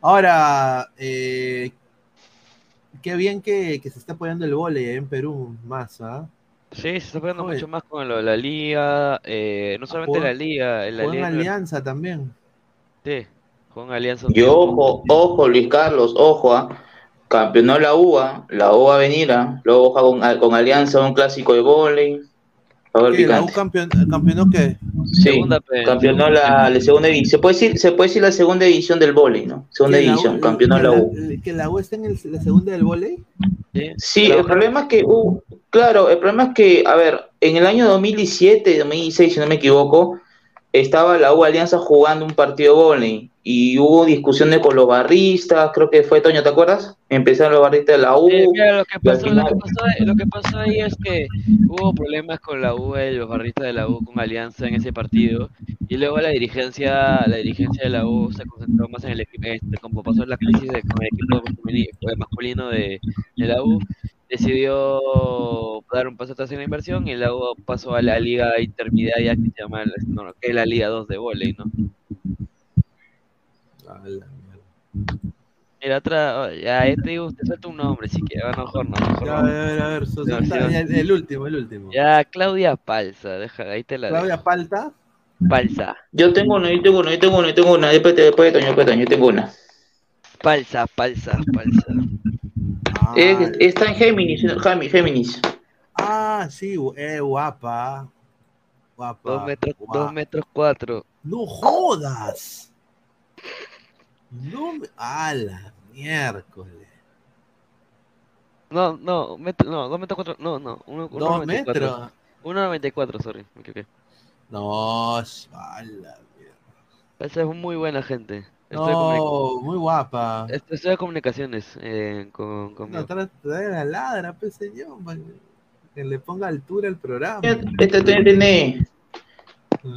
Ahora, eh, qué bien que, que se está apoyando el vóley en Perú más, ¿ah? Sí, se está Oye. mucho más con lo de la liga, eh, no solamente la liga, en la Juega liga en Alianza también. Sí, con Alianza. Y ojo, ojo, Luis Carlos, ojo, ¿ah? campeonó la UA, la UA va a venir, ¿ah? luego con, con Alianza un clásico de vóley. ¿Qué, ¿La U picante. campeón, campeonó qué? Sí, Segunda, pe- campeonó la, la segunda división. Se puede decir, se puede decir la segunda división del vóley, ¿no? Segunda ¿Que la U- división, campeonó la U. ¿Que la U está en el- la segunda del vóley? Sí, el problema es que, uh, claro, el problema es que, a ver, en el año 2017, 2016, si no me equivoco, estaba la U Alianza jugando un partido de vóley y hubo discusiones con los barristas, creo que fue Toño, ¿te acuerdas? Empezaron los barristas de la U. Eh, mira, lo que, y pasó, lo, que final- pasó, lo que pasó ahí es que hubo problemas con la U, eh, los barristas de la U con Alianza en ese partido, y luego la dirigencia, la dirigencia de la U se concentró más en el equipo, este, como pasó la crisis de- con el equipo eh, masculino de, de la U, decidió dar un paso atrás en la inversión y la U pasó a la liga intermediaria que se llama, no, que es la Liga 2 de volei, ¿no? A la mierda. Mira, otra, ya, ahí te digo, te suelto un nombre si quieres, a lo mejor no, mejor Ya, no. a ver, a ver, suelta- no. ya, el último, el último. Ya, Claudia Palza, deja, ahí te la Claudia dejo. Palta. Palza, Yo tengo uno, yo tengo uno, yo tengo uno, yo tengo una. Después, después de Toño, después de Toño, yo tengo una. Palza, Palza, Palza. Eh, está en Géminis. Gemi- Géminis. Ah, sí, eh, guapa. Guapa. Dos metros, guapa. dos metros cuatro. No jodas. No me. A la miércoles. No, no, metro, no, dos metros cuatro, no, no, uno, uno ¿Dos metros? Uno noventa y cuatro, sorry, me equivoqué. No, a la mierda. Palza es muy buena gente. Comuni- No, muy guapa. est- estudia comunicaciones eh, con, No, conmigo. trae la ladra, pues señor. pa' Que le ponga altura al programa. Este Toño tiene.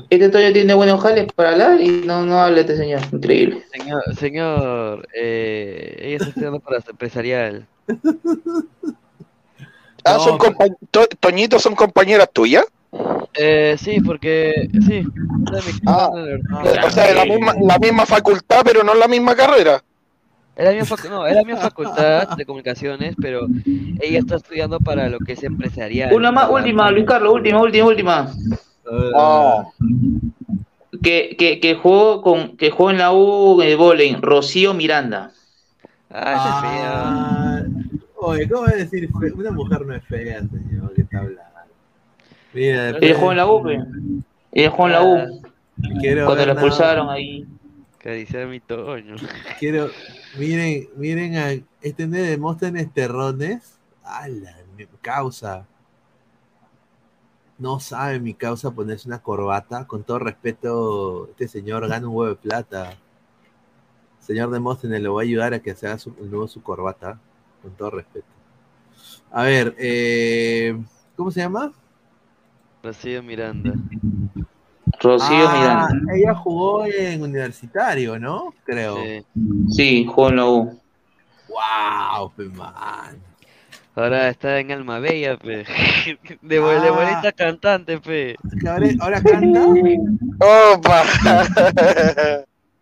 Este Toño tiene buenos jales para hablar y no, no habla este señor. Increíble. Señor, señor, eh, ella está estudiando para empresarial. Ah, son compa- To- Toñito, ¿son compañeras tuyas? Eh, sí, porque, sí. mi- Ah, Ah, o sea, de la misma, la misma facultad, pero no la misma carrera. Es la misma facu- no, es la misma facultad de comunicaciones, pero ella está estudiando para lo que es empresarial. Una más, última, Luis Carlos, última, última, última. Que, que, que jugó con, que jugó en la U de volei, Rocío Miranda. Ah, oye, ¿cómo va a decir fe- Una mujer no es fea, señor, que está hablando. Mira, Ella jugó en la U, pe. Jugó en la U. Quiero Cuando nada- expulsaron ahí. Acariciar mi toño. Quiero, miren, miren a este de Demóstenes Terrones. A la mi- causa. No sabe mi causa ponerse una corbata. Con todo respeto, este señor gana un huevo de plata. Señor Demóstenes, lo voy a ayudar a que se haga su, nuevo su corbata. Con todo respeto. A ver, eh, ¿cómo se llama? Rocío Miranda. Rocío Ah, Miranda. Ella jugó en universitario, ¿no? Creo. Sí, jugó en la U. Wow, man. Ahora está en Alma Bella, pe. De, de Ah. bonita cantante, pe. Ahora, ahora canta. ¡Opa!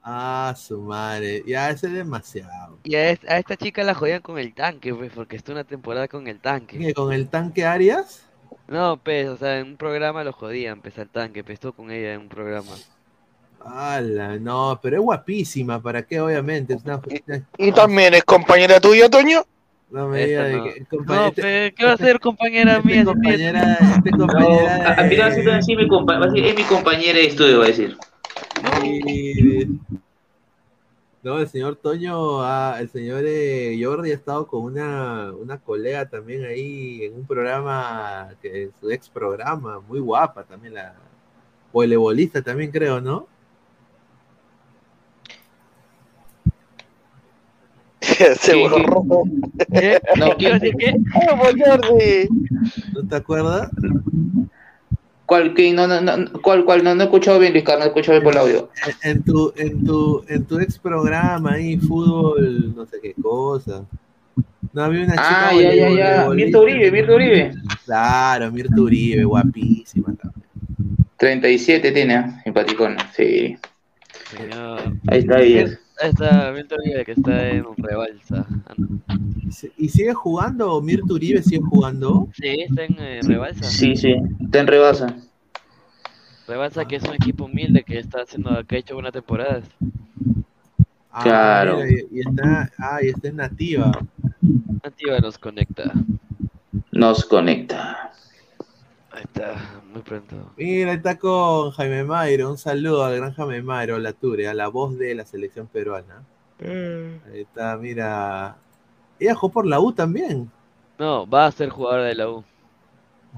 Ah, su madre. Ya, ese es demasiado. Y a, es- a esta chica la jodían con el tanque, pues, porque estuvo una temporada con el tanque. ¿Qué, ¿Con el tanque Arias? No, pues, o sea, en un programa lo jodían, pues, al tanque, pues, estuvo con ella en un programa. Ala, no, pero es guapísima, ¿para qué? Obviamente. Es una, una- ¿Y también es compañera tuya, Toño? No me Esta diga de no. que- No, este- ¿qué va a ser compañera este mía? compañera, este compañera Al final de- va a decir mi compa- va a decir, es mi compañera de estudio, va a decir. y- No, el señor Toño, ah, el señor eh, Jordi ha estado con una, una colega también ahí en un programa, que su ex programa, muy guapa también la voleibolista también creo, ¿no? Se borró. ¿Qué? No, ¿Qué va a decir. ¿No te acuerdas? ¿Cuál, qué? No, no, no, ¿cuál, cuál? No, no he escuchado bien, Luis Carlos, no he escuchado bien por el audio. En, tu, en tu, en tu ex programa ahí, fútbol, no sé qué cosa. No había una chica Ah, ya, ya, ya. Mirta Uribe, Mirta Uribe. Claro, Mirta Uribe, guapísima también. 37 tiene, ¿eh? simpaticona, sí. Ahí está ella. Ahí está Milton Uribe, que está en Rebalsa. ¿Y sigue jugando? ¿Mirta Uribe sigue jugando? Sí, está en eh, Rebalsa. Sí, sí, está en rebasa. Rebalsa, que es un equipo humilde que está haciendo, que ha hecho buenas temporadas. Ah, Claro. mira, y, y está, ah, y está en nativa. Nativa nos conecta. Nos conecta. Ahí está, muy pronto. Mira, está con Jaime Mayro. Un saludo al gran Jaime Mayro, la Ture, a la voz de la selección peruana. Ahí está, mira. Ella jugó por la U también. No, va a ser jugador de la U.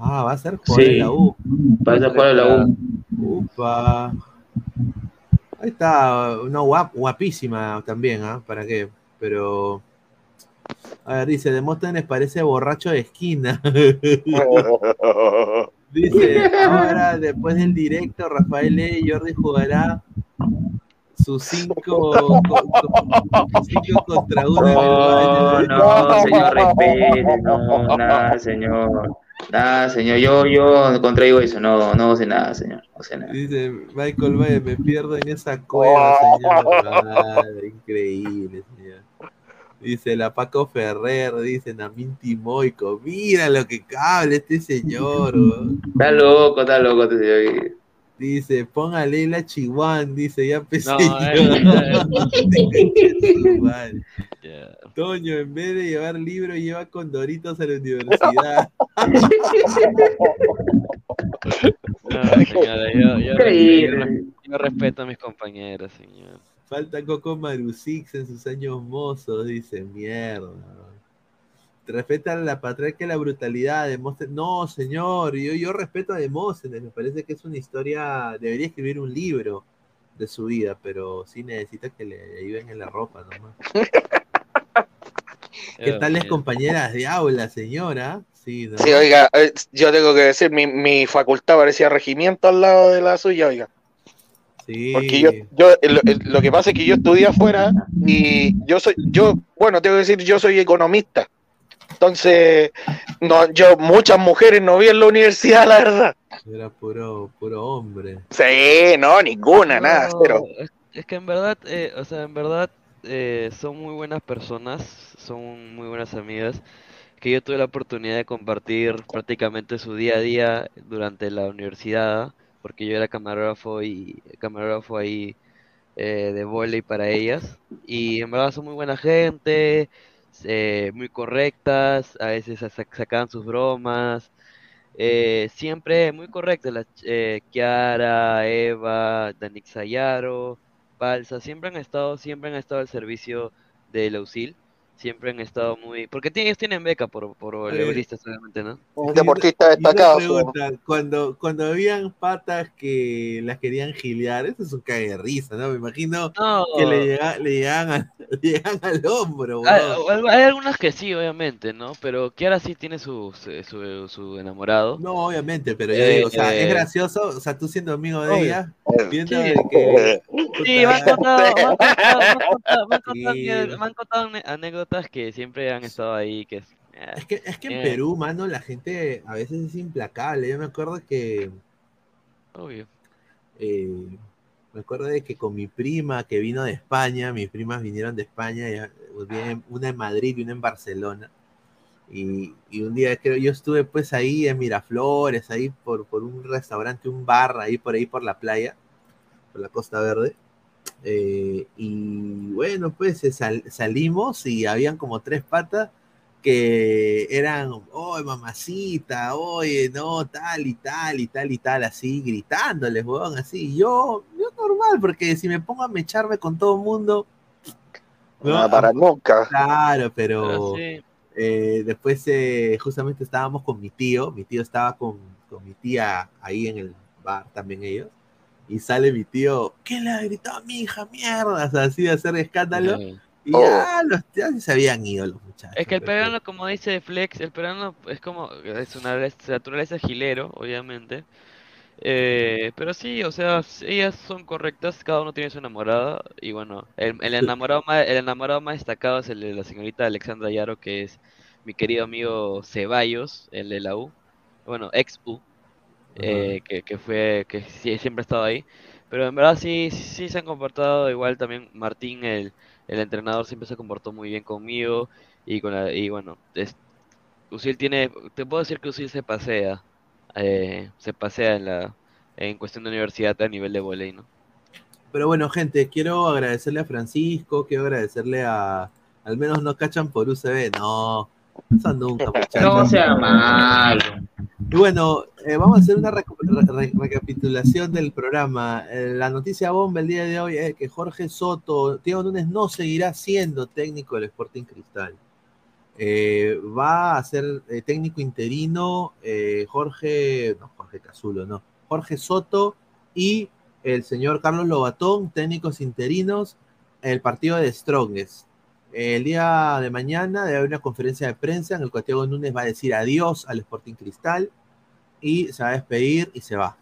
Ah, va a ser jugador Sí. de la U. Va a ser jugador de la U. Upa. Ahí está, una guap- guapísima también, ¿ah? ¿Para qué? Pero. A ver, dice, Demóstenes parece borracho de esquina. dice, ahora después del directo, Rafael E. Jordi jugará sus cinco, co- co- cinco contra uno No, no, señor, respete, no, nada, señor. Nada, señor, yo, yo contraigo eso, no, no sé nada, señor, no sé nada. Dice Michael Valle, me pierdo en esa cueva, señor. Madre, increíble, señor. Dice la Paco Ferrer, dice Namin Timoico. Mira lo que cable este señor. Está loco, está loco este señor. Dice, póngale la chihuán, dice, ya empecé No, yo. eh. Toño, en vez de llevar libro, lleva condoritos a la universidad. No, señora, yo, yo- Increíble. yo- yo respeto a mis compañeros, señor. Falta Coco Marusix en sus años mozos, dice, mierda. Respeta la patriarca y la brutalidad de Demóstenes. No, señor, yo, yo respeto a Demóstenes, me parece que es una historia, debería escribir un libro de su vida, pero sí necesita que le ayuden en la ropa nomás. ¿Qué Dios tal las mío. compañeras de aula, señora? Sí, ¿no? Sí, oiga, eh, yo tengo que decir, mi, mi facultad parecía regimiento al lado de la suya, oiga. Sí. Porque yo, yo lo, lo que pasa es que yo estudié afuera y yo soy, yo, bueno, tengo que decir, yo soy economista. Entonces, no, yo muchas mujeres no vi en la universidad, la verdad. Era puro, puro hombre. Sí, no, ninguna, nada, es, es que en verdad, eh, o sea, en verdad eh, son muy buenas personas, son muy buenas amigas, que yo tuve la oportunidad de compartir prácticamente su día a día durante la universidad, porque yo era camarógrafo y camarógrafo ahí eh, de vóley para ellas, y en verdad son muy buena gente, eh, muy correctas, a veces sa- sacaban sus bromas, eh, siempre muy correctas, las eh, Kiara, Eva, Danik Sayaro, Balsa, siempre han estado, siempre han estado al servicio de la USIL, siempre han estado muy, porque tienen- ellos tienen beca por, por voleibolistas, obviamente, ¿no? Un deportista destacado. pregunta, cuando, cuando habían patas que las querían gilear, eso es un cague de risa, ¿no? Me imagino No. que le, llega- le llegaban, al- le llegaban al hombro, Hay, weón. hay- algunas que sí, obviamente, ¿no? Pero Kiara sí tiene su, su, su- su enamorado. No, obviamente, pero yo Eh, digo, o sea, es eh, gracioso, o sea, tú siendo amigo de Obvio. ella, viendo Sí. que... Sí, me han contado, me han contado, me han contado, me han contado Sí. Que- siempre han estado ahí, que es... eh, Es que, es que en eh, Perú, mano, la gente a veces es implacable. Yo me acuerdo que Obvio. eh, me acuerdo de que con mi prima que vino de España, mis primas vinieron de España, pues, vienen- una en Madrid y una en Barcelona. Y, y un día creo, yo estuve pues ahí en Miraflores, ahí por, por un restaurante, un bar, ahí por ahí por la playa, por la Costa Verde. Eh, y bueno, pues sal- salimos y habían como tres patas que eran, oye, mamacita, oye, no, tal y tal y tal y tal, así, gritándoles, weón, así. Yo, yo normal, porque si me pongo a mecharme con todo el mundo, No va a parar nunca. Claro, Pero pero sí. eh, después eh, justamente estábamos con mi tío, mi tío estaba con, con mi tía ahí en el bar, también ellos, y sale mi tío, ¿qué le ha gritado a mi hija, mierda? O sea, así de hacer escándalo, y ya, los, ya se habían ido los muchachos. Es que el peruano, como dice Flex, el peruano es como, es una naturaleza gilero, obviamente. Eh, pero sí, o sea, ellas son correctas, cada uno tiene su enamorada. Y bueno, el, el enamorado más, el enamorado más destacado es el de la señorita Alexandra Yaro, que es mi querido amigo Ceballos, el de la U, bueno, ex U, eh, que, que fue, que siempre ha estado ahí. Pero en verdad sí, sí, sí se han comportado igual también Martín, el, el entrenador, siempre se comportó muy bien conmigo. Y, con la, y bueno, es, Usil tiene, te puedo decir que Usil se pasea, eh, se pasea en la, en cuestión de universidad a nivel de volei, ¿no? Pero bueno, gente, quiero agradecerle a Francisco, quiero agradecerle a. Al menos no cachan por UCB, no. Eso nunca, muchachos. No sea malo. Y bueno, eh, vamos a hacer una recu- re- re- recapitulación del programa. Eh, la noticia bomba el día de hoy es que Jorge Soto, Diego Núñez no seguirá siendo técnico del Sporting Cristal. Eh, va a ser eh, técnico interino eh, Jorge, no, Jorge Cazulo, no, Jorge Soto y el señor Carlos Lobatón, técnicos interinos, el partido de Strongest. El día de mañana debe haber una conferencia de prensa en el cual Thiago Núñez va a decir adiós al Sporting Cristal y se va a despedir y se va.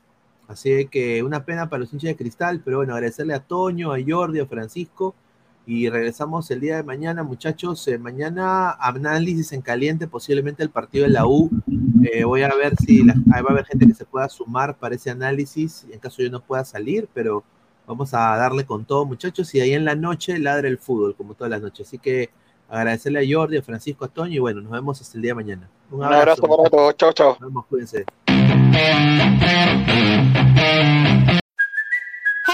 Así que una pena para los hinchas de Cristal, pero bueno, agradecerle a Toño, a Jordi, a Francisco y regresamos el día de mañana, muchachos. Eh, mañana análisis en caliente, posiblemente el partido de la U. Eh, voy a ver si la- va a haber gente que se pueda sumar para ese análisis, en caso yo no pueda salir, pero vamos a darle con todo, muchachos. Y ahí en la noche ladra el fútbol, como todas las noches. Así que agradecerle a Jordi, a Francisco, a Toño y bueno, nos vemos hasta el día de mañana. Un abrazo para todos. Chao, chao. Nos vemos, cuídense.